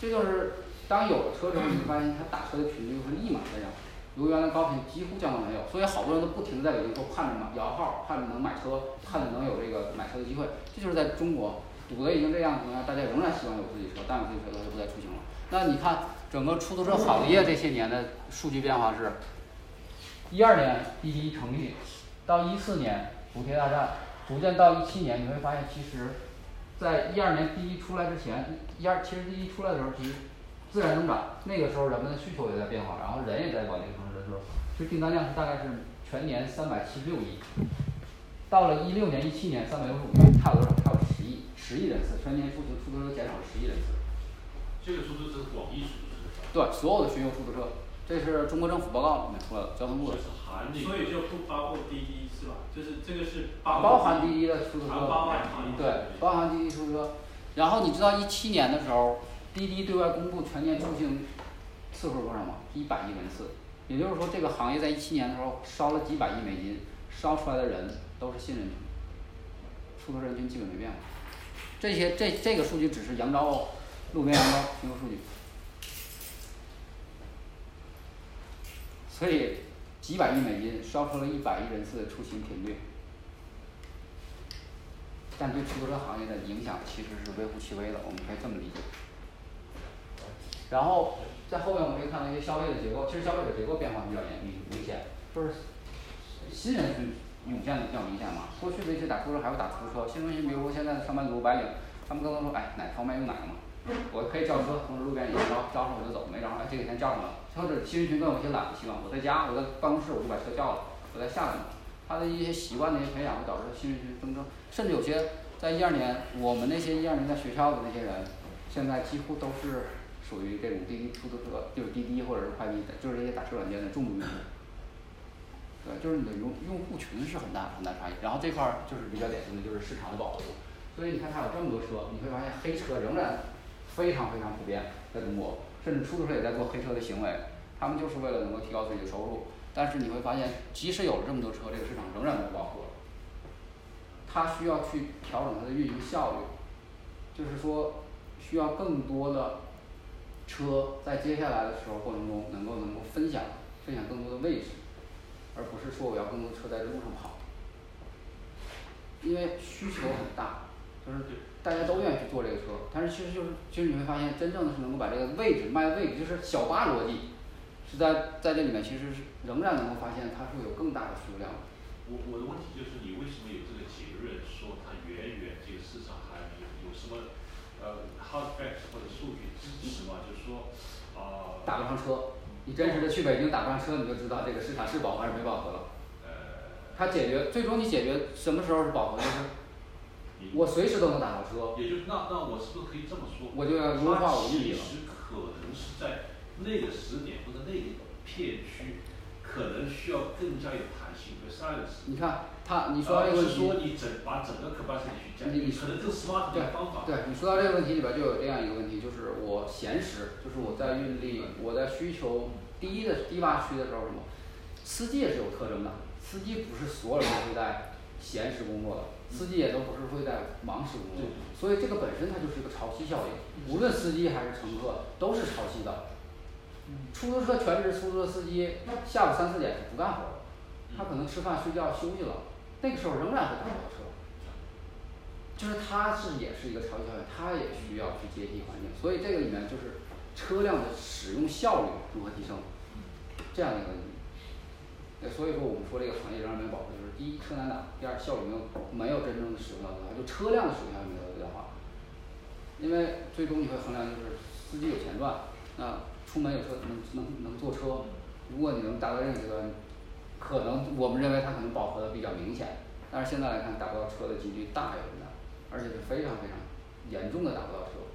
这就是当有了车之后，你会发现他打车的频率会立马下降，由原来高频几乎降到没有，所以好多人都不停的在北京都盼着嘛摇号，盼着能买车，盼着能有这个买车的机会，这就是在中国堵得已经这样的情况下，大家仍然希望有自己车，但有自己车他就不再出行了。那你看整个出租车行业这些年的数据变化是。一二年滴滴成立，到一四年补贴大战，逐渐到一七年，你会发现其实，在一二年滴滴出来之前，一二其实滴滴出来的时候其实自然增长，那个时候人们的需求也在变化，然后人也在往那个城市的时候，其实订单量是大概是全年三百七十六亿，到了一六年一七年三百六十五亿，差多少？差有十亿，十亿人次，全年出行出租车减少了十亿人次。这个出租车是广义出租车？对，所有的巡游出租车，这是中国政府报告里面出来的，交通部的。所以就不包括滴滴是吧？就是这个是包含滴滴的出租车，包含滴滴对，包含滴滴出租车。然后你知道一七年的时候，滴滴对外公布全年出行次数多少吗？一百亿人次。也就是说，这个行业在一七年的时候烧了几百亿美金，烧出来的人都是新人群，出租车人群基本没变过。这些这这个数据只是扬招哦，路边扬招巡游数据。所以几百亿美金烧出了一百亿人次的出行频率，但对出租车行业的影响其实是微乎其微的，我们可以这么理解。然后在后面我们可以看到一些消费的结构，其实消费者结构变化比较严明明显，就是新人群涌现的比较明显嘛。过去的一些打出租车还会打出租车，新中心比如说现在的上班族白领，他们刚刚说哎哪方便用哪个嘛，我可以叫车从路边一招招上我就走，没招上哎这个钱叫上了，或者新人群更有些懒的习惯，我在家我在办公室我就把车叫了，我再下来嘛。他的一些习惯的一些培养会导致新人群增增，甚至有些在一二年我们那些一二年在学校的那些人，现在几乎都是属于这种滴滴出租车，就是滴滴或者是快滴，就是这些打车软件的重度用户。对，就是你的用用户群是很大很大差异，然后这块儿就是比较典型的就是市场的饱和度。所以你看它有这么多车，你会发现黑车仍然非常非常普遍在中国，甚至出租车也在做黑车的行为，他们就是为了能够提高自己的收入。但是你会发现，即使有了这么多车，这个市场仍然不饱和。它需要去调整它的运营效率，就是说需要更多的车在接下来的时候过程中能够能够分享分享更多的位置，而不是说我要更多车在路上跑。因为需求很大，就是大家都愿意去坐这个车，但是其实就是其实你会发现真正的是能够把这个位置卖位置，就是小巴逻辑，是在在这里面其实是仍然能够发现它会有更大的数量。我我的问题就是你为什么有这个结论说它远远这个市场还有有什么呃 hard facts 或者数据支持吗？就是说啊。打不上车，你真实的去北京打不上车，你就知道这个市场是饱和还是没饱和了。它解决最终你解决什么时候是饱和就是，我随时都能打到车。也就那那我是不是可以这么说？我就要优化我运营。它其实可能是在那个时点或者那个片区，可能需要更加有弹性和 size。你看他你说到这个问题。说你整把整个 capacity 去降低，可能更 smart 的方法。对，你说到这个问题里边就有这样一个问题，就是我闲时，就是我在运力，我在需求低的低洼区的时候什么，司机也是有特征的。司机不是所有人都会在闲时工作的，司机也都不是会在忙时工作，所以这个本身它就是一个潮汐效应，无论司机还是乘客都是潮汐的。出租车全职出租车司机下午三四点是不干活的，他可能吃饭睡觉休息了，那个时候仍然会打不到车。就是它是也是一个潮汐效应，它也需要去接替环境，所以这个里面就是车辆的使用效率如何提升，这样一个。对，所以说我们说这个行业仍然没有饱和，就是第一车难打，第二效率没有没有真正的使用到最大化，就车辆的使用效率没有最大化。因为最终你会衡量就是司机有钱赚，那出门有车能能能坐车，如果你能达到这个阶段，可能我们认为它可能饱和的比较明显，但是现在来看打不到车的几率大有很大，而且是非常非常严重的打不到车。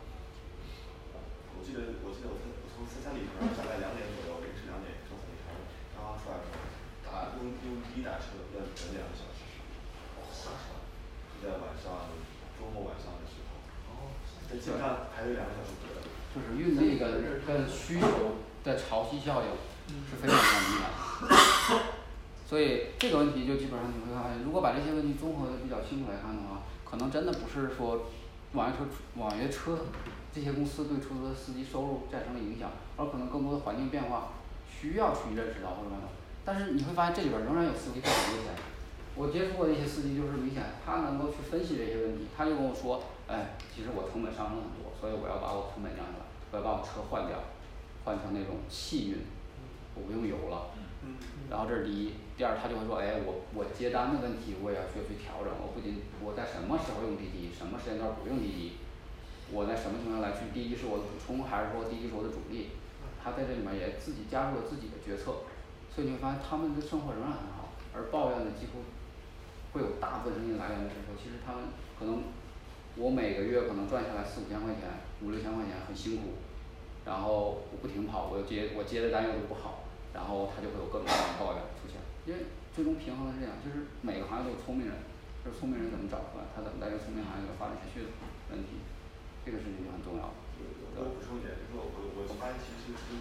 我记得我记得我从我从四三里屯大概两点左右凌晨两点从三里屯刚刚出来的时候。打用用滴滴打车要等两个小时，是在晚上周末晚上的时候，在街上排队两个小时左右。就是运力跟跟需求的潮汐效应是非常非常敏感的，所以这个问题就基本上你会发现，如果把这些问题综合的比较清楚来看的话，可能真的不是说网约车网约车这些公司对出租车司机收入产生了影响，而可能更多的环境变化需要去认识到或者什么。但是你会发现这里边仍然有司机非常危险，我接触过的一些司机就是明显他能够去分析这些问题，他就跟我说，哎，其实我成本上升很多，所以我要把我成本降下来，我要把我车换掉，换成那种汽运，我不用油了。然后这是第一，第二他就会说，哎，我我接单的问题我也要需要去调整，我不仅我在什么时候用滴滴，什么时间段不用滴滴，我在什么情况下来去滴滴是我的补充，还是说滴滴是我的主力，他在这里面也自己加入了自己的决策。所以你会发现他们的生活仍然很好，而抱怨的几乎会有大部分声音来源的时候，其实他们可能我每个月可能赚下来四五千块钱，五六千块钱很辛苦，然后我不停跑，我接我接的单又不好，然后他就会有各种各样的抱怨。因为最终平衡的是这样，就是每个行业都有聪明人，就是聪明人怎么找出来，他怎么在这个聪明行业里发展下去的问题，这个事情就很重要。我补充一点，就是说我我发现其实是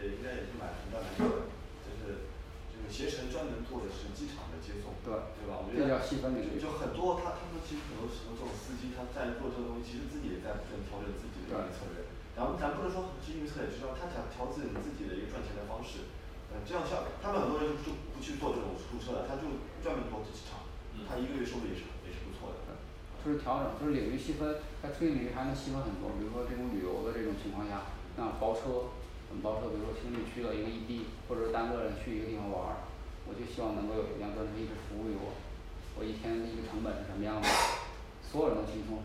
也应该也是蛮蛮蛮多的，就是就是携程专门做的是机场的接送，对对吧？我觉得叫细分领域就很多他他们其实很多时候这种司机他在做这个东西，其实自己也在不断调整自己的一个策略。然后咱不能说是运营策略，就是说他想调自己自己的一个赚钱的方式。嗯，这样像他们很多人就不去做这种出租车了，他就专门做机场，他一个月收入也是也是不错的。就是调整，就是领域细分，在出行领域还能细分很多，比如说这种旅游的这种情况下，那包车，怎么包车？比如说情侣去了一个异地，或者是单个人去一个地方玩儿，我就希望能够有一辆专车一直服务于我，我一天的一个成本是什么样的，所有人都轻松。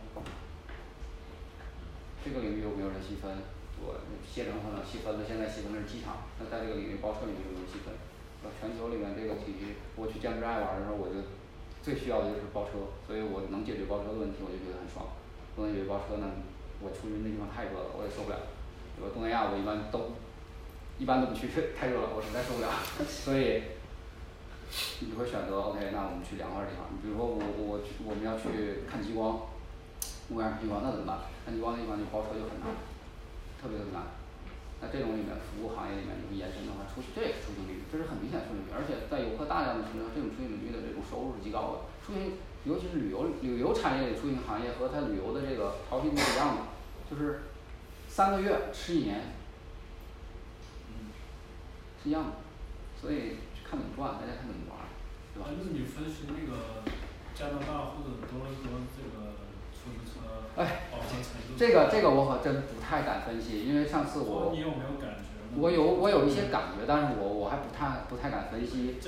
这个领域有没有人细分？我携程可能细分的现在细分的是机场，那在这个领域包车领域有没有细分？呃全球里面这个体系，我去柬埔寨玩的时候，我就最需要的就是包车，所以我能解决包车的问题，我就觉得很爽。不能解决包车呢，我出去那地方太热了，我也受不了。比如东南亚我一般都一般都不去，太热了，我实在受不了。所以你会选择 O K，那我们去凉快的地方，你比如说我我我们要去看极光，公园儿看极光那怎么办？看极光的地方就包车就很难，特别的难。那这种里面服务行业里面你们延伸的话，出去这也是出行率，这是很明显出行率，而且在游客大量的情况下，这种出行领域的这种收入是极高的。出行尤其是旅游旅游产业里出行行业和它旅游的这个潮汐是一样的，就是三个月吃一年嗯是一样的，所以看怎么赚，大家看怎么玩，对吧？那你分析那个加拿大或者多伦多这个租车唉饱和程度，这个这个我可真不太敢分析，因为上次我你有没有感觉我有我有一些感觉，但是我我还不太不太敢分析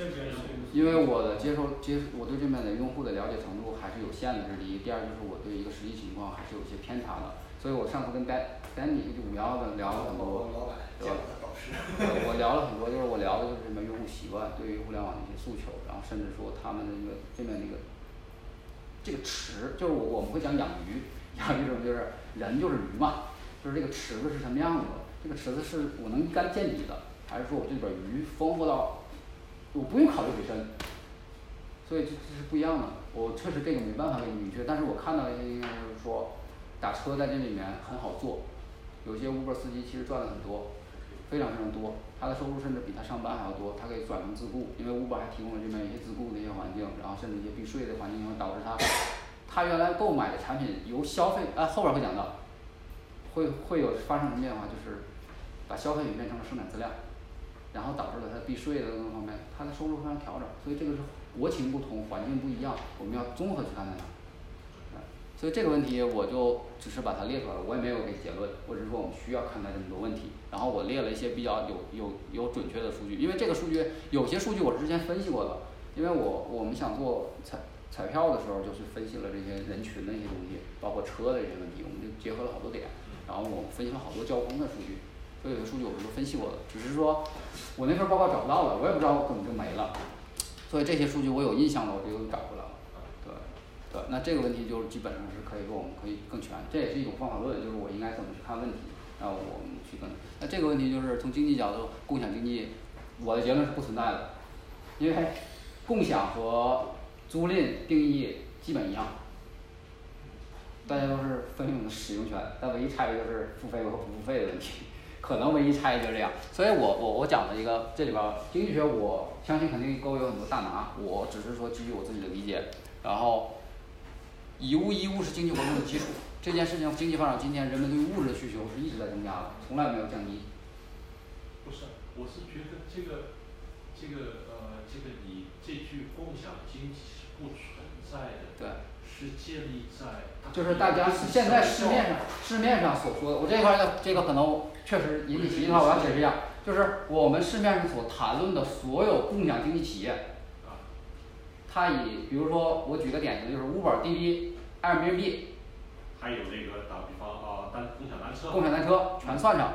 因为我的接受接我对这边的用户的了解程度还是有限的，这是第一。第二就是我对一个实际情况还是有些偏差的，所以我上次跟丹丹尼就五幺的聊了很多，对吧？呃我聊了很多，就是我聊的就是什么用户习惯，对于互联网的一些诉求，然后甚至说他们的一个这边的一个这个池就是我我们会讲养鱼，还有这种就是人就是鱼嘛，就是这个池子是什么样子的，这个池子是我能一竿见底的，还是说我这里边鱼丰富到我不用考虑水深，所以这这是不一样的，我确实这个没办法给你明确，但是我看到一些应该就是说打车在这里面很好做，有些 uber 司机其实赚了很多，非常非常多，他的收入甚至比他上班还要多，他可以转成自雇，因为 uber 还提供了这边一些自雇的一些环境，然后甚至一些避税的环境，会导致他他原来购买的产品由消费啊后边儿会讲到，会会有发生什么变化，就是把消费品变成了生产资料，然后导致了他避税的各个方面，他的收入发生调整，所以这个是国情不同，环境不一样，我们要综合去看待它。所以这个问题我就只是把它列出来了，我也没有给结论，我只是说我们需要看待这么多问题，然后我列了一些比较有有有准确的数据，因为这个数据有些数据我是之前分析过的，因为我我们想做产彩票的时候，就是分析了这些人群的一些东西，包括车的一些问题，我们就结合了好多点，然后我们分析了好多交通的数据，所有些数据我们都分析过了，只是说我那份报告找不到了，我也不知道怎么就没了，所以这些数据我有印象了我就找回来了，对。对，那这个问题就是基本上是可以说我们可以更全，这也是一种方法论，就是我应该怎么去看问题，然后我们去跟。那这个问题就是从经济角度，共享经济，我的结论是不存在的，因为共享和租赁定义基本一样，大家都是分享使用权，但唯一差别就是付费和不付费的问题，可能唯一差异就是这样。所以我我我讲的一个这里边经济学，我相信肯定各位有很多大拿，我只是说基于我自己的理解，然后。以物易物是经济活动的基础，这件事情经济发展今天，人们对物质的需求是一直在增加的，从来没有降低。不是，我是觉得这个这个呃这个你这句共享经济不存在的，对，是建立在就是大家现在市面上市面上所说的，我这块儿的这个可能确实引起歧义的话，我要解释一下，就是我们市面上所谈论的所有共享经济企业，它以比如说我举个典型，就是五宝、滴滴、Airbnb，还有那个打比方啊单共享单车，共享单车全算上，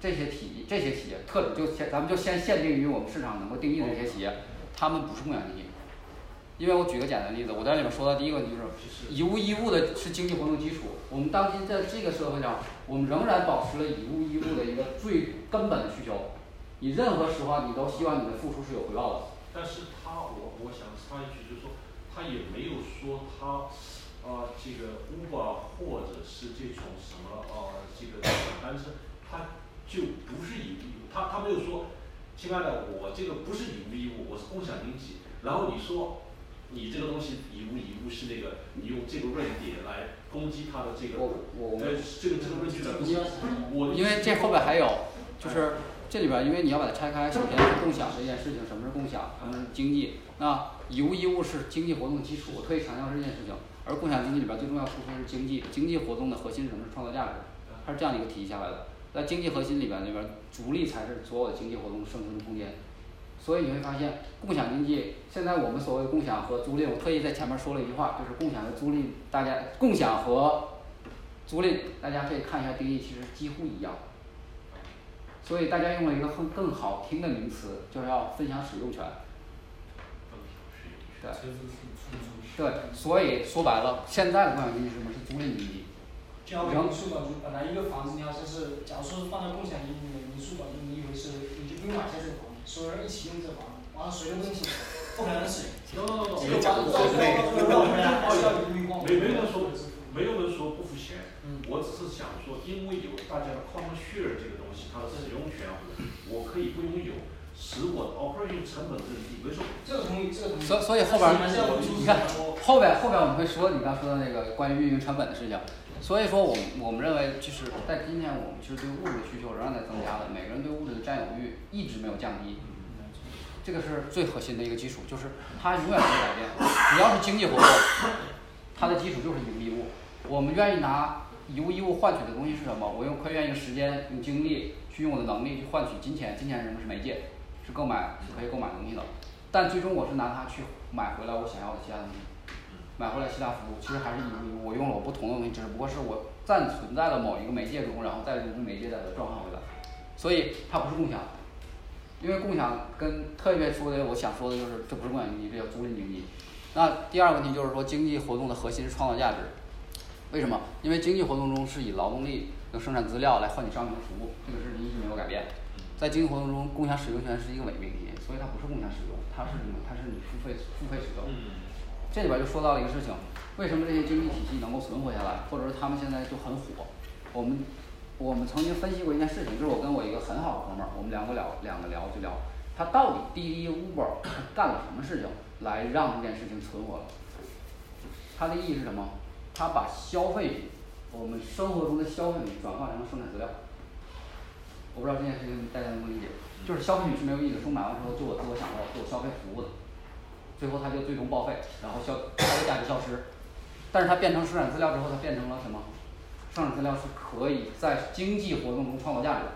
这些体这些企业特指就先咱们就先限定于我们市场能够定义的这些企业，他们不是共享经济。因为我举个简单例子，我在里面说到第一个问题就是以物易物的是经济活动基础。我们当今在这个社会上，我们仍然保持了以物易物的一个最根本的需求。你任何时候你都希望你的付出是有回报的。但是他我我想插一句，就是说他也没有说他啊这个 Uber 或者是这种什么呃这个单车，他就不是以物，他他没有说，亲爱的，我这个不是以物易物，我是共享经济。然后你说你这个东西以物易物是那个，你用这个论点来攻击他的这个，呃这个这个论据来攻击我因为这后边还有，就是这里边儿，因为你要把它拆开，首先是共享这件事情，什么是共享，什么是经济？那以物易物是经济活动的基础，我特意强调这件事情。而共享经济里边最重要突出的是经济，经济活动的核心是什么？是创造价值，它是这样一个体系下来的。在经济核心里边那边儿，逐利才是所有的经济活动生存的空间。所以你会发现，共享经济现在我们所谓共享和租赁，我特意在前面说了一句话，就是共享和租赁，大家共享和租赁，大家可以看一下定义，其实几乎一样。所以大家用了一个更更好听的名词，就是要分享使用权。对，对，所以说白了，现在的共享经济是什么？是租赁经济。就像民宿嘛，就本来一个房子你要是是，假如说是放在共享经济里面，民宿管就你以为是你就不用买下这个所有人一起用这个房子，完了谁都不用请，不可能的事情。这个房子到最后到最后还是要你物欲光。没没有人说没有人说不付钱，我只是想说，因为有大家的 common share 这个东西，它的使用权，我可以不拥有，使我的 operation 成本更低。这个同意，这个同意。所所以后边儿，你看后边后边我们会说你刚说的那个关于运营成本的事情。所以说我们我们认为就是在今天我们其实对物质的需求仍然在增加的，每个人对物质的占有欲一直没有降低。这个是最核心的一个基础，就是它永远不会改变。只要是经济活动，它的基础就是以物易物。我们愿意拿以物易物换取的东西是什么？我用可以愿意时间、用精力去用我的能力去换取金钱，金钱是什么？是媒介，是购买是可以购买东西的。但最终我是拿它去买回来我想要的其他东西。买回来其他服务，其实还是以。我用了我不同的东西，只不过是我暂存在了某一个媒介中，然后再用媒介再转换回来。所以它不是共享。因为共享跟特别说的，我想说的就是这不是共享经济，这叫租赁经济。那第二个问题就是说，经济活动的核心是创造价值。为什么？因为经济活动中是以劳动力和生产资料来换取商品和服务，这个是一直没有改变。在经济活动中，共享使用权是一个伪命题，所以它不是共享使用，它是什么？它是你付费付费使用。这里边就说到了一个事情，为什么这些经济体系能够存活下来，或者说他们现在就很火？我们我们曾经分析过一件事情，就是我跟我一个很好的哥们儿，我们两个聊两个聊就聊，他到底滴滴 Uber 干了什么事情来让这件事情存活了？它的意义是什么？他把消费品，我们生活中的消费品转化成了生产资料。我不知道这件事情大家能不能理解，就是消费品是没有意义的，说买完之后就我自我享受，做消费服务的。最后它就最终报废，然后消它的价值消失，但是它变成生产资料之后，它变成了什么？生产资料是可以在经济活动中创造价值的。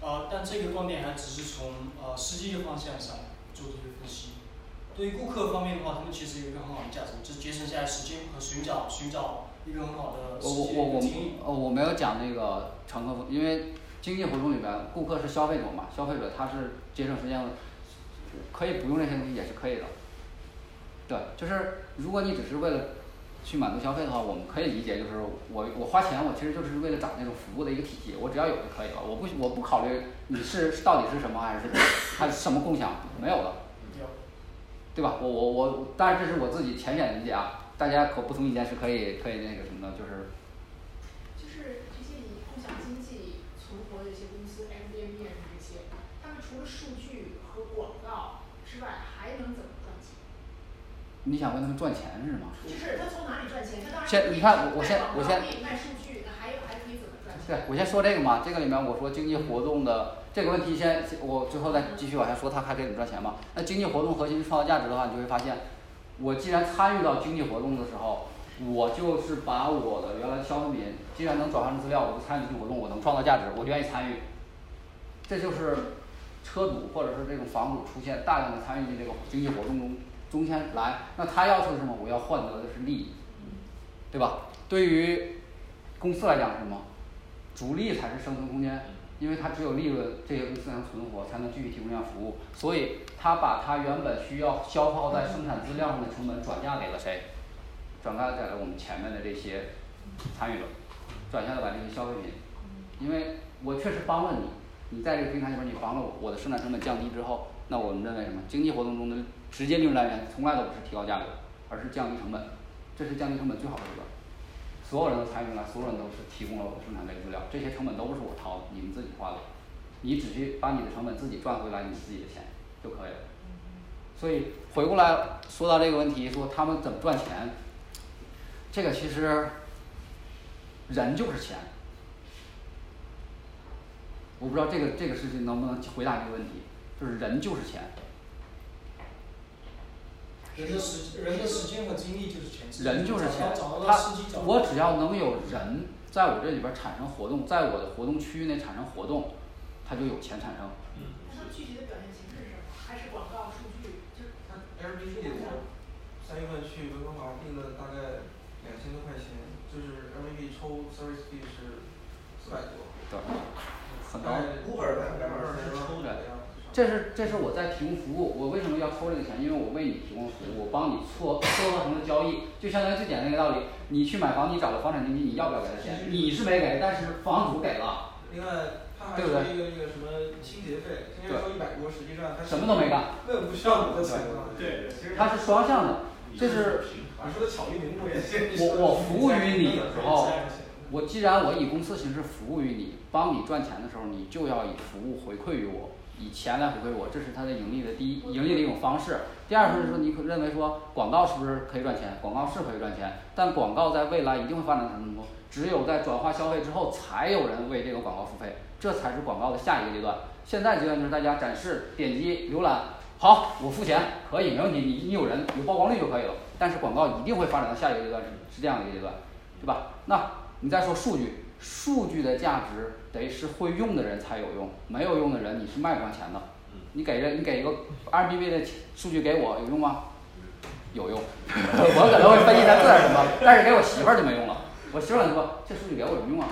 呃，但这个观点还只是从呃实际的方向上做这个分析。对于顾客方面的话，他们其实有一个很好的价值，就是节省下来时间和寻找寻找一个很好的我我我我我没有讲那个乘客，因为经济活动里边，顾客是消费者嘛，消费者他是节省时间的。可以不用这些东西也是可以的，对，就是如果你只是为了去满足消费的话，我们可以理解，就是我我花钱，我其实就是为了找那种服务的一个体系，我只要有就可以了，我不我不考虑你是到底是什么还是 还是什么共享，没有的，对吧？我我我，当然这是我自己浅显理解啊，大家可不同意见是可以可以那个什么的，就是。就是这些以共享经济存活的一些公司，Airbnb 这些，他们除了数据和广告之外，还能怎么赚钱？你想问他们赚钱是吗？就是他从哪里赚钱？他当然先你看我先我先卖数据，那还有还可以怎么赚钱？对，我先说这个嘛，这个里面我说经济活动的这个问题先，我最后再继续往下说，它还可以怎么赚钱嘛？那经济活动核心创造价值的话，你就会发现，我既然参与到经济活动的时候，我就是把我的原来的消费品，既然能转换成资料，我就参与经济活动，我能创造价值，我就愿意参与。这就是车主或者是这种房主出现大量的参与进这个经济活动中中间来，那他要求什么？我要换得的是利益，对吧？对于公司来讲是什么？逐利才是生存空间。因为它只有利润，这些公司才能存活，才能继续提供这样服务。所以他把他原本需要消耗在生产资料上的成本转嫁给了谁？转嫁给了我们前面的这些参与者，转嫁给了这些消费品。因为我确实帮了你，你在这个平台里边你防了我，我的生产成本降低之后，那我们认为什么？经济活动中的直接利润来源从来都不是提高价格，而是降低成本，这是降低成本最好的手段。所有人都参与进来，所有人都是提供了我的生产类资料，这些成本都不是我掏的，你们自己花的，你只需把你的成本自己赚回来，你自己的钱就可以了。所以回过来说到这个问题，说他们怎么赚钱，这个其实人就是钱。我不知道这个这个事情能不能回答这个问题，就是人就是钱。人的时人的时间和精力就是钱。人就是钱，他我只要能有人在我这里边儿产生活动，在我的活动区域内产生活动，他就有钱产生。那它具体的表现形式是什么？还是广告数据？就 Airbnb 我三月份去温哥华订了大概两千多块钱，就是 Airbnb 抽 service fee 是四百多。对，很高大概五百百分之二十抽的。这是这是我在提供服务，我为什么要抽这个钱？因为我为你提供服务，我帮你撮撮合成了交易，就相当于最简单的一个道理。你去买房，你找了房产经纪，你要不要给他钱？你是没给，但是房主给了，另外，他还对不对收一个那个什么清洁费，清洁费收一百多，实际上他什么都没干根不需要你的钱嘛。对其实它是双向的，这是你说的巧立名目也行。我我服务于你的时候，我既然我以公司形式服务于你，帮你赚钱的时候，你就要以服务回馈于我，以钱来回馈我，这是它的盈利的第一盈利的一种方式。第二就是说，你可认为说广告是不是可以赚钱？广告是可以赚钱，但广告在未来一定会发展成什么？只有在转化消费之后，才有人为这个广告付费，这才是广告的下一个阶段。现在阶段就是大家展示、点击、浏览，好，我付钱可以没问题，你你有人有曝光率就可以了。但是广告一定会发展到下一个阶段，是是这样的一个阶段，对吧？那你再说数据，数据的价值得是会用的人才有用，没有用的人你是卖不上钱的。你给人你给一个 RBB 的数据给我有用吗？有用，我可能会分析它字儿什么，但是给我媳妇儿就没用了。我媳妇儿可能说这数据给我有什么用啊？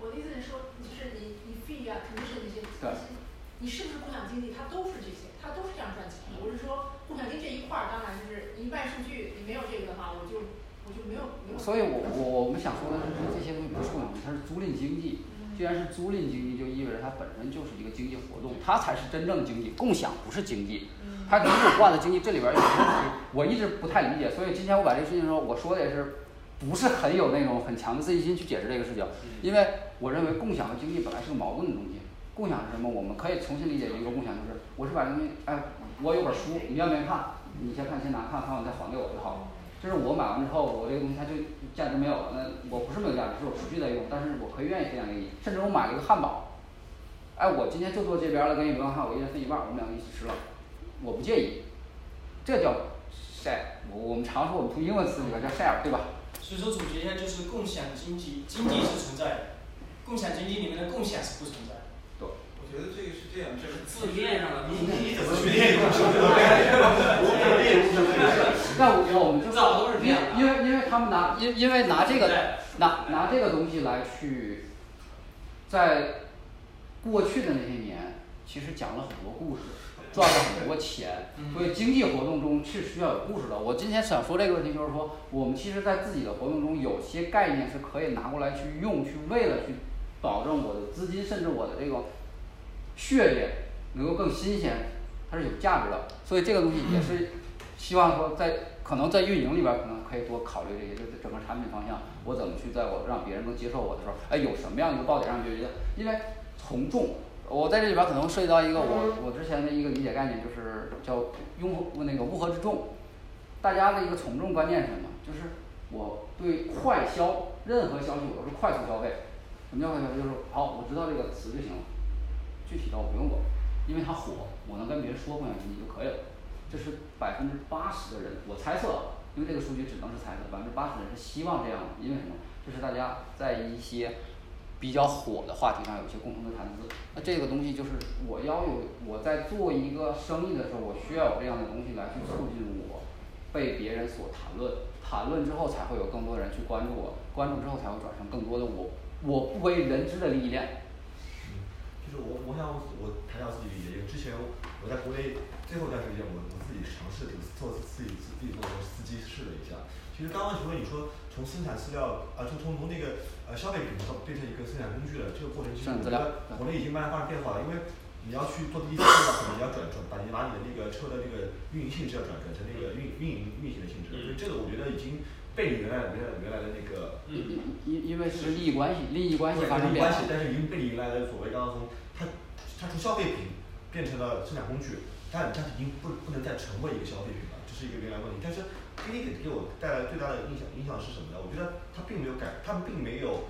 我的意思是说，就是你你 fee 啊，肯定是那些对你是不是共享经济，它都是这些，它都是这样赚钱的。我是说，共享经济这一块儿，当然就是你卖数据，你没有这个的话，我。所以我我我们想说的是，这些东西不是共享它是租赁经济。既然是租赁经济，就意味着它本身就是一个经济活动，它才是真正的经济。共享不是经济，它跟有关的经济这里边儿有问题，我一直不太理解。所以今天我把这个事情说，我说的也是不是很有那种很强的自信心去解释这个事情，因为我认为共享和经济本来是个矛盾的东西。共享是什么？我们可以重新理解一个共享，就是我是把这东西，哎，我有本书，你愿不愿意看？你先看，先拿看，看完再还给我就好了。就是我买完之后，我这个东西它就价值没有了，那我不是没有价值，是我持续在用，但是我可以愿意分享给你。甚至我买了一个汉堡，哎，我今天就坐这边了，跟你不用看，我一人分一半儿，我们两个一起吃了，我不介意。这叫 share，我我们常说我们从英文词里边叫 share，对吧？所以说总结一下，就是共享经济，经济是存在的，共享经济里面的共享是不存在的。对。我觉得这个是这样，这是字面上的你你怎么去练练 那我我们就是这样的因为因为他们拿因因为拿这个拿拿这个东西来去，在过去的那些年，其实讲了很多故事，赚了很多钱，所以经济活动中是需要有故事的。我今天想说这个问题，就是说我们其实，在自己的活动中，有些概念是可以拿过来去用，去为了去保证我的资金，甚至我的这个血液能够更新鲜，它是有价值的。所以这个东西也是希望说在可能在运营里边儿可能可以多考虑这些，就是整个产品方向，我怎么去在我让别人能接受我的时候，哎，有什么样一个爆点让别人觉得，因为从众，我在这里边儿可能涉及到一个我我之前的一个理解概念，就是叫拥那个乌合之众，大家的一个从众观念是什么？就是我对快消任何消息我都是快速消费，什么叫快消？就是好，我知道这个词就行了，具体的我不用管，因为它火，我能跟别人说共享经济就可以了。这是百分之八十的人，我猜测，因为这个数据只能是猜测，百分之八十的人是希望这样的，因为什么？这是大家在一些比较火的话题上有一些共同的谈资。那这个东西就是我要有我在做一个生意的时候，我需要有这样的东西来去促进我被别人所谈论，谈论之后才会有更多人去关注我，关注之后才会转成更多的我我不为人知的利益链。就是我我想我谈一下自己理解，因之前我在国内最后一段时间，我我己尝试做自己自己做的司机试了一下。其实刚刚除了你说从生产饲料啊，就从从那个呃消费品到变成一个生产工具了这个过程，其实我觉得国内已经慢慢发生变化了，因为你要去做第一批的话，可能你要转转把你把你的那个车的那个运营性质要转转成那个运运营运行的性质，所以这个我觉得已经被你原来原来原来的那个因因为是利益关系，利益关系发生变化。关系，但是已经背离原来的所谓刚刚从它它从消费品变成了生产工具，但它已经不不能再成为一个消费品了，这是一个原来问题。但是滴滴给给我带来最大的影响影响是什么呢？我觉得它并没有改，他们并没有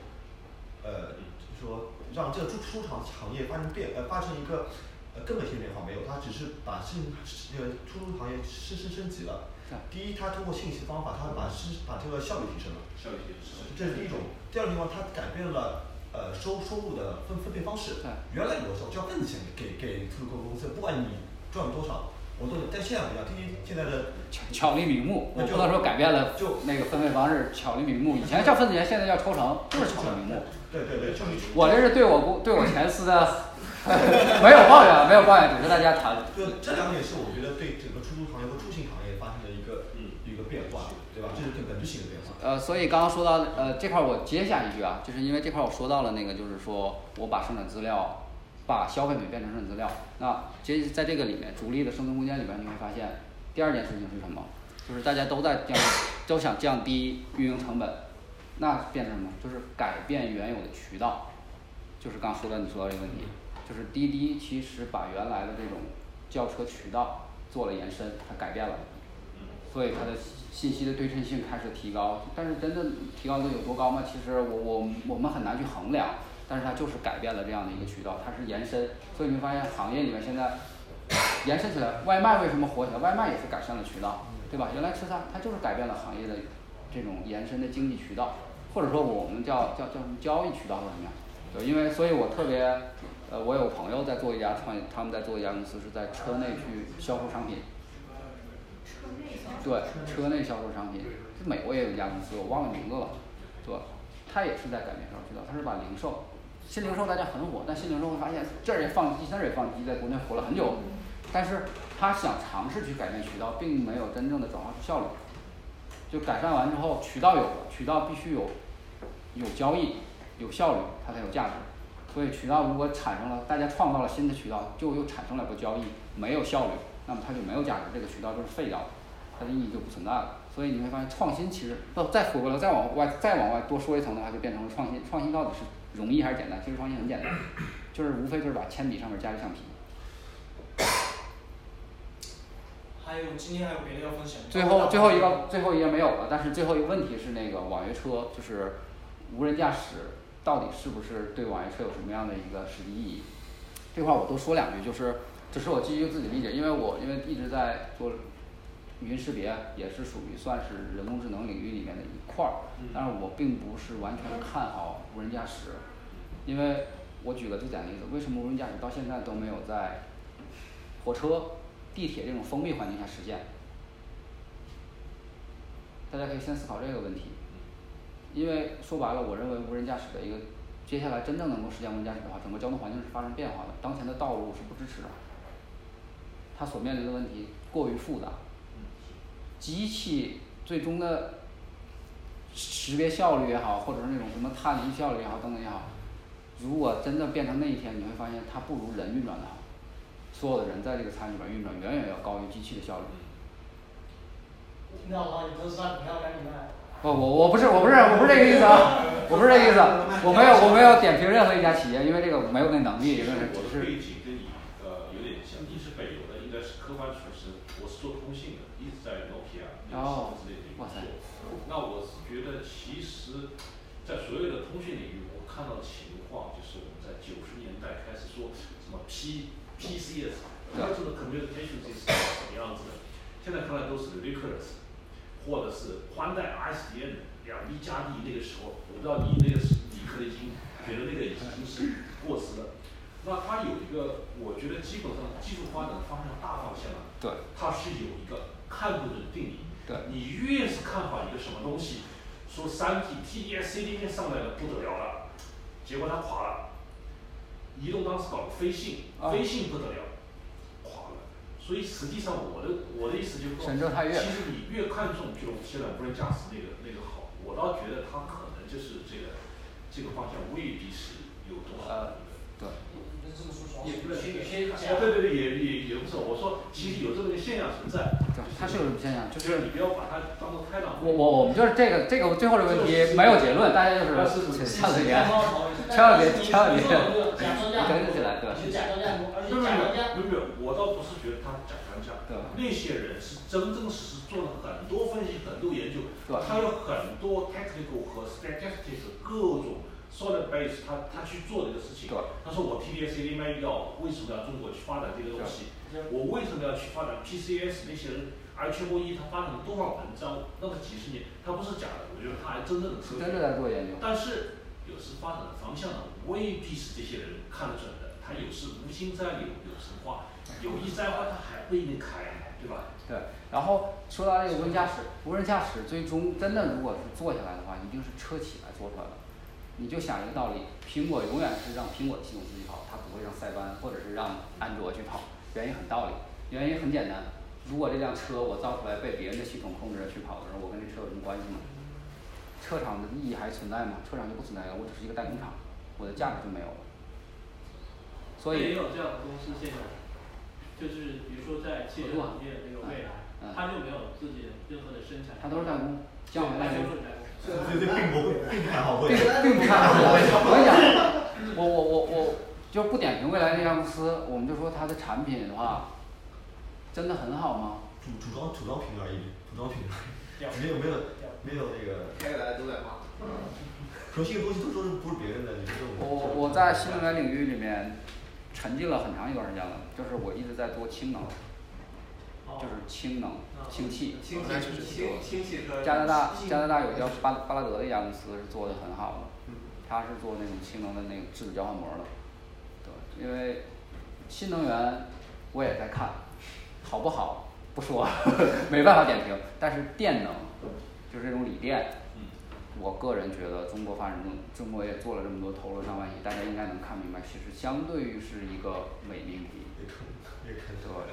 呃就是说让这个出出厂行业发生变呃发生一个呃根本性变化没有，它只是把生那个出租行业升升升级了。第一，它通过信息方法，它把是把这个效率提升了，效率提升，这是第一种。第二个地方，它改变了呃收收入的分分配方式。原来有的时候交份子钱给给出租公司，不管你赚多少，我都但现在不一样，滴滴现在的巧巧立名目，我不能说改变了就那个分配方式，巧立名目。以前叫分子钱，现在叫抽成，就是巧立名目。对对对，我这是对我公对我前司的。没有抱怨，没有抱怨，只是大家谈。就这两点是我觉得对整个出租行业和出行行业发生的一个一个变化，对吧？这是本质性的变化。呃，所以刚刚说到呃这块儿，我接下一句啊，就是因为这块儿我说到了那个，就是说我把生产资料，把消费品变成生产资料。那其实在这个里面，逐利的生存空间里边，你会发现第二件事情是什么？就是大家都在降，都想降低运营成本，那变成什么？就是改变原有的渠道，就是刚说的你说到这个问题。就是滴滴其实把原来的这种叫车渠道做了延伸，它改变了，所以它的信息的对称性开始提高。但是真正提高的有多高吗？其实我我我们很难去衡量。但是它就是改变了这样的一个渠道，它是延伸。所以你会发现行业里面现在延伸起来，外卖为什么火起来？外卖也是改善了渠道，对吧？原来吃饭它就是改变了行业的这种延伸的经济渠道，或者说我们叫叫叫什么交易渠道或者怎么样？对，因为所以我特别。呃，我有朋友在做一家创业，他们在做一家公司，是在车内去销售商品。车内销售。对，车内销售商品。美国也有一家公司，我忘了名字了，对吧？他也是在改变销售渠道，它是把零售，新零售大家很火，但新零售会发现这儿也放机，那儿也放机，在国内火了很久，但是他想尝试去改变渠道，并没有真正的转化出效率。就改善完之后，渠道有了，渠道必须有有交易，有效率，它才有价值。所以渠道如果产生了，大家创造了新的渠道，就又产生了个交易，没有效率，那么它就没有价值，这个渠道就是废掉了，它的意义就不存在了。所以你会发现，创新其实，不再回过来再往外再往外多说一层的话，就变成了创新。创新到底是容易还是简单？其实创新很简单，就是无非就是把铅笔上面加个橡皮。还有今天还有别的要分享？最后最后一个最后一页没有了，但是最后一个问题是那个网约车，就是无人驾驶。到底是不是对网约车有什么样的一个实际意义？这块儿我多说两句，就是只是我基于自己理解，因为我因为一直在做语音识别，也是属于算是人工智能领域里面的一块儿，但是我并不是完全看好无人驾驶，因为我举个最简单的例子，为什么无人驾驶到现在都没有在火车、地铁这种封闭环境下实现？大家可以先思考这个问题。因为说白了，我认为无人驾驶的一个接下来真正能够实现无人驾驶的话，整个交通环境是发生变化的。当前的道路是不支持的，它所面临的问题过于复杂。机器最终的识别效率也好，或者是那种什么探离效率也好，等等也好，如果真的变成那一天，你会发现它不如人运转的好。所有的人在这个餐里边运转，远远要高于机器的效率。听到了，你特斯拉股票赶紧卖。不，我我不是我不是我不是这个意思啊，我不是这个意思，我没有我没有点评任何一家企业，因为这个没有那能力，因为我的背景跟你呃有点像，你是北邮的，应该是科班出身，我是做通信的，一直在诺基亚、哦，之类的工作。那我是觉得，其实，在所有的通讯领域，我看到的情况就是我们在九十年代开始说什么 P PCS，当时的 communication 是什么样子的，现在看来都是 ridiculous。或者是宽带 ISDN 两 D 加 D 那个时候，我不知道你那个是理科的已经觉得那个已经是过时了。那它有一个，我觉得基本上技术发展的方向大方向啊，对，它是有一个看不准定理。对，你越是看好一个什么东西，说三 G TD-SCDMA 上来了不得了了，结果它垮了。移动当时搞个飞信，啊飞信不得了，垮了。所以实际上我的我的意思就是说，其实你越看重这种现在无人驾驶那个那个好，我倒觉得它可能就是这个这个方向未必是有多好。对。也不是是有些有些啊对对对，也也也不是。我说其实有这么个现象存在，它是有这种现象，就就是你不要把它当做开朗。我我我们就是这个这个最后的问题没有结论，大家就是畅所欲言，千万别千万别整起来，对。假装驾而且没有假装驾没有没有，我倒不是觉得他假装驾，那些人是真真实实做了很多分析、很多研究，他有很多 technical 和 statistics 各种 solid base，他他去做这个事情。他说我 TDS ADMI 要为什么要中国去发展这个东西？我为什么要去发展 PCS？那些人 I 全国一他发展了多少文章？那么几十年，他不是假的，我觉得他还真正的科学。真的在做研究。但是有时发展的方向呢，未必是这些人看得准的。他有时无心栽柳有时花，有意栽花他还不一定开，对吧？对，然后说到这个无人驾驶，无人驾驶最终真的如果是做下来的话，一定是车企来做出来的。你就想一个道理，苹果永远是让苹果的系统自己跑，它不会让塞班或者是让安卓去跑。原因很道理，原因很简单，如果这辆车我造出来被别人的系统控制着去跑的时候，我跟这车有什么关系吗？车厂的意义还存在吗？车厂就不存在了，我只是一个代工厂，我的价值就没有了。所以也有这样的公司现象，就是比如说在汽车行业的那个未来，它就没有自己任何的生产，它都是代工，降维代工。对对，并不并不看好未并来。并不看好未来。我跟你讲，我我我我就不点评未来这家公司，我们就说它的产品的话，真的很好吗？组组装组装品而已，组装品而已，没有没有没有那个。开来都在骂。核心的东西都都是不是别人的，你这种。我我在新能源领域里面沉浸了很长一段时间了，就是我一直在做氢能，就是氢能、氢气。氢气氢氢汽车加拿大加拿大有叫巴巴拉德的一家公司是做的很好的，它是做那种氢能的那个质子交换膜的。对，因为新能源我也在看，好不好不说，没办法点评。但是电能就是这种锂电，我个人觉得中国发展中，中国也做了这么多，投了上万亿，大家应该能看明白，其实相对于是一个伪命题。对，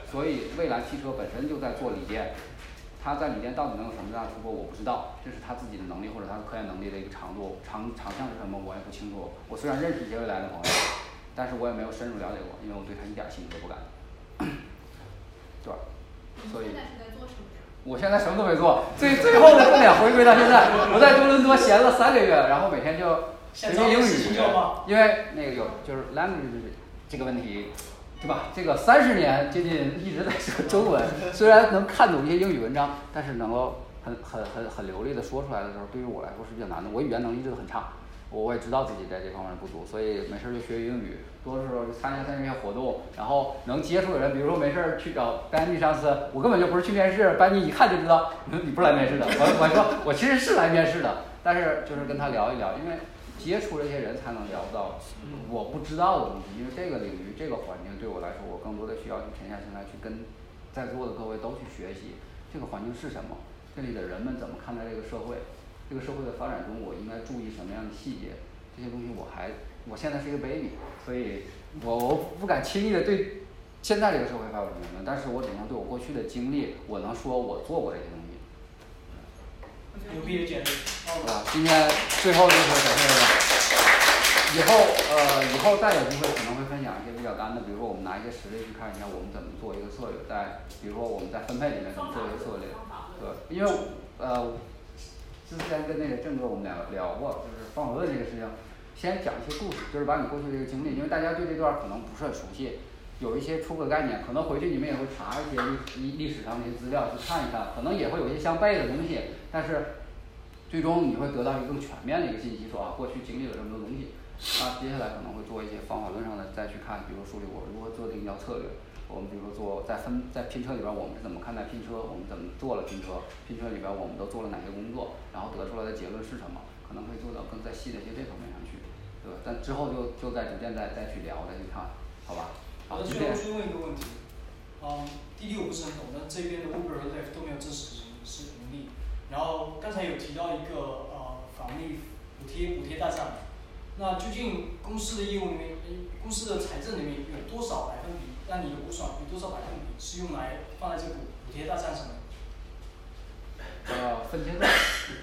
所以蔚来汽车本身就在做锂电，它在锂电到底能有什么大的突破，我不知道，这是它自己的能力或者它的科研能力的一个长度，长长项是什么我也不清楚。我虽然认识一些蔚来的朋友，但是我也没有深入了解过，因为我对它一点兴趣都不感。对，所以。我现在什么都没做，最最后的重点回归到现在，我在多伦多闲了三个月，然后每天就学习英语，因为那个有就是 language 这个问题，对吧？这个三十年接近一直在说中文，虽然能看懂一些英语文章，但是能够很很很很流利的说出来的时候，对于我来说是比较难的。我语言能力真的很差，我也知道自己在这方面不足，所以没事就学英语，多的时候就参加参加一些活动，然后能接触的人，比如说没事去找班尼上司，我根本就不是去面试，班尼一看就知道 你不是来面试的。我我说我其实是来面试的，但是就是跟他聊一聊，因为接触这些人才能聊到我不知道的东西，因为这个领域这个环境对我来说，我更多的需要去沉下心来去跟在座的各位都去学习这个环境是什么，这里的人们怎么看待这个社会，这个社会的发展中我应该注意什么样的细节，这些东西我还我现在是一个 baby，所以我我不敢轻易的对现在这个社会发表评论，但是我只能对我过去的经历，我能说我做过这些东西。牛逼的简历。啊，今天最后就是感谢大家。以后呃，以后再有机会可能会分享一些比较干的，比如说我们拿一些实例去看一下我们怎么做一个策略，在比如说我们在分配里面怎么做一个策略，对，因为呃之前跟那个郑哥我们俩聊过，就是方法论这个事情，先讲一些故事，就是把你过去这个经历，因为大家对这段可能不是很熟悉，有一些初步的概念，可能回去你们也会查一些历历历史上的一些资料去看一看，可能也会有一些相悖的东西，但是最终你会得到一个更全面的一个信息，说啊过去经历了这么多东西。那接下来可能会做一些方法论上的再去看，比如梳理我如何做这个营销策略。我们比如说做在分在拼车里边，我们是怎么看待拼车，我们怎么做了拼车，拼车里边我们都做了哪些工作，然后得出来的结论是什么，可能会做到更在细的一些这方面上去，对吧？但之后就就再逐渐再再去聊，再去看，好吧？好，最今天后追问一个问题，嗯，滴滴我不是很懂，但这边的 Uber 和 Lyft 都没有正式是是盈利。然后刚才有提到一个呃返利补贴补贴大战，那究竟公司的业务里面公司的财政里面有多少百分比，让你有估算有多少百分比是用来放在这个补补贴大战上的？呃，分阶段，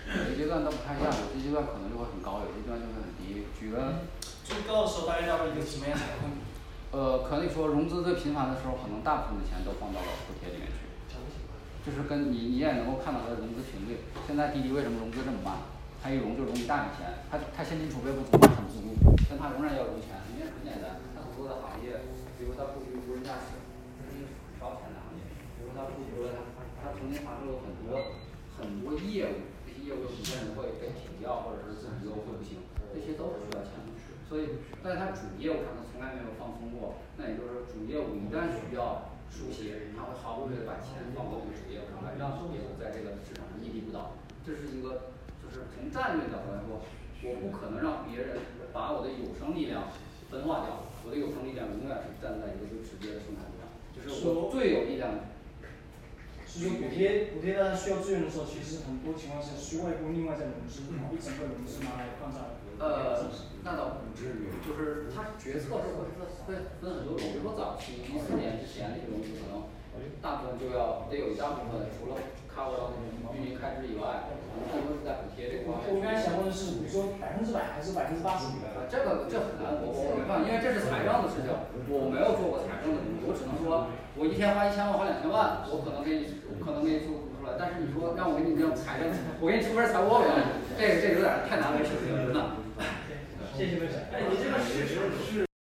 每个阶段都不太一样，有些阶段可能就会很高，有些阶段就会很低。举个最高的时候大概到了一个什么样的百分比？呃，可以说融资最频繁的时候，可能大部分的钱都放到了补贴里面去。就是跟你你也能够看到它的融资频率。现在滴滴为什么融资这么慢？它一融就融一大笔钱，它它现金储备不足，很足，但它仍然要融钱，原因很简单，它很多的行业，比如它布局无人驾驶，这是一个很烧钱的行业，比如它布局了它它曾经发生了很多很多业务，这些业务有些人会被停掉，或者是自己业务会不行，这些都是需要钱的。所以在它主业务上它从来没有放松过，那也就是说主业务一旦需要书写，他会毫不犹豫的把钱放到这个主业务上来，让主业务在这个市场上屹立不倒。这是一个就是从战略角度来说，我不可能让别人把我的有生力量分化掉，我的有生力量永远是站在一个最直接的生产力上，就是我最有力量的。是说补贴补贴大家需要资源的时候，其实很多情况下需外部另外再融资，然后一整个融资拿来放在呃，那倒不至于，就是它决策是会会分很多种，比如说早期一四年之前那些融资可能大部分就要得有一大部分除了 cover 到那种运营开支以外，可能更多是在补贴这块儿。我刚才想问的是，你说百分之百还是百分之八十？啊，这个这很难，我我没办法，因为这是财政的事情，我没有做过财政的东西，我只能说，我一天花一千万，花两千万，我可能给你，我可能给你做不出来，但是你说让我给你这种财政，我给你出份财务报表，这个这有点太难为情了，真的。谢谢分享。哎，你这个事实是。